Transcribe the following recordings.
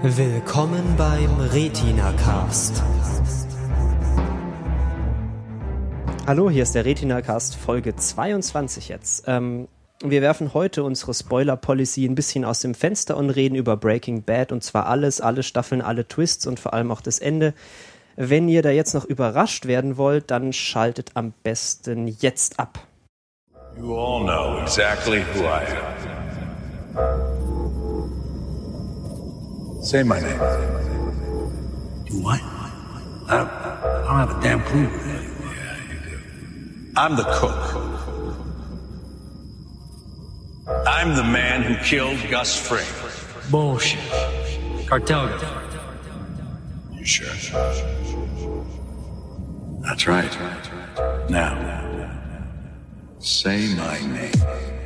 Willkommen beim Retina Cast. Hallo, hier ist der Retina Cast Folge 22 jetzt. Ähm, wir werfen heute unsere Spoiler-Policy ein bisschen aus dem Fenster und reden über Breaking Bad und zwar alles, alle Staffeln, alle Twists und vor allem auch das Ende. Wenn ihr da jetzt noch überrascht werden wollt, dann schaltet am besten jetzt ab. You all know exactly who I am. Say my name. You what? I don't, I don't have a damn clue. Yeah, you do. I'm the cook. I'm the man who killed Gus Fring. Bullshit. Cartel. You sure? That's right. Now, say my name.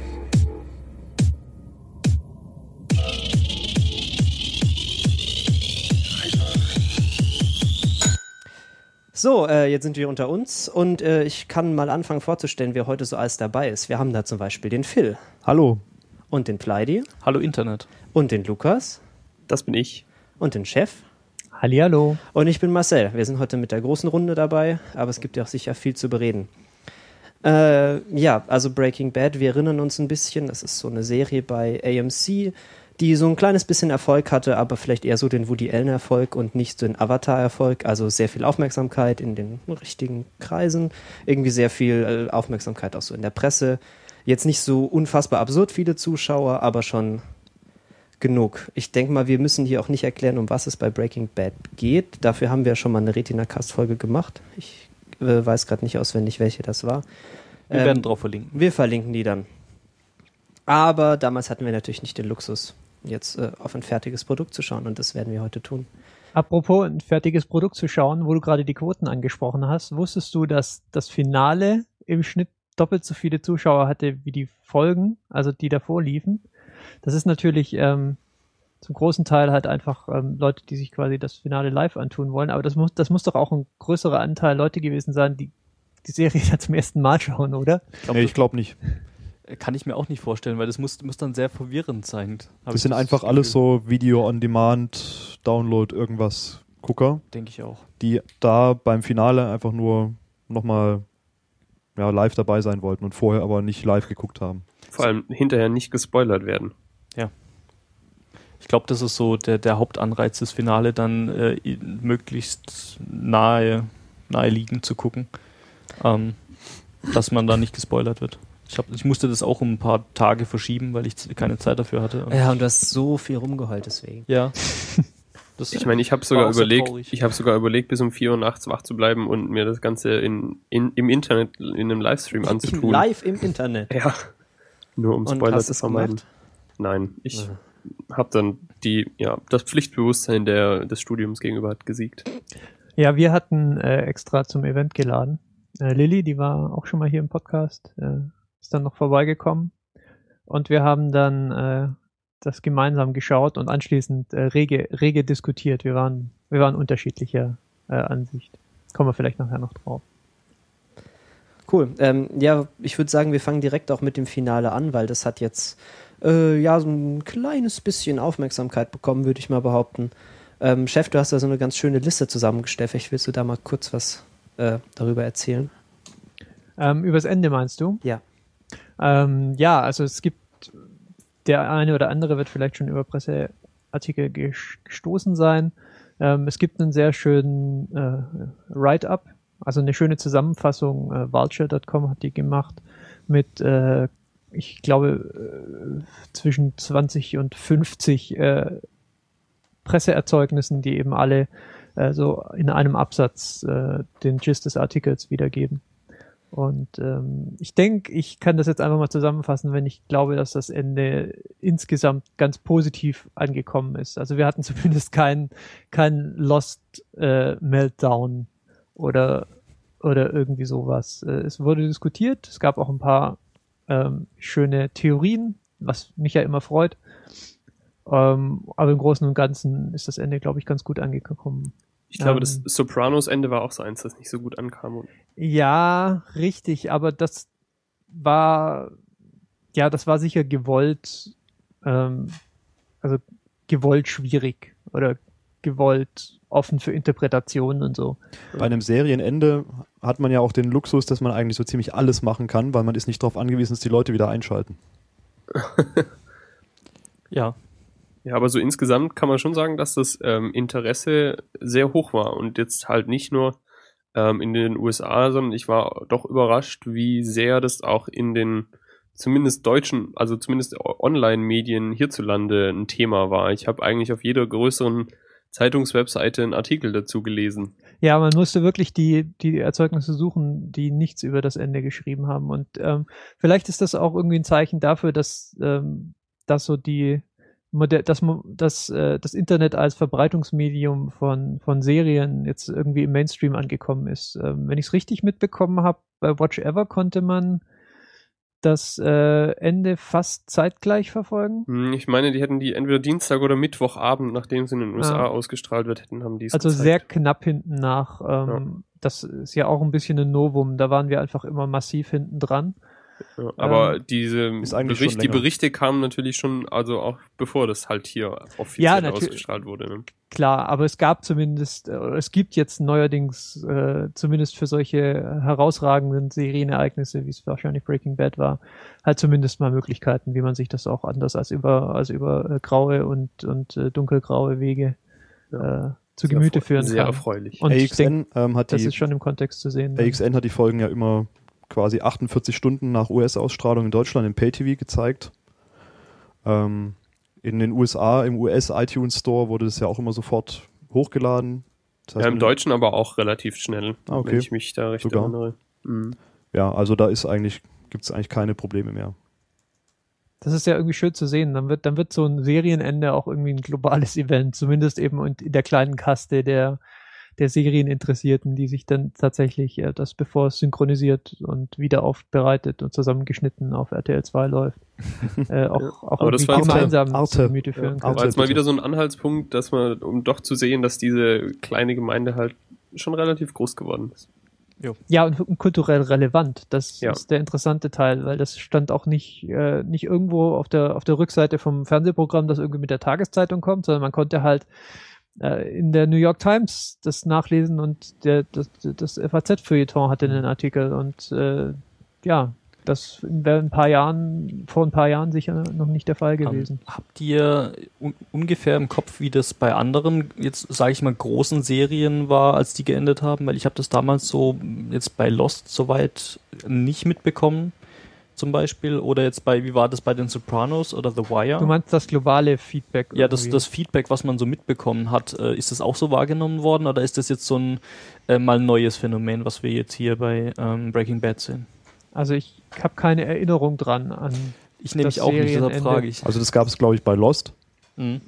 So, äh, jetzt sind wir unter uns und äh, ich kann mal anfangen vorzustellen, wer heute so alles dabei ist. Wir haben da zum Beispiel den Phil Hallo. und den Pleidi Hallo Internet. und den Lukas Das bin ich. und den Chef. Hallihallo. Und ich bin Marcel. Wir sind heute mit der großen Runde dabei, aber es gibt ja auch sicher viel zu bereden. Äh, ja, also Breaking Bad, wir erinnern uns ein bisschen, das ist so eine Serie bei AMC, die so ein kleines bisschen Erfolg hatte, aber vielleicht eher so den Woody Allen-Erfolg und nicht so den Avatar-Erfolg. Also sehr viel Aufmerksamkeit in den richtigen Kreisen, irgendwie sehr viel äh, Aufmerksamkeit auch so in der Presse. Jetzt nicht so unfassbar absurd viele Zuschauer, aber schon genug. Ich denke mal, wir müssen hier auch nicht erklären, um was es bei Breaking Bad geht. Dafür haben wir schon mal eine Retina-Cast-Folge gemacht. Ich äh, weiß gerade nicht auswendig, welche das war. Wir Ähm, werden drauf verlinken. wir verlinken die dann. Aber damals hatten wir natürlich nicht den Luxus, jetzt äh, auf ein fertiges Produkt zu schauen und das werden wir heute tun. Apropos ein fertiges Produkt zu schauen, wo du gerade die Quoten angesprochen hast, wusstest du, dass das Finale im Schnitt doppelt so viele Zuschauer hatte wie die Folgen, also die davor liefen? Das ist natürlich ähm, zum großen Teil halt einfach ähm, Leute, die sich quasi das Finale live antun wollen, aber das muss, das muss doch auch ein größerer Anteil Leute gewesen sein, die die Serie ja zum ersten Mal schauen, oder? glaub, nee, ich glaube nicht. Das Kann ich mir auch nicht vorstellen, weil das muss, muss dann sehr verwirrend sein. Hab Das sind einfach alles so Video on Demand, Download, irgendwas Gucker, Denke ich auch. die da beim Finale einfach nur nochmal ja, live dabei sein wollten und vorher aber nicht live geguckt haben. Vor allem hinterher nicht gespoilert werden. Ich glaube, das ist so der, der Hauptanreiz des Finale, dann äh, möglichst nahe, nahe liegend zu gucken, ähm, dass man da nicht gespoilert wird. Ich, hab, ich musste das auch um ein paar Tage verschieben, weil ich keine Zeit dafür hatte. Und Ja, und du hast so viel rumgeheult deswegen. ja. Das, Ich meine, ich habe sogar überlegt, traurig. ich habe sogar überlegt, bis um 4 Uhr nachts wach zu bleiben und mir das Ganze in, in, im Internet in einem Livestream anzutun. Live im Internet. Ja. Nur um Spoiler zu vermeiden. gemacht? Nein, ich Ja. habe dann die, ja, das Pflichtbewusstsein der, des Studiums gegenüber hat gesiegt. Ja, wir hatten äh, extra zum Event geladen. Äh, Lilly, die war auch schon mal hier im Podcast, äh, ist dann noch vorbeigekommen. Und wir haben dann äh, das gemeinsam geschaut und anschließend äh, rege, rege diskutiert. Wir waren, wir waren unterschiedlicher äh, Ansicht. Kommen wir vielleicht nachher noch drauf. Cool. Ähm, ja, ich würde sagen, wir fangen direkt auch mit dem Finale an, weil das hat jetzt äh, ja so ein kleines bisschen Aufmerksamkeit bekommen, würde ich mal behaupten. Ähm, Chef, du hast da so eine ganz schöne Liste zusammengestellt. Vielleicht willst du da mal kurz was äh, darüber erzählen? Ähm, übers Ende meinst du? Ja. Ähm, ja, also es gibt, der eine oder andere wird vielleicht schon über Presseartikel ges- gestoßen sein. Ähm, es gibt einen sehr schönen äh, Write-up, also eine schöne Zusammenfassung. Äh, Vulture.com hat die gemacht mit, äh, ich glaube, äh, zwischen 20 und 50 äh, Presseerzeugnissen, die eben alle äh, so in einem Absatz äh, den Gist des Artikels wiedergeben. Und ähm, ich denke, ich kann das jetzt einfach mal zusammenfassen, wenn ich glaube, dass das Ende insgesamt ganz positiv angekommen ist. Also wir hatten zumindest keinen kein Lost äh, Meltdown oder oder irgendwie sowas. Äh, es wurde diskutiert, es gab auch ein paar ähm, schöne Theorien, was mich ja immer freut. Ähm, aber im Großen und Ganzen ist das Ende, glaube ich, ganz gut angekommen. Ich glaube, Ähm. das Sopranos-Ende war auch so eins, das nicht so gut ankam. Und Ja, richtig, aber das war, ja, das war sicher gewollt, ähm, also gewollt schwierig oder gewollt offen für Interpretationen und so. Bei einem Serienende hat man ja auch den Luxus, dass man eigentlich so ziemlich alles machen kann, weil man ist nicht darauf angewiesen, dass die Leute wieder einschalten. Ja, Ja, aber so insgesamt kann man schon sagen, dass das ähm, Interesse sehr hoch war und jetzt halt nicht nur ähm, in den USA, sondern ich war doch überrascht, wie sehr das auch in den zumindest deutschen, also zumindest Online-Medien hierzulande ein Thema war. Ich habe eigentlich auf jeder größeren Zeitungswebseite einen Artikel dazu gelesen. Ja, man musste wirklich die, die Erzeugnisse suchen, die nichts über das Ende geschrieben haben. Und ähm, vielleicht ist das auch irgendwie ein Zeichen dafür, dass, ähm, dass so die moder- dass mo- dass, äh, das Internet als Verbreitungsmedium von, von Serien jetzt irgendwie im Mainstream angekommen ist. Ähm, wenn ich es richtig mitbekommen habe, bei Watch Ever konnte man das äh, Ende fast zeitgleich verfolgen. Hm, Ich meine, die hätten die entweder Dienstag oder Mittwochabend, nachdem es in den USA Ah. ausgestrahlt wird, hätten haben die es Also gezeigt. sehr knapp hinten nach. Ähm, Das ist ja auch ein bisschen ein Novum. Da waren wir einfach immer massiv hinten dran. Ja, aber Ähm, diese Bericht, die. Berichte kamen natürlich schon, also auch bevor das halt hier offiziell Ja, ausgestrahlt wurde. Ne? Klar, aber es gab zumindest, äh, es gibt jetzt neuerdings äh, zumindest für solche herausragenden Serienereignisse, wie es wahrscheinlich Breaking Bad war, halt zumindest mal Möglichkeiten, wie man sich das auch anders als über als über äh, graue und und äh, dunkelgraue Wege äh, zu Gemüte führen Sehr kann. erfreulich. Und ich AXN ähm, hat Das die ist schon im Kontext zu sehen. AXN hat die Folgen ja immer quasi 48 Stunden nach US-Ausstrahlung in Deutschland im Pay-TV gezeigt. Ähm, in den USA, im US-iTunes Store wurde das ja auch immer sofort hochgeladen. Das heißt, Ja, im Deutschen aber auch relativ schnell, Ah, okay. wenn ich mich da recht Sogar. erinnere. Mhm. Ja, also da ist eigentlich, gibt es eigentlich keine Probleme mehr. Das ist ja irgendwie schön zu sehen. Dann wird, dann wird so ein Serienende auch irgendwie ein globales Event, zumindest eben in der kleinen Kaste der, der Serieninteressierten, die sich dann tatsächlich äh, das, bevor es synchronisiert und wieder aufbereitet und zusammengeschnitten auf RTL 2 läuft, äh, auch, auch Aber das war gemeinsam Arte. zu Gemüte führen Ja, kann. War jetzt mal wieder so ein Anhaltspunkt, dass man, um doch zu sehen, dass diese kleine Gemeinde halt schon relativ groß geworden ist. Ja, und, kulturell relevant. Das Ja. ist der interessante Teil, weil das stand auch nicht, äh, nicht irgendwo auf der, auf der Rückseite vom Fernsehprogramm, das irgendwie mit der Tageszeitung kommt, sondern man konnte halt in der New York Times das nachlesen und der, das, das FAZ-Feuilleton hatte einen Artikel und äh, ja, das wäre ein paar Jahren, vor ein paar Jahren sicher noch nicht der Fall gewesen. Ähm, habt ihr un ungefähr im Kopf, wie das bei anderen, jetzt sage ich mal, großen Serien war, als die geendet haben? Weil ich habe das damals so jetzt bei Lost soweit nicht mitbekommen, zum Beispiel. Oder jetzt bei, wie war das bei den Sopranos oder The Wire? Du meinst das globale Feedback? ja, das, irgendwie? das Feedback, was man so mitbekommen hat, äh, ist das auch so wahrgenommen worden oder ist das jetzt so ein äh, mal neues Phänomen, was wir jetzt hier bei ähm, Breaking Bad sehen? Also ich habe keine Erinnerung dran an Ich nehme Das mich auch nicht, deshalb frage ich. Also das gab es, glaube ich, bei Lost. Mhm.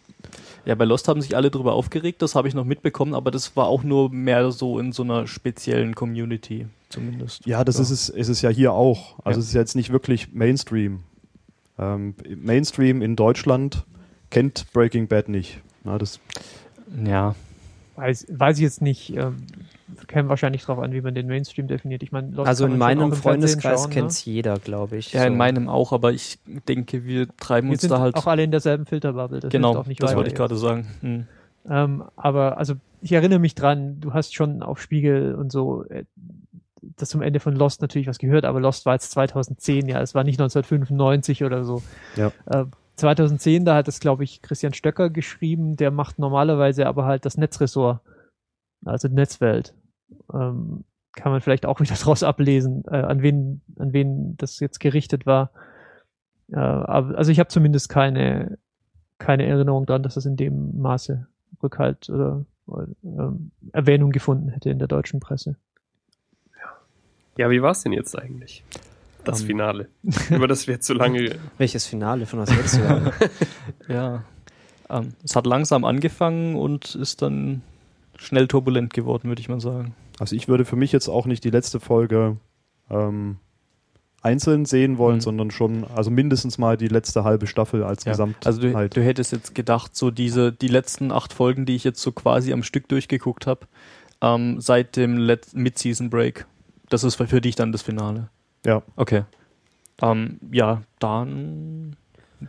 Ja, bei Lost haben sich alle drüber aufgeregt, das habe ich noch mitbekommen, aber das war auch nur mehr so in so einer speziellen Community zumindest. Ja, das Ja. ist es, ist es ja hier auch. Also Ja. es ist jetzt nicht wirklich Mainstream. Ähm, Mainstream in Deutschland kennt Breaking Bad nicht. Na, das, Ja, Weiß, weiß ich jetzt nicht. Ähm, käme wahrscheinlich drauf an, wie man den Mainstream definiert. Ich meine, Also in meinem Freundeskreis kennt ne? es jeder, glaube ich. ja in So. meinem auch, aber ich denke, wir treiben Wir uns sind da halt. auch alle in derselben Filterbubble. Das genau, auch nicht das weiter wollte ich gerade sagen. Hm. Ähm, aber also ich erinnere mich dran, du hast schon auf Spiegel und so äh, das zum Ende von Lost natürlich was gehört, aber Lost war jetzt 2010, ja, es war nicht 1995 oder so. Ja. Äh, 2010, da hat es, glaube ich, Christian Stöcker geschrieben, der macht normalerweise aber halt das Netzressort, also Netzwelt. Ähm, kann man vielleicht auch wieder draus ablesen, äh, an wen, an wen das jetzt gerichtet war. Äh, also ich habe zumindest keine, keine Erinnerung dran, dass das in dem Maße Rückhalt oder, oder ähm, Erwähnung gefunden hätte in der deutschen Presse. Ja, wie war es denn jetzt eigentlich? Das Ähm. Finale. Über das wir jetzt so lange. Welches Finale von was da? Ja. Ähm, es hat langsam angefangen und ist dann schnell turbulent geworden, würde ich mal sagen. also ich würde für mich jetzt auch nicht die letzte Folge ähm, einzeln sehen wollen, Mhm. sondern schon, also mindestens mal die letzte halbe Staffel als Ja, Gesamt. also du, halt. du hättest jetzt gedacht, so diese, die letzten acht Folgen, die ich jetzt so quasi am Stück durchgeguckt habe, ähm, seit dem Let- Mid-Season-Break, das ist für dich dann das Finale. ja. Okay. Ähm, ja, dann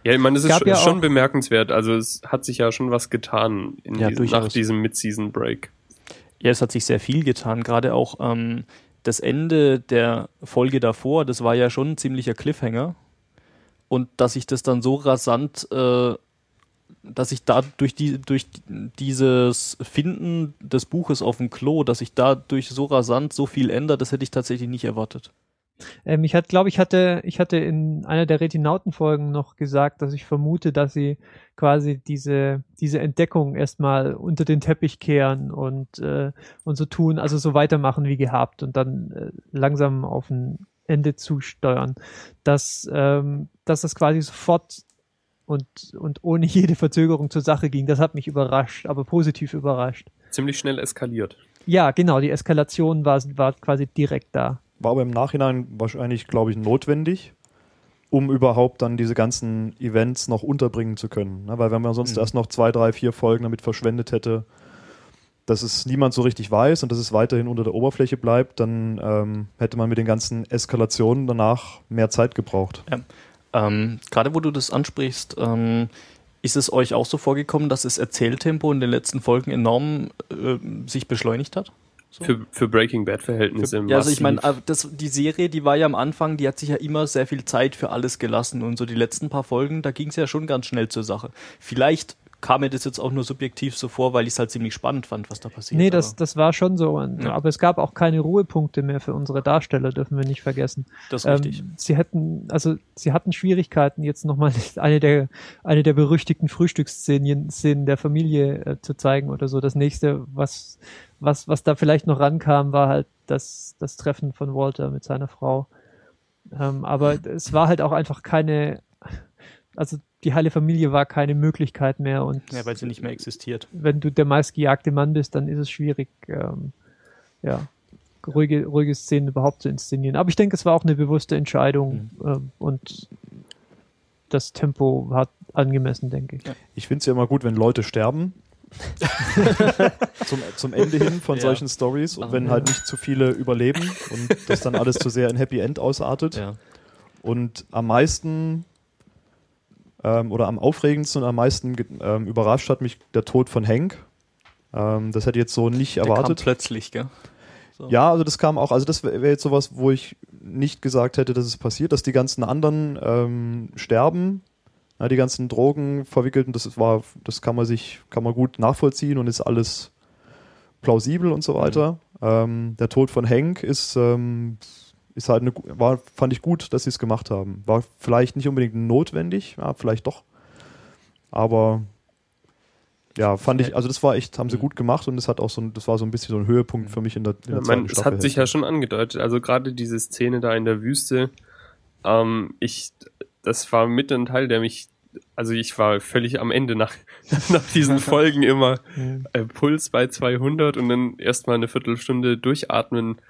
Ja, ich meine, es ist schon, ja schon bemerkenswert. Also es hat sich ja schon was getan in Ja, diesem, nach diesem Mid-Season-Break. Ja, es hat sich sehr viel getan. Gerade auch ähm, das Ende der Folge davor, das war ja schon ein ziemlicher Cliffhanger. Und dass sich das dann so rasant, äh, dass sich da durch, die, durch dieses Finden des Buches auf dem Klo, dass sich dadurch so rasant so viel ändert, das hätte ich tatsächlich nicht erwartet. Ähm, ich glaube ich, hatte, ich hatte in einer der Retinauten-Folgen noch gesagt, dass ich vermute, dass sie quasi diese, diese Entdeckung erstmal unter den Teppich kehren und, äh, und so tun, also so weitermachen wie gehabt und dann äh, langsam auf ein Ende zusteuern. Dass, ähm, dass das quasi sofort und, und ohne jede Verzögerung zur Sache ging, das hat mich überrascht, aber positiv überrascht. Ziemlich schnell eskaliert. Ja, genau, die Eskalation war, war quasi direkt da. War aber im Nachhinein wahrscheinlich, glaube ich, notwendig, um überhaupt dann diese ganzen Events noch unterbringen zu können. Ne? Weil wenn man sonst Mhm. erst noch zwei, drei, vier Folgen damit verschwendet hätte, dass es niemand so richtig weiß und dass es weiterhin unter der Oberfläche bleibt, dann ähm, hätte man mit den ganzen Eskalationen danach mehr Zeit gebraucht. Ähm, Gerade wo du das ansprichst, ähm, ist es euch auch so vorgekommen, dass das Erzähltempo in den letzten Folgen enorm äh, sich beschleunigt hat? So? Für, für Breaking Bad-Verhältnisse. Ja, also ich meine, äh, die Serie, die war ja am Anfang, die hat sich ja immer sehr viel Zeit für alles gelassen und so die letzten paar Folgen, da ging es ja schon ganz schnell zur Sache. Vielleicht kam mir das jetzt auch nur subjektiv so vor, weil ich es halt ziemlich spannend fand, was da passiert. Nee, das, das war schon so. Und, Ja. Aber es gab auch keine Ruhepunkte mehr für unsere Darsteller, dürfen wir nicht vergessen. das ist richtig. Ähm, sie hätten, also sie hatten Schwierigkeiten, jetzt nochmal eine der, eine der berüchtigten Frühstücksszenen Szenen der Familie äh, zu zeigen oder so. Das nächste, was, was, was da vielleicht noch rankam, war halt das, das Treffen von Walter mit seiner Frau. Ähm, aber es war halt auch einfach keine, also die heile Familie war keine Möglichkeit mehr und ja, weil sie nicht mehr existiert. wenn du der meistgejagte Mann bist, dann ist es schwierig, ähm, ja, ruhige, ruhige Szenen überhaupt zu inszenieren. Aber ich denke, es war auch eine bewusste Entscheidung ähm, und das Tempo war angemessen, denke ich. Ich finde es ja immer gut, wenn Leute sterben. zum, zum Ende hin von Ja. solchen Stories und wenn halt nicht zu viele überleben und das dann alles zu sehr in Happy End ausartet. Ja. Und am meisten ähm, oder am aufregendsten und am meisten ähm, überrascht hat mich der Tod von Hank. Ähm, das hätte ich jetzt so nicht Der kam erwartet. plötzlich, gell? So. Ja, also das kam auch, also das wäre wär jetzt sowas, wo ich nicht gesagt hätte, dass es passiert, dass die ganzen anderen ähm, sterben, ja, die ganzen Drogen verwickelten, das war, das kann man sich, kann man gut nachvollziehen und ist alles plausibel und so weiter. Ähm, der Tod von Hank ist, ähm, ist halt eine, war, fand ich gut, dass sie es gemacht haben. War vielleicht nicht unbedingt notwendig, ja, vielleicht doch. Aber ja, fand ich, also das war echt, haben sie Mhm. gut gemacht und es hat auch so ein, das war so ein bisschen so ein Höhepunkt für mich in der, in der Ja, zweiten man, es Staffel. hat sich ja schon angedeutet, also gerade diese Szene da in der Wüste, ähm, ich, das war mit ein Teil, der mich, also ich war völlig am Ende nach, nach diesen Folgen immer äh, Puls bei 200 und dann erstmal eine Viertelstunde durchatmen,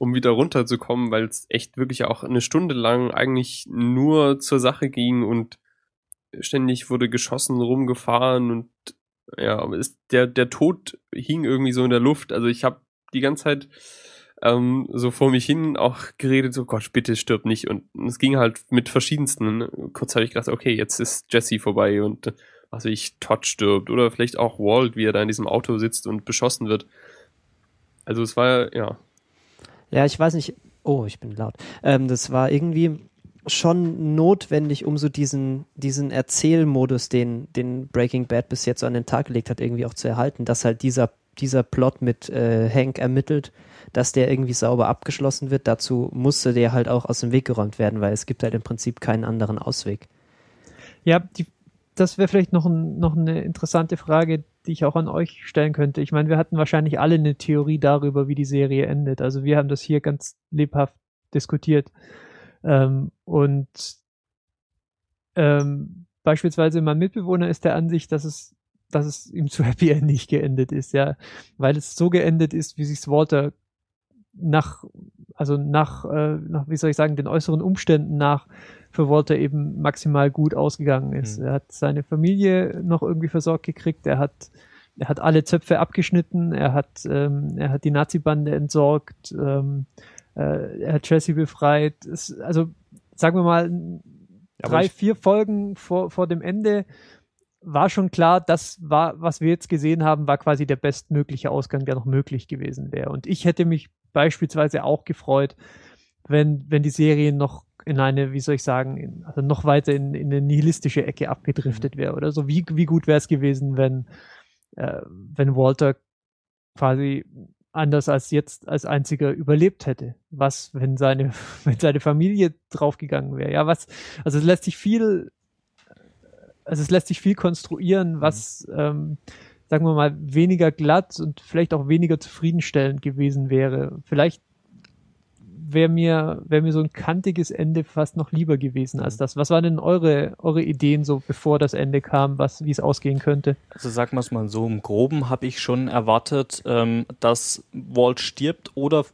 um wieder runterzukommen, weil es echt wirklich auch eine Stunde lang eigentlich nur zur Sache ging und ständig wurde geschossen, rumgefahren und ja, ist, der, der Tod hing irgendwie so in der Luft. Also ich habe die ganze Zeit ähm, so vor mich hin auch geredet, so Gott, bitte stirb nicht. Und es ging halt mit verschiedensten. Ne? Kurz habe ich gedacht, okay, jetzt ist Jesse vorbei und was weiß ich, Todd stirbt. Oder vielleicht auch Walt, wie er da in diesem Auto sitzt und beschossen wird. Also es war, ja, Ja, ich weiß nicht. Oh, ich bin laut. Ähm, das war irgendwie schon notwendig, um so diesen, diesen Erzählmodus, den, den Breaking Bad bis jetzt so an den Tag gelegt hat, irgendwie auch zu erhalten, dass halt dieser, dieser Plot mit äh, Hank ermittelt, dass der irgendwie sauber abgeschlossen wird. Dazu musste der halt auch aus dem Weg geräumt werden, weil es gibt halt im Prinzip keinen anderen Ausweg. Ja, die, das wäre vielleicht noch, ein, noch eine interessante Frage, die ich auch an euch stellen könnte. Ich meine, wir hatten wahrscheinlich alle eine Theorie darüber, wie die Serie endet. Also wir haben das hier ganz lebhaft diskutiert. Ähm, und ähm, beispielsweise mein Mitbewohner ist der Ansicht, dass es, dass es ihm zu happy endig geendet ist, ja, weil es so geendet ist, wie sich's Walter nach, also nach, äh, nach, wie soll ich sagen, den äußeren Umständen nach für Walter eben maximal gut ausgegangen ist. Mhm. Er hat seine Familie noch irgendwie versorgt gekriegt, er hat, er hat alle Zöpfe abgeschnitten, er hat, ähm, er hat die Nazi-Bande entsorgt, ähm, äh, er hat Jesse befreit. Es, also sagen wir mal, aber drei, vier Folgen vor, vor dem Ende war schon klar, das war, was wir jetzt gesehen haben, war quasi der bestmögliche Ausgang, der noch möglich gewesen wäre. Und ich hätte mich beispielsweise auch gefreut, wenn, wenn die Serie noch in eine, wie soll ich sagen, in, also noch weiter in, in eine nihilistische Ecke abgedriftet wäre oder so. Wie, wie gut wäre es gewesen, wenn, äh, wenn Walter quasi anders als jetzt als einziger überlebt hätte. Was, wenn seine, wenn seine Familie draufgegangen wäre? Ja, was, also es lässt sich viel, also es lässt sich viel konstruieren, was, ähm, sagen wir mal, weniger glatt und vielleicht auch weniger zufriedenstellend gewesen wäre. Vielleicht wäre mir, wäre mir so ein kantiges Ende fast noch lieber gewesen als das. Was waren denn eure, eure Ideen so, bevor das Ende kam, was, wie es ausgehen könnte? Also sagen wir es mal so, im Groben habe ich schon erwartet, ähm, dass Walt stirbt oder,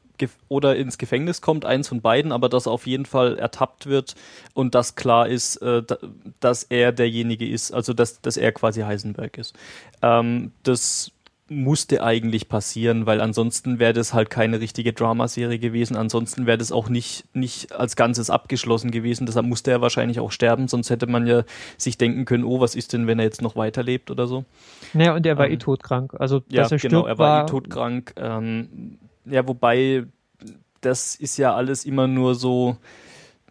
oder ins Gefängnis kommt, eins von beiden, aber dass er auf jeden Fall ertappt wird und dass klar ist, äh, da, dass er derjenige ist, also dass, dass er quasi Heisenberg ist. Ähm, das musste eigentlich passieren, weil ansonsten wäre das halt keine richtige Dramaserie gewesen. Ansonsten wäre das auch nicht, nicht als Ganzes abgeschlossen gewesen. Deshalb musste er wahrscheinlich auch sterben, sonst hätte man ja sich denken können, oh, was ist denn, wenn er jetzt noch weiterlebt oder so. Naja, und er war Ähm, eh todkrank. Also, Ja, dass er genau, stirbt, er war, eh todkrank. Ähm, ja, wobei, das ist ja alles immer nur so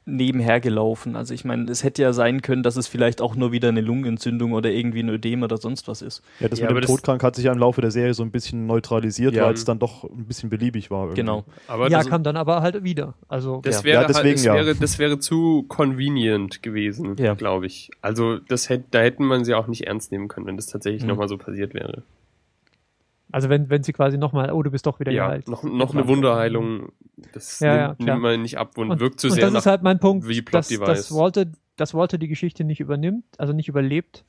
nebenher gelaufen. Also ich meine, es hätte ja sein können, dass es vielleicht auch nur wieder eine Lungenentzündung oder irgendwie ein Ödem oder sonst was ist. Ja, das Ja, mit aber dem Todkrank hat sich ja im Laufe der Serie so ein bisschen neutralisiert, Ja. weil es dann doch ein bisschen beliebig war. irgendwie. Genau. Aber ja, kam dann aber halt wieder. Also, das Ja. wäre Ja, deswegen halt, das ja. wäre, das wäre zu convenient gewesen, Ja. glaube ich. Also das hätte, da hätten man sie auch nicht ernst nehmen können, wenn das tatsächlich Mhm. nochmal so passiert wäre. Also wenn, wenn sie quasi nochmal, oh, du bist doch wieder Ja, geheilt. noch, noch eine Wunderheilung, das Ja, ja, nimmt, klar. nimmt man nicht ab und, Und, wirkt zu und sehr das nach ist halt mein Punkt, dass, dass, Walter, dass Walter die Geschichte nicht übernimmt, also nicht überlebt,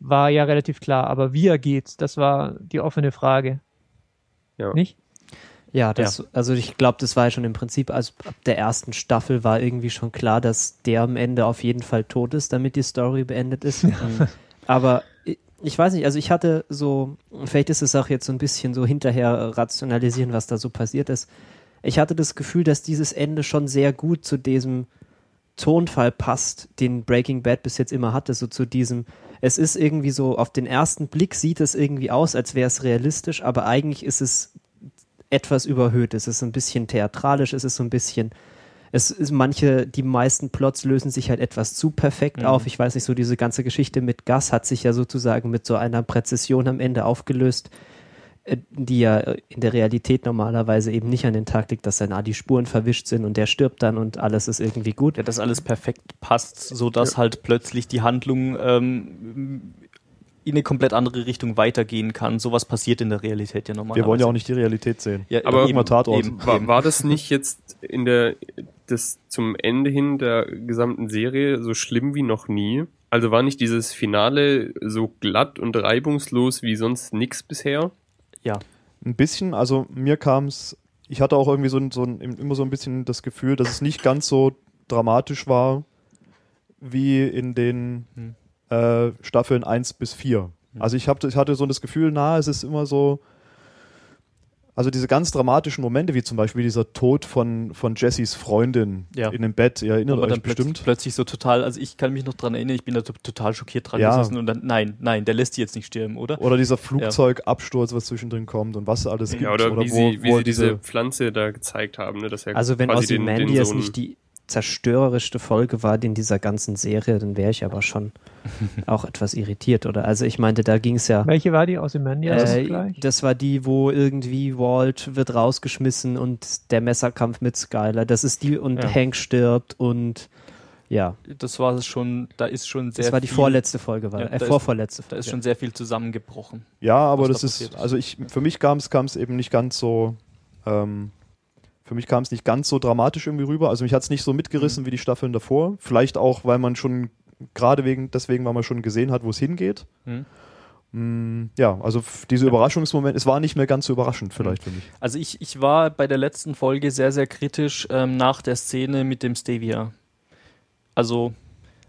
war ja relativ klar. Aber wie er geht, das war die offene Frage. Ja. Nicht? Ja, das, also ich glaube, das war ja schon im Prinzip, also ab der ersten Staffel war irgendwie schon klar, dass der am Ende auf jeden Fall tot ist, damit die Story beendet ist. Aber ich, weiß nicht, also ich hatte so, vielleicht ist es auch jetzt so ein bisschen so hinterher rationalisieren, was da so passiert ist. Ich hatte das Gefühl, dass dieses Ende schon sehr gut zu diesem Tonfall passt, den Breaking Bad bis jetzt immer hatte, so zu diesem, es ist irgendwie so, auf den ersten Blick sieht es irgendwie aus, als wäre es realistisch, aber eigentlich ist es etwas überhöht. Es ist ein bisschen theatralisch, es ist so ein bisschen, es ist manche, die meisten Plots lösen sich halt etwas zu perfekt Mhm. auf. Ich weiß nicht, so diese ganze Geschichte mit Gas hat sich ja sozusagen mit so einer Präzision am Ende aufgelöst, äh, die ja äh, in der Realität normalerweise eben nicht an den Tag liegt, dass dann ah, die Spuren verwischt sind und der stirbt dann und alles ist irgendwie gut. Ja, dass alles perfekt passt, so dass halt plötzlich die Handlung ähm, in eine komplett andere Richtung weitergehen kann. Sowas passiert in der Realität ja normalerweise. Wir wollen ja auch nicht die Realität sehen. Ja, Aber eben, immer Tatort. eben, War, war das nicht jetzt in der das zum Ende hin der gesamten Serie so schlimm wie noch nie? Also war nicht dieses Finale so glatt und reibungslos wie sonst nix bisher? Ja, Ein bisschen, also mir kam es, ich hatte auch irgendwie so, ein, so ein, immer so ein bisschen das Gefühl, dass es nicht ganz so dramatisch war wie in den Hm. äh, Staffeln 1 bis 4. Also ich, hab, ich hatte so das Gefühl, na, es ist immer so, also diese ganz dramatischen Momente, wie zum Beispiel dieser Tod von, von Jessys Freundin Ja. in dem Bett, ihr erinnert aber euch bestimmt. plötzlich so total, also ich kann mich noch dran erinnern, ich bin da to- total schockiert dran Ja. gesessen und dann, nein, nein, der lässt die jetzt nicht sterben, oder? Oder dieser Flugzeugabsturz, was zwischendrin kommt und was alles gibt. Ja, oder, wie wo, sie, wie wo sie diese Pflanze da gezeigt haben, ne? Dass er Also wenn quasi den, den Ozymandias nicht die zerstörerischste Folge war in dieser ganzen Serie, dann wäre ich aber schon auch etwas irritiert, oder? Also ich meinte, da ging es ja. Welche war die? Ozymandias Äh, gleich? das war die, wo irgendwie Walt wird rausgeschmissen und der Messerkampf mit Skyler. Das ist die und Ja. Hank stirbt und ja, Das war es schon, da ist schon sehr das war die viel, vorletzte Folge, war Ja, äh, da vorvorletzte da ist Folge. schon sehr viel zusammengebrochen. Ja, aber was das da ist, also ich, für mich kam es, kam es eben nicht ganz so, ähm, für mich kam es nicht ganz so dramatisch irgendwie rüber. Also mich hat es nicht so Mhm. mitgerissen wie die Staffeln davor. Vielleicht auch, weil man schon, gerade wegen, deswegen, weil man schon gesehen hat, wo es hingeht. Mhm. Mm, ja, also diese Überraschungsmoment, es war nicht mehr ganz so überraschend vielleicht für mich. Also ich, ich war bei der letzten Folge sehr, sehr kritisch ähm, nach der Szene mit dem Stevia. Also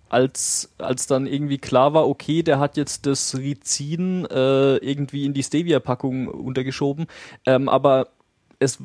als, als dann irgendwie klar war, okay, der hat jetzt das Rizin äh, irgendwie in die Stevia-Packung untergeschoben, ähm, aber es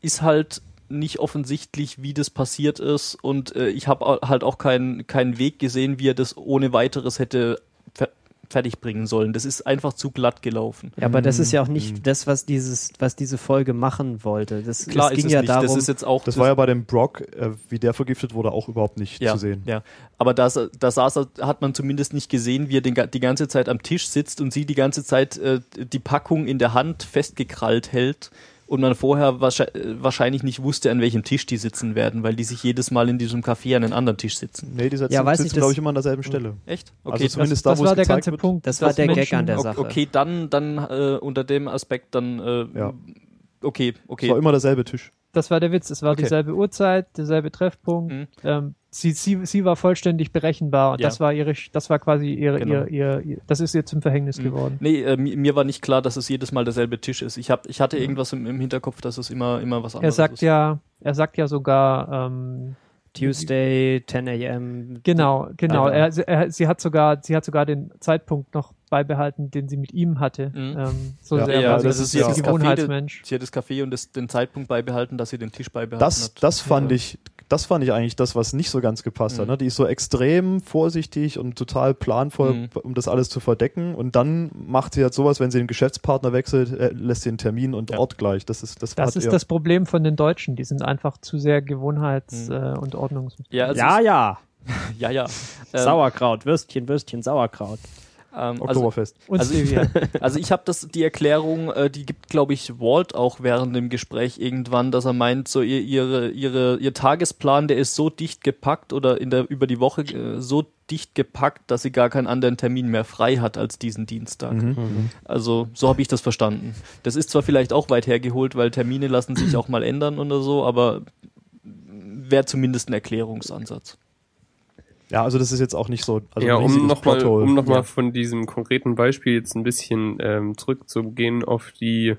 ist halt nicht offensichtlich, wie das passiert ist und äh, ich habe halt auch keinen keinen Weg gesehen, wie er das ohne weiteres hätte fer fertig bringen sollen. Das ist einfach zu glatt gelaufen. Ja, aber das ist ja auch Mhm. nicht das, was dieses, was diese Folge machen wollte. Das, Klar es ging ist es ja nicht. darum. das ist jetzt auch Das war ja bei dem Brock, äh, wie der vergiftet wurde, auch überhaupt nicht ja, zu sehen. Ja, aber da, sa- da saß er, hat man zumindest nicht gesehen, wie er den, die ganze Zeit am Tisch sitzt und sie die ganze Zeit äh, die Packung in der Hand festgekrallt hält und man vorher wahrscheinlich, wahrscheinlich nicht wusste, an welchem Tisch die sitzen werden, weil die sich jedes Mal in diesem Café an einen anderen Tisch sitzen. Nee, die sitzen, Ja, weiß sitzen ich, das- glaube ich, immer an derselben Stelle. Echt? Also zumindest das da, wo war es der ganze wird. Punkt. Das war der Gag Menschen- an der Sache. Okay, dann, dann äh, unter dem Aspekt dann, äh, Ja. okay, Es okay. war immer derselbe Tisch. Das war der Witz. Es war Okay. dieselbe Uhrzeit, derselbe Treffpunkt. Mhm. Ähm, sie, sie, sie war vollständig berechenbar und Ja. das war ihre, das war quasi ihre, Genau. ihr, ihr, das ist ihr zum Verhängnis Mhm. geworden. Nee, äh, mi- mir war nicht klar, dass es jedes Mal derselbe Tisch ist. Ich, hab, ich hatte irgendwas im, im Hinterkopf, dass es immer, immer was Er anderes sagt ist. ja, er sagt ja sogar, ähm, Tuesday, 10 a.m. genau, genau. Er, er, sie hat sogar, sie hat sogar den Zeitpunkt noch beibehalten, den sie mit ihm hatte. Mhm. Ähm, so Ja, sehr ja, das ein ist ja das Café, Gewohnheitsmensch. Sie hat das Café und das, den Zeitpunkt beibehalten, dass sie den Tisch beibehalten Das, hat. das fand Ja. ich, das fand ich eigentlich das, was nicht so ganz gepasst hat. Mhm. Ne? Die ist so extrem vorsichtig und total planvoll, Mhm. um das alles zu verdecken. Und dann macht sie halt sowas, wenn sie den Geschäftspartner wechselt, äh, lässt sie den Termin und Ja. Ort gleich. Das ist, das, Das hat ist das Problem von den Deutschen. Die sind einfach zu sehr Gewohnheits- Mhm. äh, und Ordnungs. ja, also Ja, ja. ja, ja. Sauerkraut, Würstchen, Würstchen, Sauerkraut. Ähm, also, Oktoberfest. Und Also- Stevia. also ich habe das die Erklärung, äh, die gibt glaube ich Walt auch während dem Gespräch irgendwann, dass er meint, so ihr ihre ihre ihr Tagesplan, der ist so dicht gepackt oder in der über die Woche äh, so dicht gepackt, dass sie gar keinen anderen Termin mehr frei hat als diesen Dienstag. Mhm. Also so habe ich das verstanden. Das ist zwar vielleicht auch weit hergeholt, weil Termine lassen sich auch mal ändern oder so, aber wäre zumindest ein Erklärungsansatz. Ja, also das ist jetzt auch nicht so. Also ja, um nochmal um noch mal Ja. von diesem konkreten Beispiel jetzt ein bisschen ähm, zurückzugehen auf die,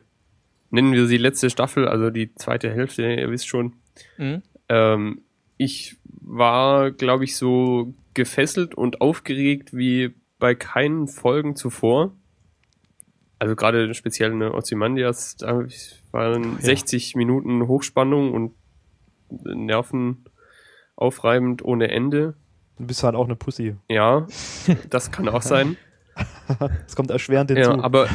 nennen wir sie letzte Staffel, also die zweite Hälfte, ihr wisst schon. Mhm. Ähm, ich war, glaube ich, so gefesselt und aufgeregt wie bei keinen Folgen zuvor. Also gerade speziell eine Ozymandias, da waren 60 Minuten Hochspannung und Nerven aufreibend ohne Ende. Du bist halt auch eine Pussy. Ja, das kann auch sein. Das kommt erschwerend hinzu. Ja, aber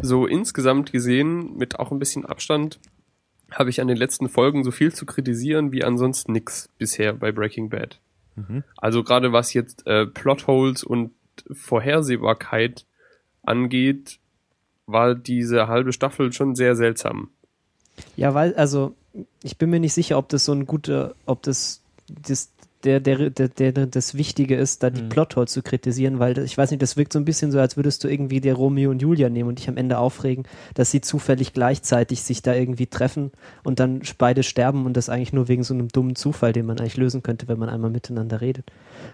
so insgesamt gesehen, mit auch ein bisschen Abstand, habe ich an den letzten Folgen so viel zu kritisieren wie ansonsten nix bisher bei Breaking Bad. Mhm. Also gerade was jetzt äh, Plotholes und Vorhersehbarkeit angeht, war diese halbe Staffel schon sehr seltsam. Ja, weil, also, ich bin mir nicht sicher, ob das so ein guter, ob das, das der, der, der, der, das Wichtige ist, da die Mhm. Plotholes zu kritisieren, weil ich weiß nicht, das wirkt so ein bisschen so, als würdest du irgendwie der Romeo und Julia nehmen und dich am Ende aufregen, dass sie zufällig gleichzeitig sich da irgendwie treffen und dann beide sterben und das eigentlich nur wegen so einem dummen Zufall, den man eigentlich lösen könnte, wenn man einmal miteinander redet.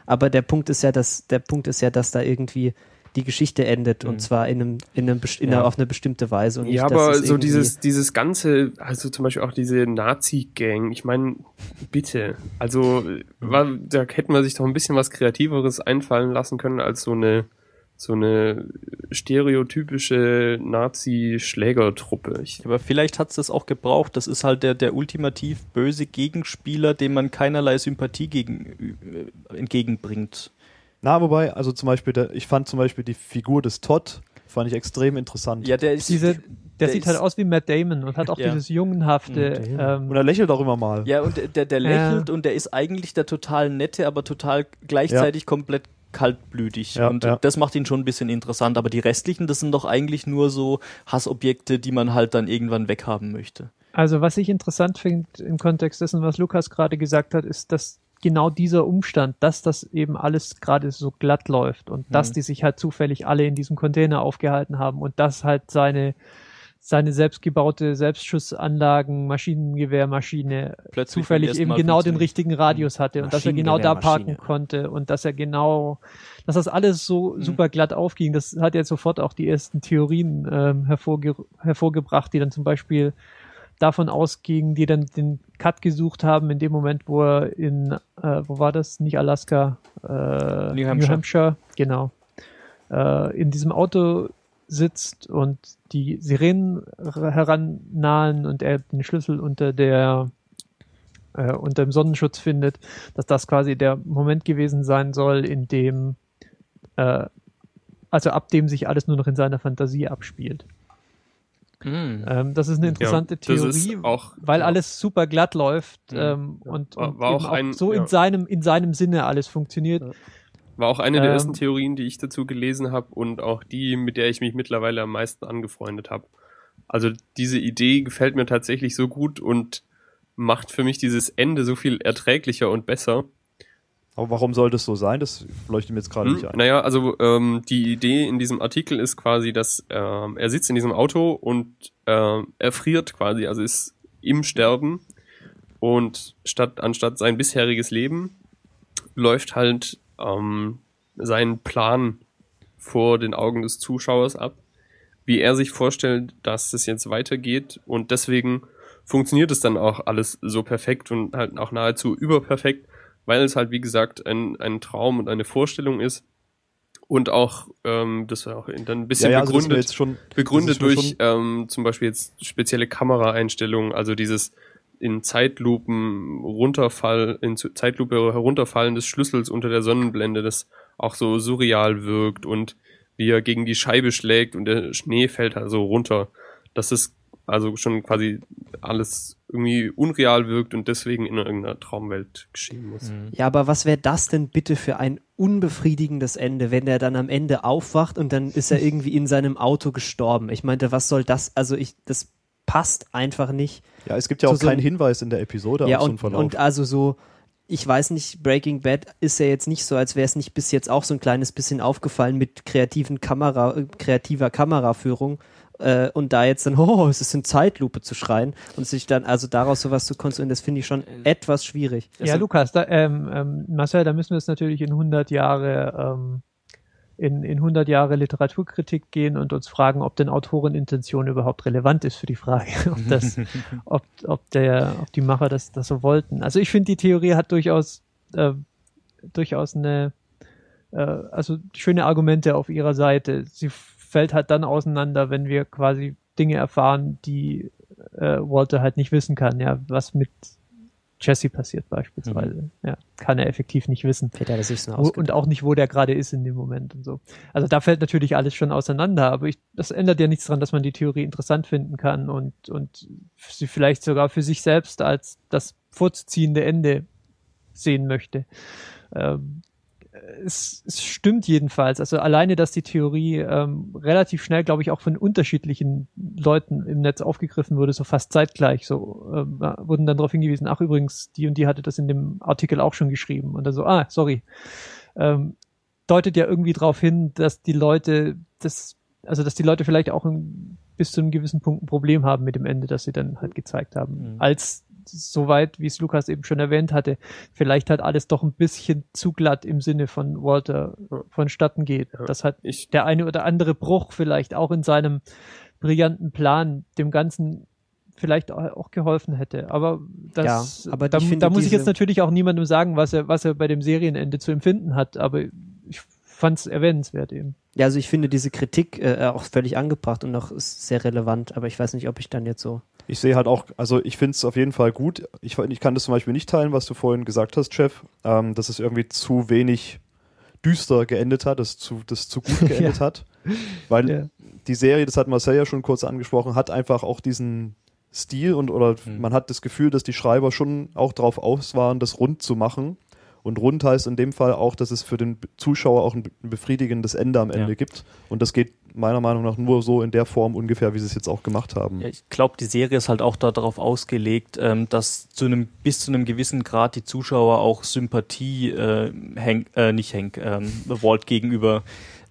Aber der Punkt ist ja, dass, der Punkt ist ja, dass da irgendwie die Geschichte endet Mhm. und zwar in einem, in einem, best- in Ja. einer, auf eine bestimmte Weise und nicht, ja, dass aber es so dieses, dieses ganze, also zum Beispiel auch diese Nazi-Gang, ich meine, bitte. Also, war, da hätten wir sich doch ein bisschen was Kreativeres einfallen lassen können als so eine, so eine stereotypische Nazi-Schlägertruppe. Ich, Aber vielleicht hat's das auch gebraucht. Das ist halt der, der ultimativ böse Gegenspieler, dem man keinerlei Sympathie gegen, äh, entgegenbringt. Na, wobei, also zum Beispiel, der, ich fand zum Beispiel die Figur des Todd, fand ich extrem interessant. Ja, der ist. Diese, der, der sieht ist- halt aus wie Matt Damon und hat auch Ja. dieses jungenhafte. Mhm, ähm, Und er lächelt auch immer mal. Ja, und der, der Ja. lächelt und der ist eigentlich der total nette, aber total gleichzeitig komplett kaltblütig. Ja, und ja. das macht ihn schon ein bisschen interessant. Aber die restlichen, das sind doch eigentlich nur so Hassobjekte, die man halt dann irgendwann weghaben möchte. Also was ich interessant finde im Kontext dessen, was Lukas gerade gesagt hat, ist, dass genau dieser Umstand, dass das eben alles gerade so glatt läuft und dass Mhm. die sich halt zufällig alle in diesem Container aufgehalten haben und dass halt seine seine selbstgebaute Selbstschussanlagen, Maschinengewehrmaschine Plötzlich zufällig eben genau den richtigen Radius hatte und dass er genau da parken konnte und dass er genau, dass das alles so Mhm. super glatt aufging. Das hat jetzt sofort auch die ersten Theorien ähm, hervorge hervorgebracht, die dann zum Beispiel davon ausgingen, die dann den Cut gesucht haben in dem Moment, wo er in, äh, wo war das? Nicht Alaska, äh, New Hampshire. genau, äh, in diesem Auto sitzt und die Sirenen herannahen und er den Schlüssel unter der äh, unter dem Sonnenschutz findet, dass das quasi der Moment gewesen sein soll, in dem, äh, also ab dem sich alles nur noch in seiner Fantasie abspielt. Hm. Ähm, das ist eine interessante Ja, Theorie, auch- weil ja. alles super glatt läuft Mhm. ähm, und, War- und war eben auch ein- so ja. in seinem in seinem Sinne alles funktioniert. War auch eine der Ähm, ersten Theorien, die ich dazu gelesen habe und auch die, mit der ich mich mittlerweile am meisten angefreundet habe. Also diese Idee gefällt mir tatsächlich so gut und macht für mich dieses Ende so viel erträglicher und besser. Aber warum soll das so sein? Das leuchtet mir jetzt gerade Hm, nicht ein. Naja, also ähm, die Idee in diesem Artikel ist quasi, dass ähm, er sitzt in diesem Auto und ähm, er friert quasi, also ist im Sterben und statt anstatt sein bisheriges Leben läuft halt ähm, sein Plan vor den Augen des Zuschauers ab, wie er sich vorstellt, dass es jetzt weitergeht und deswegen funktioniert es dann auch alles so perfekt und halt auch nahezu überperfekt, weil es halt wie gesagt ein, ein Traum und eine Vorstellung ist und auch ähm, das war auch dann ein bisschen ja, ja, also begründet jetzt schon, begründet durch ähm, zum Beispiel jetzt spezielle Kameraeinstellungen, also dieses in Zeitlupen runterfall, in Zeitlupe herunterfallen des Schlüssels unter der Sonnenblende, das auch so surreal wirkt und wie er gegen die Scheibe schlägt und der Schnee fällt also runter. Das ist also schon quasi alles irgendwie unreal wirkt und deswegen in irgendeiner Traumwelt geschehen muss. Ja, aber was wäre das denn bitte für ein unbefriedigendes Ende, wenn er dann am Ende aufwacht und dann ist er irgendwie in seinem Auto gestorben? Ich meinte, was soll das? Also ich, das passt einfach nicht. ja, es gibt ja auch so keinen Hinweis in der Episode ja, auf so einen Verlauf. und also so, ich weiß nicht, Breaking Bad ist ja jetzt nicht so, als wäre es nicht bis jetzt auch so ein kleines bisschen aufgefallen mit kreativen Kamera, äh, kreativer Kameraführung. Äh, und da jetzt dann, oh, es ist in Zeitlupe zu schreien und sich dann, also daraus sowas zu konstruieren, das finde ich schon etwas schwierig. Ja, Lukas, da, ähm, ähm, Marcel, da müssen wir jetzt natürlich in 100 Jahre ähm, in, in 100 Jahre Literaturkritik gehen und uns fragen, ob denn Autorenintention überhaupt relevant ist für die Frage, ob das, ob, ob der, ob die Macher das, das so wollten. Also ich finde, die Theorie hat durchaus, äh, durchaus eine, äh, also schöne Argumente auf ihrer Seite. Sie fällt halt dann auseinander, wenn wir quasi Dinge erfahren, die äh, Walter halt nicht wissen kann. Ja, was mit Jesse passiert beispielsweise. Ja, kann er effektiv nicht wissen. Hat er sich und auch nicht, wo der gerade ist in dem Moment und so. Also da fällt natürlich alles schon auseinander, aber ich, das ändert ja nichts daran, dass man die Theorie interessant finden kann und, und sie vielleicht sogar für sich selbst als das vorzuziehende Ende sehen möchte. Ähm, es, es stimmt jedenfalls. Also alleine, dass die Theorie ähm, relativ schnell, glaube ich, auch von unterschiedlichen Leuten im Netz aufgegriffen wurde, so fast zeitgleich. So ähm, wurden dann darauf hingewiesen, ach übrigens, die und die hatte das in dem Artikel auch schon geschrieben. Und dann so, ah, sorry. Ähm, deutet ja irgendwie darauf hin, dass die Leute das, also dass die Leute vielleicht auch ein, bis zu einem gewissen Punkt ein Problem haben mit dem Ende, das sie dann halt gezeigt haben. Mhm. Als soweit, wie es Lukas eben schon erwähnt hatte, vielleicht halt alles doch ein bisschen zu glatt im Sinne von Walter vonstatten geht. Ja. Dass halt Ich, der eine oder andere Bruch vielleicht auch in seinem brillanten Plan dem Ganzen vielleicht auch- geholfen hätte. Aber das, Ja, aber da, ich da muss ich jetzt natürlich auch niemandem sagen, was er, was er bei dem Serienende zu empfinden hat. Aber ich fand es erwähnenswert eben. Ja, also ich finde diese Kritik äh, auch völlig angebracht und auch ist sehr relevant, aber ich weiß nicht, ob ich dann jetzt so. Ich sehe halt auch, also ich finde es auf jeden Fall gut. Ich, ich kann das zum Beispiel nicht teilen, was du vorhin gesagt hast, Chef, ähm, dass es irgendwie zu wenig düster geendet hat, dass zu, das zu gut geendet hat. Weil Ja. die Serie, das hat Marcel ja schon kurz angesprochen, hat einfach auch diesen Stil und oder Mhm. man hat das Gefühl, dass die Schreiber schon auch darauf aus waren, das rund zu machen. Und rund heißt in dem Fall auch, dass es für den Zuschauer auch ein be- ein befriedigendes Ende am Ende Ja. gibt. Und das geht meiner Meinung nach nur so in der Form ungefähr, wie sie es jetzt auch gemacht haben. Ja, ich glaube, die Serie ist halt auch darauf ausgelegt, ähm, dass zu einem bis zu einem gewissen Grad die Zuschauer auch Sympathie äh, Hank, äh, nicht Hank, ähm, Walt gegenüber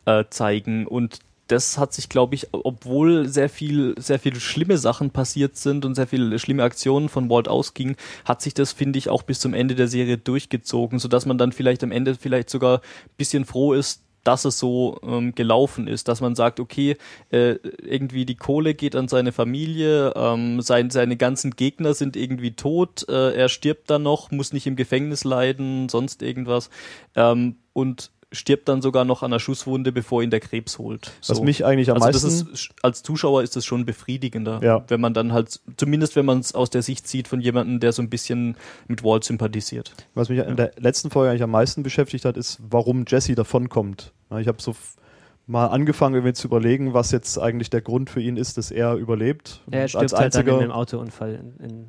äh, zeigen und das hat sich, glaube ich, obwohl sehr viel, sehr viele schlimme Sachen passiert sind und sehr viele schlimme Aktionen von Walt ausgingen, hat sich das, finde ich, auch bis zum Ende der Serie durchgezogen, sodass man dann vielleicht am Ende vielleicht sogar ein bisschen froh ist, dass es so ähm, gelaufen ist, dass man sagt, okay, äh, irgendwie die Kohle geht an seine Familie, ähm, sein, seine ganzen Gegner sind irgendwie tot, äh, er stirbt dann noch, muss nicht im Gefängnis leiden, sonst irgendwas. Ähm, und stirbt dann sogar noch an einer Schusswunde, bevor ihn der Krebs holt. Was mich eigentlich am also meisten. das ist, als Zuschauer ist das schon befriedigender, Ja. wenn man dann halt, zumindest wenn man es aus der Sicht sieht von jemandem, der so ein bisschen mit Walt sympathisiert. Was mich in der letzten Folge eigentlich am meisten beschäftigt hat, ist, warum Jesse davonkommt. Ja, Ich habe so mal angefangen, irgendwie zu überlegen, was jetzt eigentlich der Grund für ihn ist, dass er überlebt. Er Und stirbt halt dann in einem Autounfall in, in,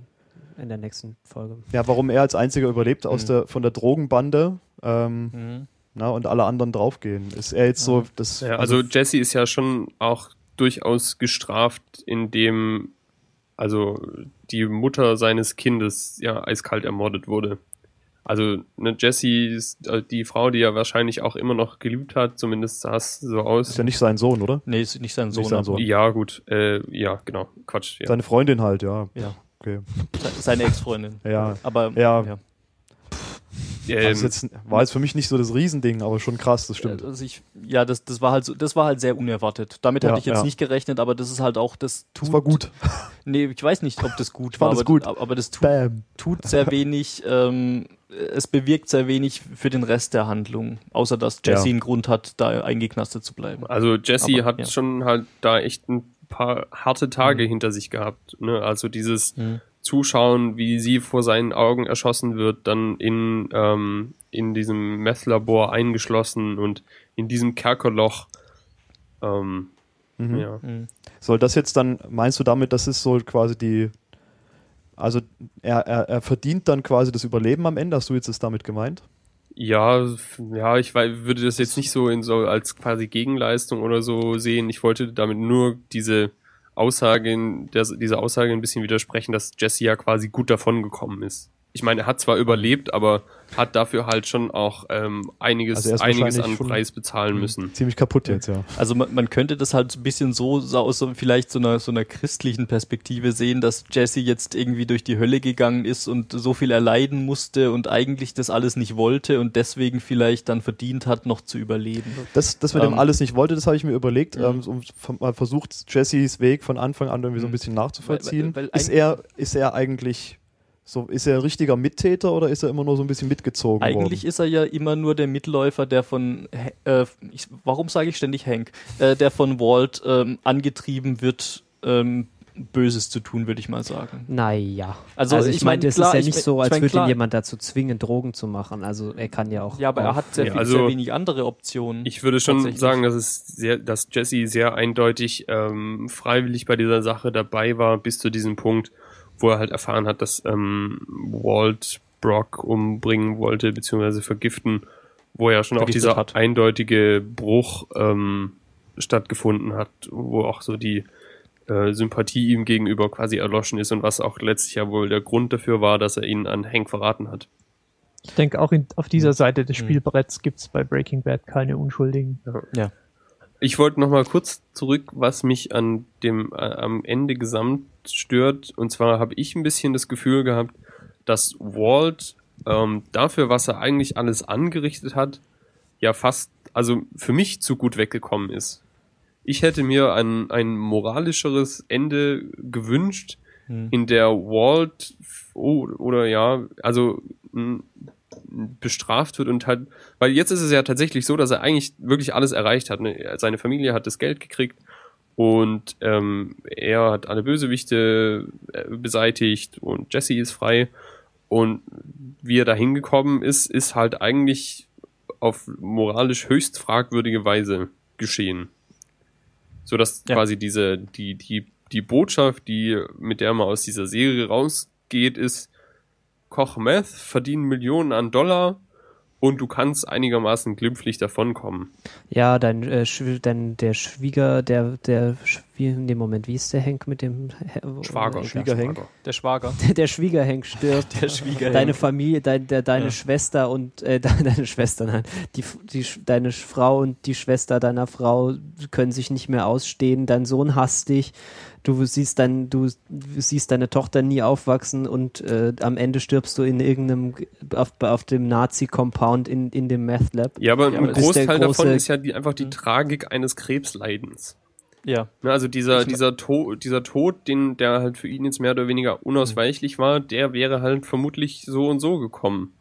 in der nächsten Folge. ja, warum er als einziger überlebt aus Mhm. der, von der Drogenbande ähm, na, und alle anderen draufgehen. Ist er jetzt so das. Ja, also Jesse ist ja schon auch durchaus gestraft, indem also die Mutter seines Kindes ja eiskalt ermordet wurde. Also ne, Jesse ist äh, die Frau, die er wahrscheinlich auch immer noch geliebt hat, zumindest sah es so aus. ist ja nicht sein Sohn, oder? Nee, ist nicht sein Sohn. sein aber- Sohn. Ja, gut, äh, ja, genau, Quatsch. Ja. Seine Freundin halt, ja. Ja. Okay. Se- Seine Ex-Freundin. Ja. Aber Ja. ja. Ähm, Also jetzt, war jetzt für mich nicht so das Riesending, aber schon krass, das stimmt. Also ich, ja, das, das war halt so, das war halt sehr unerwartet. Damit Ja, hatte ich jetzt ja. nicht gerechnet, aber das ist halt auch, das tut. Das war gut. Nee, ich weiß nicht, ob das gut war, es aber, gut. aber das tut, Bam. tut sehr wenig, ähm, es bewirkt sehr wenig für den Rest der Handlung, außer dass Jesse Ja. einen Grund hat, da eingeknastet zu bleiben. Also Jesse Aber, hat ja. schon halt da echt ein paar harte Tage Mhm. hinter sich gehabt. Ne? Also dieses Mhm. Zuschauen, wie sie vor seinen Augen erschossen wird, dann in, ähm, in diesem Meth-Labor eingeschlossen und in diesem Kerkerloch. Ähm, Mhm. ja. Mhm. Soll das jetzt dann, meinst du damit, das ist so quasi die, also er, er, er verdient dann quasi das Überleben am Ende? Hast du jetzt das damit gemeint? Ja, ja, ich würde das jetzt nicht so in so als quasi Gegenleistung oder so sehen. Ich wollte damit nur diese Aussage, in- der, diese Aussage ein bisschen widersprechen, dass Jesse ja quasi gut davon gekommen ist. Ich meine, er hat zwar überlebt, aber hat dafür halt schon auch ähm, einiges, Also einiges an Preis bezahlen müssen. Ziemlich kaputt jetzt, ja. Also man, man könnte das halt ein bisschen so, so aus so vielleicht so einer, so einer christlichen Perspektive sehen, dass Jesse jetzt irgendwie durch die Hölle gegangen ist und so viel erleiden musste und eigentlich das alles nicht wollte und deswegen vielleicht dann verdient hat, noch zu überleben. Das, das mit dem Ähm, alles nicht wollte, das habe ich mir überlegt, Mhm. ähm, um v- mal versucht, Jessys Weg von Anfang an irgendwie so ein Mhm. bisschen nachzuvollziehen. Weil- weil- weil ist, er, ist er eigentlich so, ist er ein richtiger Mittäter oder ist er immer nur so ein bisschen mitgezogen Eigentlich worden? ist er ja immer nur der Mitläufer, der von, äh, ich, warum sage ich ständig Hank, äh, der von Walt ähm, angetrieben wird, ähm, Böses zu tun, würde ich mal sagen. Naja. Also, Also, ich ich, meine, mein, es klar, ist ja ich nicht mein- so, ich als mein, würde ihn klar. jemand dazu zwingen, Drogen zu machen. Also er kann ja auch. Ja, aber er auch- hat sehr, Ja, viel, also- sehr wenig andere Optionen. Ich würde schon sagen, dass es sehr, dass Jesse sehr eindeutig ähm, freiwillig bei dieser Sache dabei war, bis zu diesem Punkt, wo er halt erfahren hat, dass ähm, Walt Brock umbringen wollte, beziehungsweise vergiften, wo ja schon auch dieser hat. eindeutige Bruch ähm, stattgefunden hat, wo auch so die äh, Sympathie ihm gegenüber quasi erloschen ist und was auch letztlich ja wohl der Grund dafür war, dass er ihn an Hank verraten hat. Ich denke, auch in, auf dieser Seite des Mhm. Spielbretts gibt es bei Breaking Bad keine Unschuldigen. ja. Ich wollte noch mal kurz zurück, was mich an dem äh, am Ende gesamt stört. Und zwar habe ich ein bisschen das Gefühl gehabt, dass Walt ähm, dafür, was er eigentlich alles angerichtet hat, ja fast, also für mich zu gut weggekommen ist. Ich hätte mir ein, ein moralischeres Ende gewünscht, Hm. in der Walt oh, oder ja, also m, bestraft wird und halt, weil jetzt ist es ja tatsächlich so, dass er eigentlich wirklich alles erreicht hat. Ne? Seine Familie hat das Geld gekriegt und ähm, er hat alle Bösewichte äh, beseitigt und Jesse ist frei und wie er da hingekommen ist, ist halt eigentlich auf moralisch höchst fragwürdige Weise geschehen. So dass Ja. quasi diese, die, die, die Botschaft, die, mit der man aus dieser Serie rausgeht, ist, koch Meth, verdien Millionen an Dollar und du kannst einigermaßen glimpflich davonkommen. Ja, dein, äh, dein der Schwieger, der, der Schwie in dem Moment, wie ist der Henk mit dem Schwager. Schwiegerhenk? Der Schwager. Der, Schwiegerhenk stirbt. Der Schwiegerhenk. Deine Familie, dein, der, deine Ja. Schwester und äh, de- deine Schwester, nein, die, die, deine Frau und die Schwester deiner Frau können sich nicht mehr ausstehen. Dein Sohn hasst dich. Du siehst dein, du siehst deine Tochter nie aufwachsen und äh, am Ende stirbst du in irgendeinem auf, auf dem Nazi-Compound in, in dem Meth Lab. Ja, aber Ja, ein Großteil davon ist ja die, einfach die Mhm. Tragik eines Krebsleidens. Ja. Ne, also dieser, dieser, Tod, dieser Tod, den, der halt für ihn jetzt mehr oder weniger unausweichlich war, der wäre halt vermutlich so und so gekommen.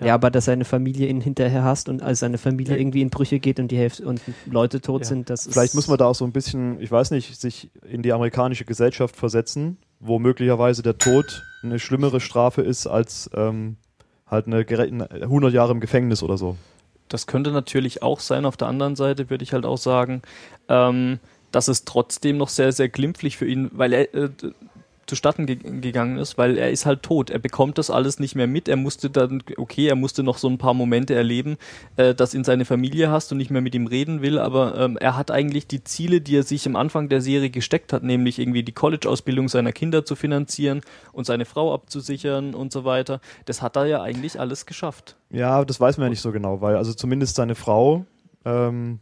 Ja. aber dass seine Familie ihn hinterher hasst und als seine Familie irgendwie in Brüche geht und die Hälfte und Leute tot Ja. sind, das ist. Vielleicht muss man da auch so ein bisschen, ich weiß nicht, sich in die amerikanische Gesellschaft versetzen, wo möglicherweise der Tod eine schlimmere Strafe ist als ähm, halt eine gere- 100 Jahre im Gefängnis oder so. Das könnte natürlich auch sein. Auf der anderen Seite würde ich halt auch sagen, ähm, dass es trotzdem noch sehr, sehr glimpflich für ihn, weil er äh, zustatten ge gegangen ist, weil er ist halt tot. Er bekommt das alles nicht mehr mit. Er musste dann, okay, er musste noch so ein paar Momente erleben, äh, dass ihn seine Familie hasst und nicht mehr mit ihm reden will, aber ähm, er hat eigentlich die Ziele, die er sich am Anfang der Serie gesteckt hat, nämlich irgendwie die College-Ausbildung seiner Kinder zu finanzieren und seine Frau abzusichern und so weiter. Das hat er ja eigentlich alles geschafft. Ja, das weiß man ja nicht so genau, weil also zumindest seine Frau ähm,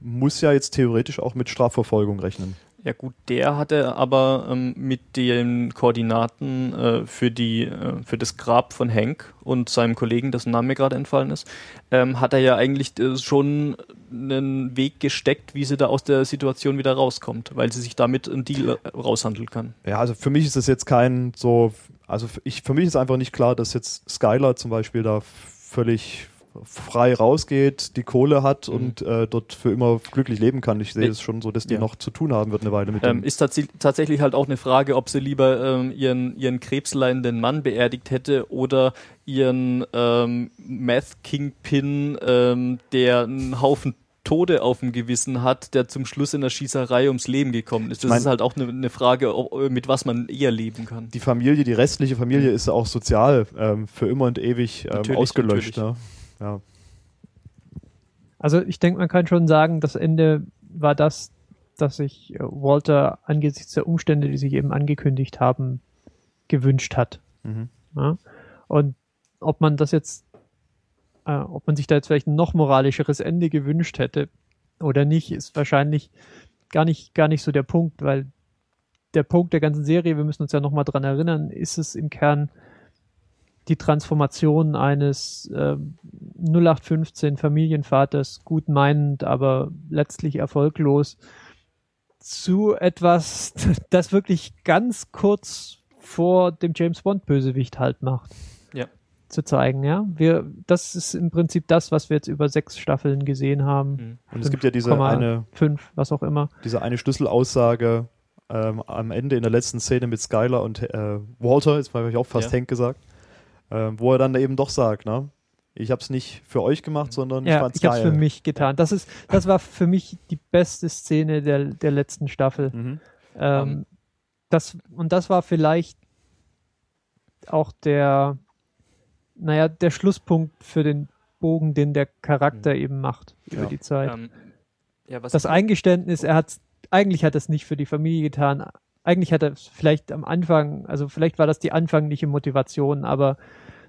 muss ja jetzt theoretisch auch mit Strafverfolgung rechnen. Ja gut, der hatte aber ähm, mit den Koordinaten äh, für die äh, für das Grab von Hank und seinem Kollegen, dessen Name mir gerade entfallen ist, ähm, hat er ja eigentlich äh, schon einen Weg gesteckt, wie sie da aus der Situation wieder rauskommt, weil sie sich damit einen Deal äh, raushandeln kann. Ja, also für mich ist das jetzt kein so, also ich, für mich ist einfach nicht klar, dass jetzt Skylar zum Beispiel da völlig frei rausgeht, die Kohle hat Mhm. und äh, dort für immer glücklich leben kann. Ich sehe es schon so, dass die Ja. noch zu tun haben wird eine Weile mit Ähm, dem. ist tats tatsächlich halt auch eine Frage, ob sie lieber ähm, ihren, ihren krebsleidenden Mann beerdigt hätte oder ihren ähm, Meth-Kingpin, ähm, der einen Haufen Tode auf dem Gewissen hat, der zum Schluss in der Schießerei ums Leben gekommen ist. Das mein- ist halt auch eine, eine Frage, ob, mit was man eher leben kann. Die Familie, die restliche Familie ist auch sozial ähm, für immer und ewig ähm, Natürlich, ausgelöscht. Ne? Ja. Also ich denke, man kann schon sagen, das Ende war das, dass sich äh, Walter angesichts der Umstände, die sich eben angekündigt haben, gewünscht hat. Mhm. Ja? Und ob man das jetzt, äh, ob man sich da jetzt vielleicht ein noch moralischeres Ende gewünscht hätte oder nicht, ist wahrscheinlich gar nicht, gar nicht so der Punkt, weil der Punkt der ganzen Serie, wir müssen uns ja nochmal dran erinnern, ist es im Kern die Transformation eines ähm, 0815 Familienvaters, gut meinend, aber letztlich erfolglos, zu etwas, das wirklich ganz kurz vor dem James Bond Bösewicht halt macht. Ja. Zu zeigen, ja. Wir, das ist im Prinzip das, was wir jetzt über sechs Staffeln gesehen haben. Mhm. Und es gibt ja diese 5,5, eine, Fünf, was auch immer. diese eine Schlüsselaussage ähm, am Ende in der letzten Szene mit Skylar und äh, Walter, jetzt habe ich auch fast Ja. Hank gesagt, ähm, wo er dann eben doch sagt, ne? Ich habe es nicht für euch gemacht, sondern ich Ja, fand's ich habe es geil. für mich getan. Das ist, das war für mich die beste Szene der, der letzten Staffel. Mhm. Ähm, Ähm. das, und das war vielleicht auch der, naja, der Schlusspunkt für den Bogen, den der Charakter eben macht über Ja. die Zeit. Ähm, ja, was das ich- Eingeständnis, er hat eigentlich hat er es nicht für die Familie getan. Eigentlich hat er vielleicht am Anfang, also vielleicht war das die anfängliche Motivation, aber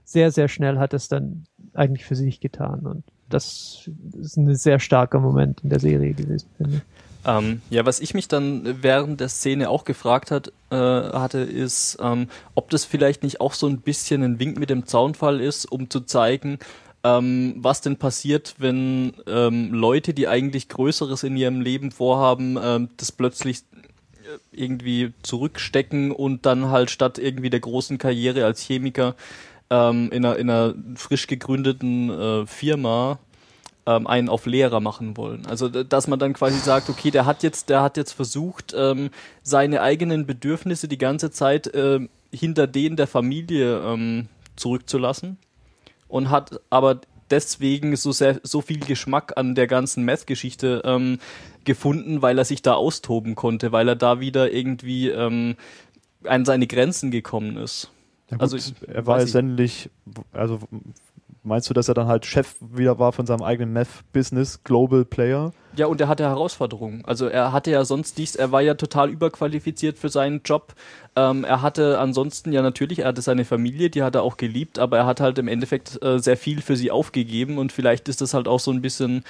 sehr, sehr schnell hat es dann eigentlich für sich getan. Und das ist ein sehr starker Moment in der Serie gewesen, finde ich. Ähm, ja, was ich mich dann während der Szene auch gefragt hat, äh, hatte, ist, ähm, ob das vielleicht nicht auch so ein bisschen ein Wink mit dem Zaunfall ist, um zu zeigen, ähm, was denn passiert, wenn ähm, Leute, die eigentlich Größeres in ihrem Leben vorhaben, ähm, das plötzlich irgendwie zurückstecken und dann halt statt irgendwie der großen Karriere als Chemiker ähm, in, einer, in einer frisch gegründeten äh, Firma ähm, einen auf Lehrer machen wollen. Also dass man dann quasi sagt, okay, der hat jetzt, der hat jetzt versucht, ähm, seine eigenen Bedürfnisse die ganze Zeit ähm, hinter denen der Familie ähm, zurückzulassen und hat aber deswegen so sehr so viel Geschmack an der ganzen Meth-Geschichte ähm, gefunden, weil er sich da austoben konnte, weil er da wieder irgendwie ähm, an seine Grenzen gekommen ist. Ja, gut, Also ich- er war letztendlich, also meinst du, dass er dann halt Chef wieder war von seinem eigenen Meth-Business, Global Player? Ja, und er hatte Herausforderungen. Also er hatte ja sonst nichts, er war ja total überqualifiziert für seinen Job. Ähm, er hatte ansonsten ja natürlich, er hatte seine Familie, die hat er auch geliebt, aber er hat halt im Endeffekt äh, sehr viel für sie aufgegeben und vielleicht ist das halt auch so ein bisschen,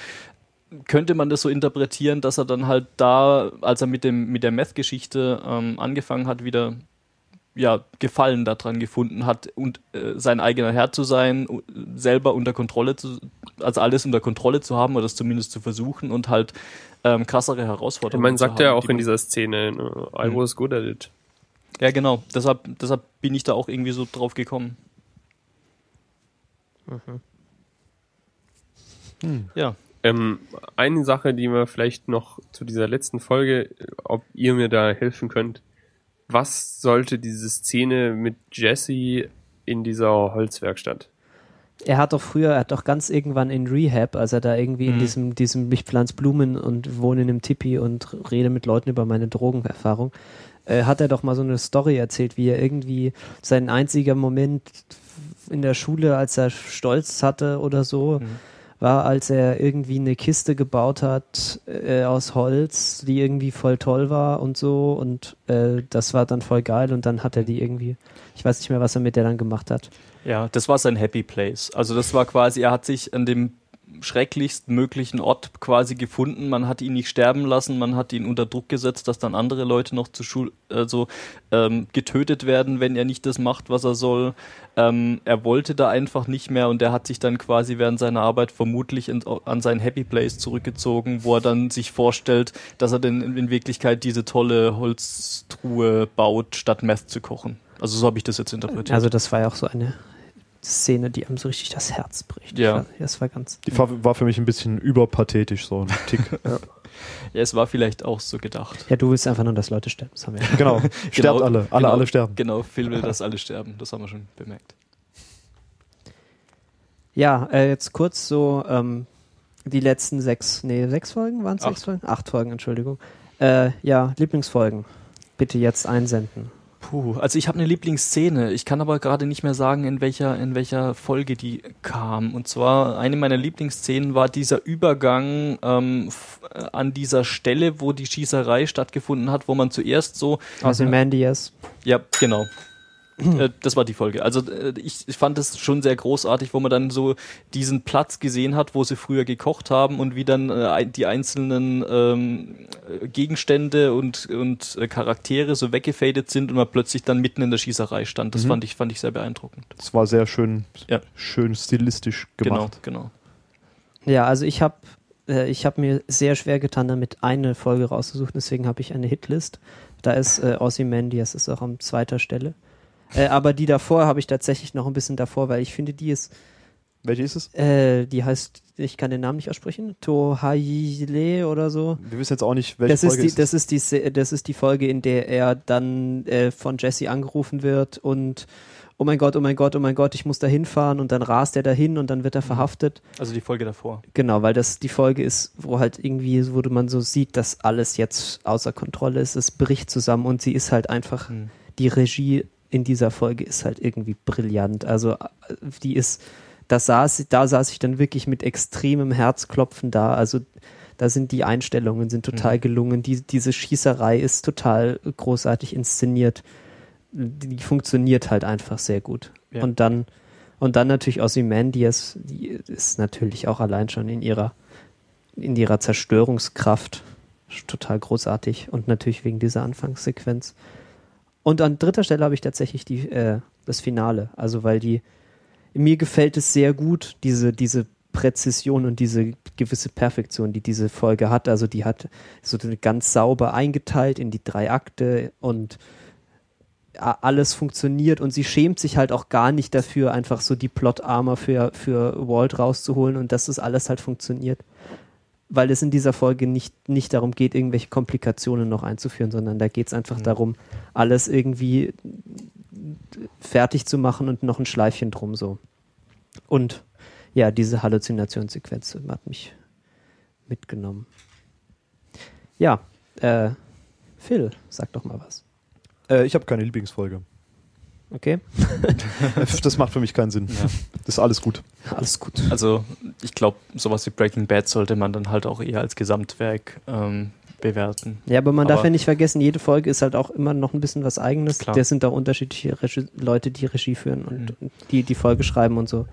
könnte man das so interpretieren, dass er dann halt da, als er mit dem mit der Meth-Geschichte ähm, angefangen hat, wieder ja, Gefallen daran gefunden hat und äh, sein eigener Herr zu sein, selber unter Kontrolle zu, also alles unter Kontrolle zu haben oder das zumindest zu versuchen und halt ähm, krassere Herausforderungen zu sagt er haben, auch in man- dieser Szene, ne, I Mhm. was good at it. Ja, genau. Deshalb, deshalb bin ich da auch irgendwie so drauf gekommen. Ja, Ähm, eine Sache, die wir vielleicht noch zu dieser letzten Folge, äh, ob ihr mir da helfen könnt. Was sollte diese Szene mit Jesse in dieser Holzwerkstatt? Er hat doch früher, er hat doch ganz irgendwann in Rehab, als er da irgendwie in Mhm. diesem, diesem, ich pflanz Blumen und wohne in einem Tipi und rede mit Leuten über meine Drogenerfahrung, äh, hat er doch mal so eine Story erzählt, wie er irgendwie sein einziger Moment in der Schule, als er Stolz hatte oder so, Mhm. War, als er irgendwie eine Kiste gebaut hat äh, aus Holz, die irgendwie voll toll war und so und äh, das war dann voll geil und dann hat er die irgendwie, ich weiß nicht mehr, was er mit der dann gemacht hat. Ja, das war sein Happy Place. Also das war quasi, er hat sich an dem schrecklichst möglichen Ort quasi gefunden. Man hat ihn nicht sterben lassen, man hat ihn unter Druck gesetzt, dass dann andere Leute noch zu Schul also ähm, getötet werden, wenn er nicht das macht, was er soll. Ähm, er wollte da einfach nicht mehr und er hat sich dann quasi während seiner Arbeit vermutlich in, an sein Happy Place zurückgezogen, wo er dann sich vorstellt, dass er denn in, Wirklichkeit diese tolle Holztruhe baut, statt Meth zu kochen. Also so habe ich das jetzt interpretiert. Also das war ja auch so eine Szene, die einem so richtig das Herz bricht. Ja. War- Das war ganz. Die war, war für mich ein bisschen überpathetisch, so ein Tick. ja, es war vielleicht auch so gedacht. Ja, du willst einfach nur, dass Leute sterben. Das haben wir ja. genau. Sterbt alle. Alle, genau, alle sterben. Genau, Phil will, dass alle sterben. Das haben wir schon bemerkt. Ja, äh, jetzt kurz so ähm, die letzten sechs, nee, sechs Folgen waren es sechs Acht. Folgen? Acht Folgen, Entschuldigung. Äh, ja, Lieblingsfolgen. Bitte jetzt einsenden. Puh, also ich habe eine Lieblingsszene. Ich kann aber gerade nicht mehr sagen, in welcher, in welcher Folge die kam. Und zwar eine meiner Lieblingsszenen war dieser Übergang ähm, äh, an dieser Stelle, wo die Schießerei stattgefunden hat, wo man zuerst so Ozymandias. Ja, genau. Äh, Das war die Folge. Also äh, ich, ich fand das schon sehr großartig, wo man dann so diesen Platz gesehen hat, wo sie früher gekocht haben und wie dann äh, die einzelnen ähm, äh, Gegenstände und, und äh, Charaktere so weggefadet sind und man plötzlich dann mitten in der Schießerei stand. Das Mhm. fand ich fand ich sehr beeindruckend. Das war sehr schön, Ja. schön stilistisch gemacht. Genau, Ja, also ich habe ich habe mir sehr schwer getan, damit eine Folge rauszusuchen, deswegen habe ich eine Hitlist. Da ist äh, Ozymandias ist auch an zweiter Stelle. Äh, aber die davor habe ich tatsächlich noch ein bisschen davor, weil ich finde, die ist, Welche ist es? äh, die heißt, ich kann den Namen nicht aussprechen, Tohaile oder so. Wir wissen jetzt auch nicht, welche Das ist, Folge die, es das, ist die, das ist die Folge, in der er dann äh, von Jesse angerufen wird und oh mein Gott, oh mein Gott, oh mein Gott, ich muss da hinfahren und dann rast er dahin und dann wird er verhaftet. Also die Folge davor. Genau, weil das die Folge ist, wo halt irgendwie, wo man so sieht, dass alles jetzt außer Kontrolle ist, es bricht zusammen und sie ist halt einfach, Hm. die Regie in dieser Folge ist halt irgendwie brillant. Also die ist, da saß, da saß ich dann wirklich mit extremem Herzklopfen da. Also da sind die Einstellungen sind total Mhm. gelungen. Die, diese Schießerei ist total großartig inszeniert. Die, die funktioniert halt einfach sehr gut. Ja. Und dann und dann natürlich Ozymandias, die ist natürlich auch allein schon in ihrer in ihrer Zerstörungskraft total großartig und natürlich wegen dieser Anfangssequenz. Und an dritter Stelle habe ich tatsächlich die, äh, das Finale. Also weil die, mir gefällt es sehr gut, diese, diese Präzision und diese gewisse Perfektion, die diese Folge hat. Also die hat so ganz sauber eingeteilt in die drei Akte und alles funktioniert und sie schämt sich halt auch gar nicht dafür, einfach so die Plot-Armor für, für Walt rauszuholen und dass das alles halt funktioniert. Weil es in dieser Folge nicht, nicht darum geht, irgendwelche Komplikationen noch einzuführen, sondern da geht es einfach Mhm. darum, alles irgendwie fertig zu machen und noch ein Schleifchen drum so. Und ja, diese Halluzinationssequenz hat mich mitgenommen. Ja, äh, Phil, sag doch mal was. Äh, ich habe keine Lieblingsfolge. Okay? das macht für mich keinen Sinn. Ja. Das ist alles gut. Alles gut. Also ich glaube, sowas wie Breaking Bad sollte man dann halt auch eher als Gesamtwerk ähm, bewerten. Ja, aber man darf Aber- ja nicht vergessen, jede Folge ist halt auch immer noch ein bisschen was Eigenes. Klar. Das sind auch unterschiedliche Regie Leute, die Regie führen und Mhm. die die Folge schreiben und so.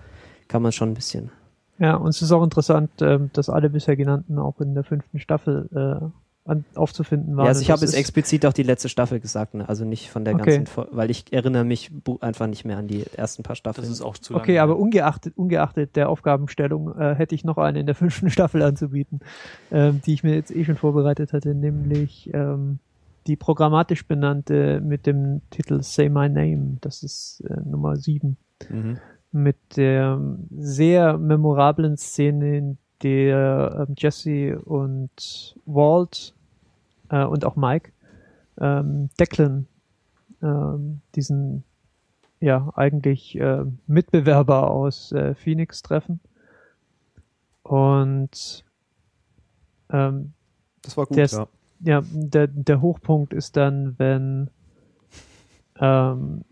Kann man schon ein bisschen. Ja, und es ist auch interessant, ähm, dass alle bisher genannten auch in der fünften Staffel äh, an, aufzufinden waren. Ja, also ich habe jetzt ist- explizit auch die letzte Staffel gesagt, ne? also nicht von der Okay. ganzen Folge, weil ich erinnere mich einfach nicht mehr an die ersten paar Staffeln. Das ist auch zu lang. Okay, aber ungeachtet, ungeachtet der Aufgabenstellung äh, hätte ich noch eine in der fünften Staffel anzubieten, ähm, die ich mir jetzt eh schon vorbereitet hatte, nämlich ähm, die programmatisch benannte mit dem Titel Say My Name. Das ist äh, Nummer sieben. Mhm. mit der sehr memorablen Szene, in der ähm, Jesse und Walt äh, und auch Mike ähm, Declan ähm, diesen ja eigentlich äh, Mitbewerber aus äh, Phoenix treffen und ähm, Das war gut, Der ja. ja, der, der Hochpunkt ist dann, wenn, ähm,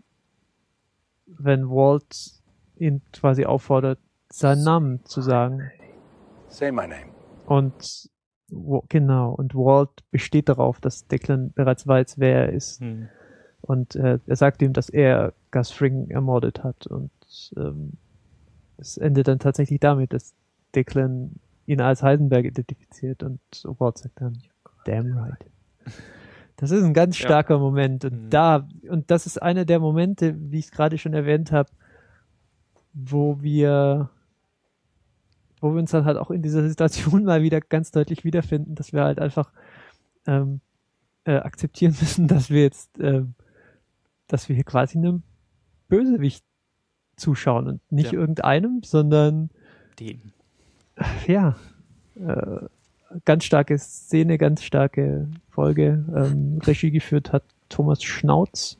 wenn Walt ihn quasi auffordert, seinen Namen zu sagen. Say my name. Und genau, und Walt besteht darauf, dass Declan bereits weiß, wer er ist. Hm. Und äh, er sagt ihm, dass er Gus Fring ermordet hat. Und ähm, es endet dann tatsächlich damit, dass Declan ihn als Heisenberg identifiziert und Walt sagt dann, damn right. Das ist ein ganz Ja. starker Moment. Und Mhm. da, und das ist einer der Momente, wie ich es gerade schon erwähnt habe, wo wir, wo wir uns dann halt auch in dieser Situation mal wieder ganz deutlich wiederfinden, dass wir halt einfach ähm, äh, akzeptieren müssen, dass wir jetzt, ähm, dass wir hier quasi einem Bösewicht zuschauen und nicht Ja. irgendeinem, sondern Den. ja, äh, ganz starke Szene, ganz starke Folge. Ähm, Regie geführt hat Thomas Schnauz.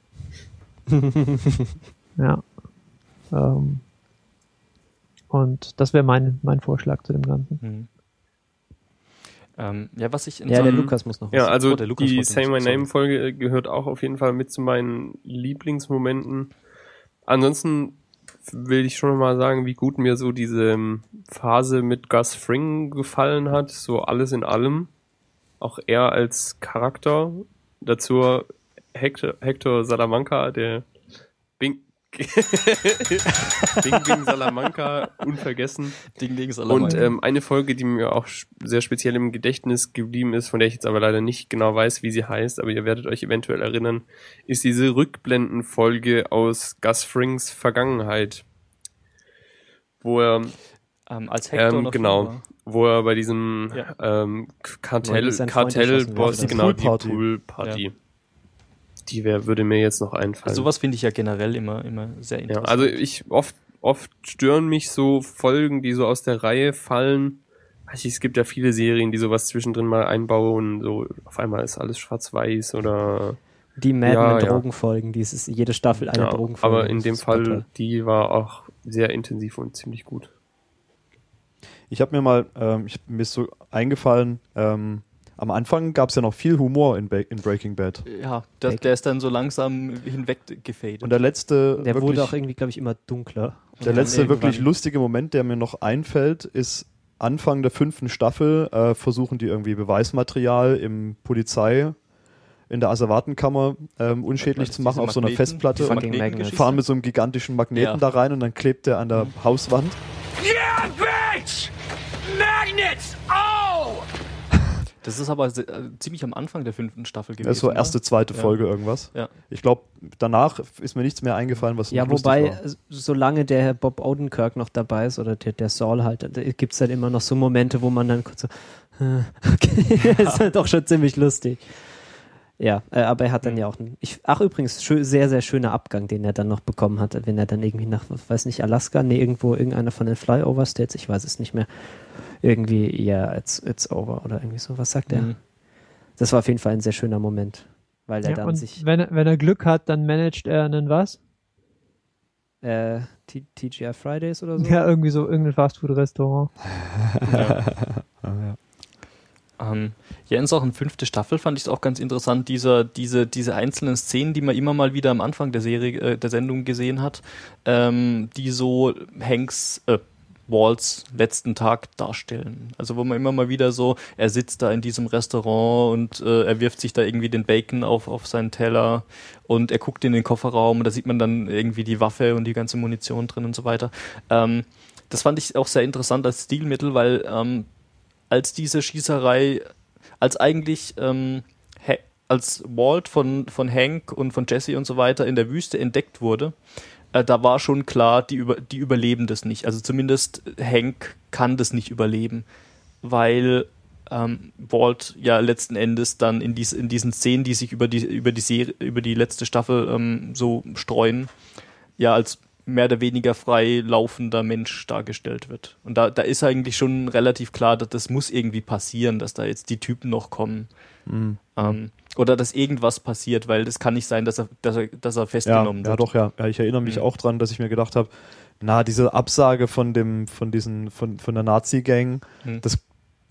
ja. Ähm, und das wäre mein, mein Vorschlag zu dem Ganzen. Hm. Ähm, ja, was ich in Ja, der Sachen- Lukas muss noch was Ja, also Oh, der Lukas die Say My. Name Folge gehört auch auf jeden Fall mit zu meinen Lieblingsmomenten. Ansonsten will ich schon mal sagen, wie gut mir so diese ähm, Phase mit Gus Fring gefallen hat. So alles in allem. Auch er als Charakter. Dazu Hector, Hector Salamanca, der Bing, Bing Bing Salamanca, unvergessen. Ding, Ding, Und Salamanca. ähm, eine Folge, die mir auch sehr speziell im Gedächtnis geblieben ist, von der ich jetzt aber leider nicht genau weiß, wie sie heißt, aber ihr werdet euch eventuell erinnern, ist diese Rückblendenfolge aus Gus Frings Vergangenheit. Wo er, ähm, als Hector ähm, noch genau, war. wo er bei diesem Ja. ähm, Kartell, Kartellboss, genau, die Poolparty. Poolparty. Die wär, würde mir jetzt noch einfallen. Also sowas finde ich ja generell immer, immer sehr Ja, interessant. also ich oft, oft stören mich so Folgen, die so aus der Reihe fallen. Also es gibt ja viele Serien, die sowas zwischendrin mal einbauen, so auf einmal ist alles schwarz-weiß oder Die Mad Ja, Men ja. Drogenfolgen, die ist jede Staffel eine ja, Drogenfolge. aber in dem Fall, toll. die war auch sehr intensiv und ziemlich gut. Ich habe mir mal, ähm, ich, mir ist so eingefallen, ähm, am Anfang gab es ja noch viel Humor in, ba in Breaking Bad. ja, der, der ist dann so langsam hinweg gefadet. Und der letzte, Der wirklich, wurde auch irgendwie, glaube ich, immer dunkler. Der letzte wirklich lustige Moment, der mir noch einfällt, ist Anfang der fünften Staffel äh, versuchen die irgendwie Beweismaterial im Polizei in der Asservatenkammer ähm, unschädlich zu machen auf so einer Magneten- Festplatte und fahren mit so einem gigantischen Magneten Ja. da rein und dann klebt der an der Hauswand. Yeah, bitch! Magnets! Das ist aber äh, ziemlich am Anfang der fünften Staffel gewesen. Das ist so erste, zweite Ja. Folge irgendwas. Ja. Ich glaube, danach ist mir nichts mehr eingefallen, was Ja, wobei, war. solange der Bob Odenkirk noch dabei ist oder der, der Saul halt, da gibt's dann immer noch so Momente, wo man dann kurz so, äh, okay, ist halt doch schon ziemlich lustig. Ja, äh, aber er hat dann ja auch, einen, ich, ach übrigens, sehr, sehr schöner Abgang, den er dann noch bekommen hat, wenn er dann irgendwie nach, weiß nicht, Alaska, nee, irgendwo irgendeiner von den Flyover States, ich weiß es nicht mehr, irgendwie, ja, yeah, it's, it's over oder irgendwie so, was sagt er? Mhm. Das war auf jeden Fall ein sehr schöner Moment, weil er Ja, dann und sich, wenn, er- wenn er Glück hat, dann managt er einen was? äh, T- TGI Fridays oder so? Ja, irgendwie so irgendein Fastfood-Restaurant. Ähm, ja, in Sachen fünfte Staffel fand ich es auch ganz interessant, dieser, diese, diese einzelnen Szenen, die man immer mal wieder am Anfang der Serie, äh, der Sendung gesehen hat, ähm, die so Hanks, äh, Walls letzten Tag darstellen. Also wo man immer mal wieder so, er sitzt da in diesem Restaurant und äh, er wirft sich da irgendwie den Bacon auf, auf seinen Teller und er guckt in den Kofferraum und da sieht man dann irgendwie die Waffe und die ganze Munition drin und so weiter. Ähm, das fand ich auch sehr interessant als Stilmittel, weil ähm, als diese Schießerei, als eigentlich ähm, als Walt von, von Hank und von Jesse und so weiter in der Wüste entdeckt wurde, äh, da war schon klar, die, über, die überleben das nicht. Also zumindest Hank kann das nicht überleben, weil ähm, Walt ja letzten Endes dann in, dies, in diesen Szenen, die sich über die, über die, Serie, über die letzte Staffel ähm, so streuen, ja als mehr oder weniger frei laufender Mensch dargestellt wird. Und da, da ist eigentlich schon relativ klar, dass das muss irgendwie passieren, dass da jetzt die Typen noch kommen. Mhm. Ähm, oder dass irgendwas passiert, weil das kann nicht sein, dass er, dass er, dass er Ja, festgenommen ja, wird. doch, ja. ja. Ich erinnere mich Mhm. auch dran, dass ich mir gedacht habe, na, diese Absage von dem, von diesen, von, von der Nazi-Gang, Mhm. das,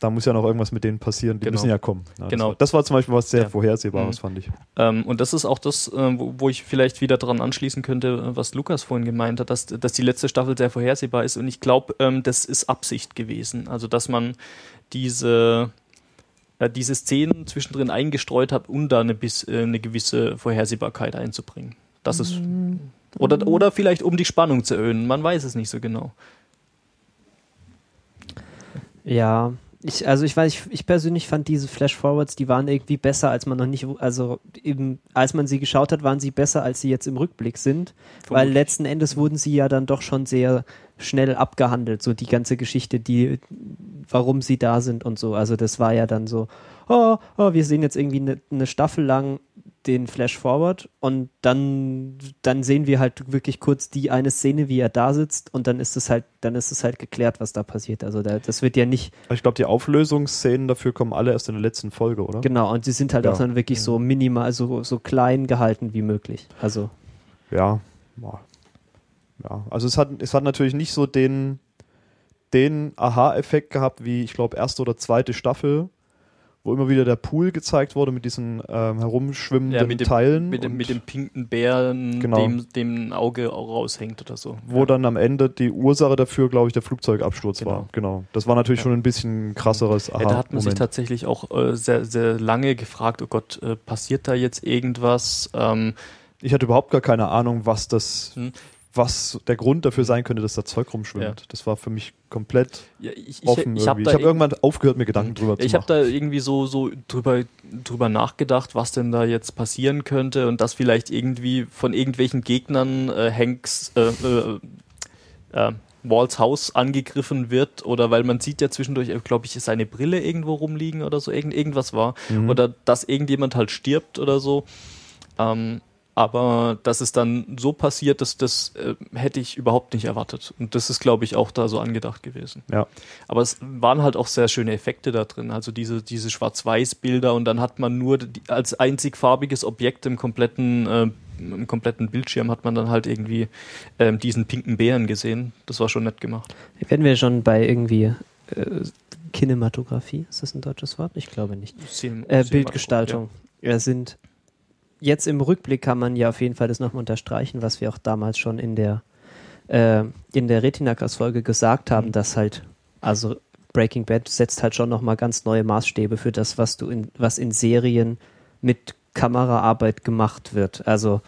da muss ja noch irgendwas mit denen passieren. Die Genau. müssen ja kommen. Ja, Genau. Das war, das war zum Beispiel was sehr Ja. Vorhersehbares, Mhm. fand ich. Ähm, und das ist auch das, äh, wo, wo ich vielleicht wieder dran anschließen könnte, was Lukas vorhin gemeint hat, dass, dass die letzte Staffel sehr vorhersehbar ist. Und ich glaube, ähm, das ist Absicht gewesen. Also, dass man diese, äh, diese Szenen zwischendrin eingestreut hat, um da eine, bis, äh, eine gewisse Vorhersehbarkeit einzubringen. Das ist. Oder, oder vielleicht um die Spannung zu erhöhen. Man weiß es nicht so genau. Ja, ich, also ich weiß, ich, ich persönlich fand diese Flash-Forwards, die waren irgendwie besser, als man noch nicht, also eben, als man sie geschaut hat, waren sie besser, als sie jetzt im Rückblick sind, weil Vermutlich. letzten Endes wurden sie ja dann doch schon sehr schnell abgehandelt, so die ganze Geschichte, die, warum sie da sind und so. Also das war ja dann so, oh, oh wir sehen jetzt irgendwie eine, eine Staffel lang den Flash Forward und dann, dann sehen wir halt wirklich kurz die eine Szene, wie er da sitzt und dann ist es halt, dann ist es halt geklärt, was da passiert. Also da, das wird ja nicht, Ich glaube, die Auflösungsszenen dafür kommen alle erst in der letzten Folge, oder? genau, und sie sind halt Ja. auch dann wirklich so minimal, so, so klein gehalten wie möglich. Also, Ja. Ja. ja. Also es hat, es hat natürlich nicht so den, den Aha-Effekt gehabt, wie ich glaube erste oder zweite Staffel, wo immer wieder der Pool gezeigt wurde mit diesen ähm, herumschwimmenden Ja, mit dem, Teilen. mit, dem, mit dem pinken Bären, Genau. dem, dem ein Auge auch raushängt oder so. wo ja. dann am Ende die Ursache dafür, glaube ich, der Flugzeugabsturz Genau. war. Genau. Das war natürlich Ja. schon ein bisschen krasseres Ja, da hat man sich Aha-Moment. tatsächlich auch äh, sehr, sehr lange gefragt, oh Gott, äh, passiert da jetzt irgendwas? Ähm, Ich hatte überhaupt gar keine Ahnung, was das, Hm. Was der Grund dafür sein könnte, dass da Zeug rumschwimmt. Ja. Das war für mich komplett ja, ich ich, offen. ich habe irgendwie. da ich habe irg- irgendwann aufgehört, mir Gedanken drüber zu ich habe machen. da irgendwie so, so drüber, drüber nachgedacht, was denn da jetzt passieren könnte und dass vielleicht irgendwie von irgendwelchen Gegnern äh, Hanks äh, äh, äh, Walls Haus angegriffen wird oder weil man sieht ja zwischendurch, glaube ich, seine Brille irgendwo rumliegen oder so, irgend, irgendwas war. Mhm. Oder dass irgendjemand halt stirbt oder so. Ähm, aber dass es dann so passiert, dass das äh, hätte ich überhaupt nicht erwartet. Und das ist, glaube ich, auch da so angedacht gewesen. Ja. Aber es waren halt auch sehr schöne Effekte da drin. Also diese, diese Schwarz-Weiß-Bilder und dann hat man nur die, als einzig farbiges Objekt im kompletten, äh, im kompletten Bildschirm hat man dann halt irgendwie ähm, diesen pinken Bären gesehen. Das war schon nett gemacht. werden wir schon bei irgendwie äh, Kinematografie, ist das ein deutsches Wort? Ich glaube nicht. Äh, Cinematograph, Bildgestaltung. Ja. sind jetzt im Rückblick kann man ja auf jeden Fall das nochmal unterstreichen, was wir auch damals schon in der äh, in der Retinakas-Folge gesagt haben, Mhm. dass halt also Breaking Bad setzt halt schon nochmal ganz neue Maßstäbe für das, was du in was in Serien mit Kameraarbeit gemacht wird. Also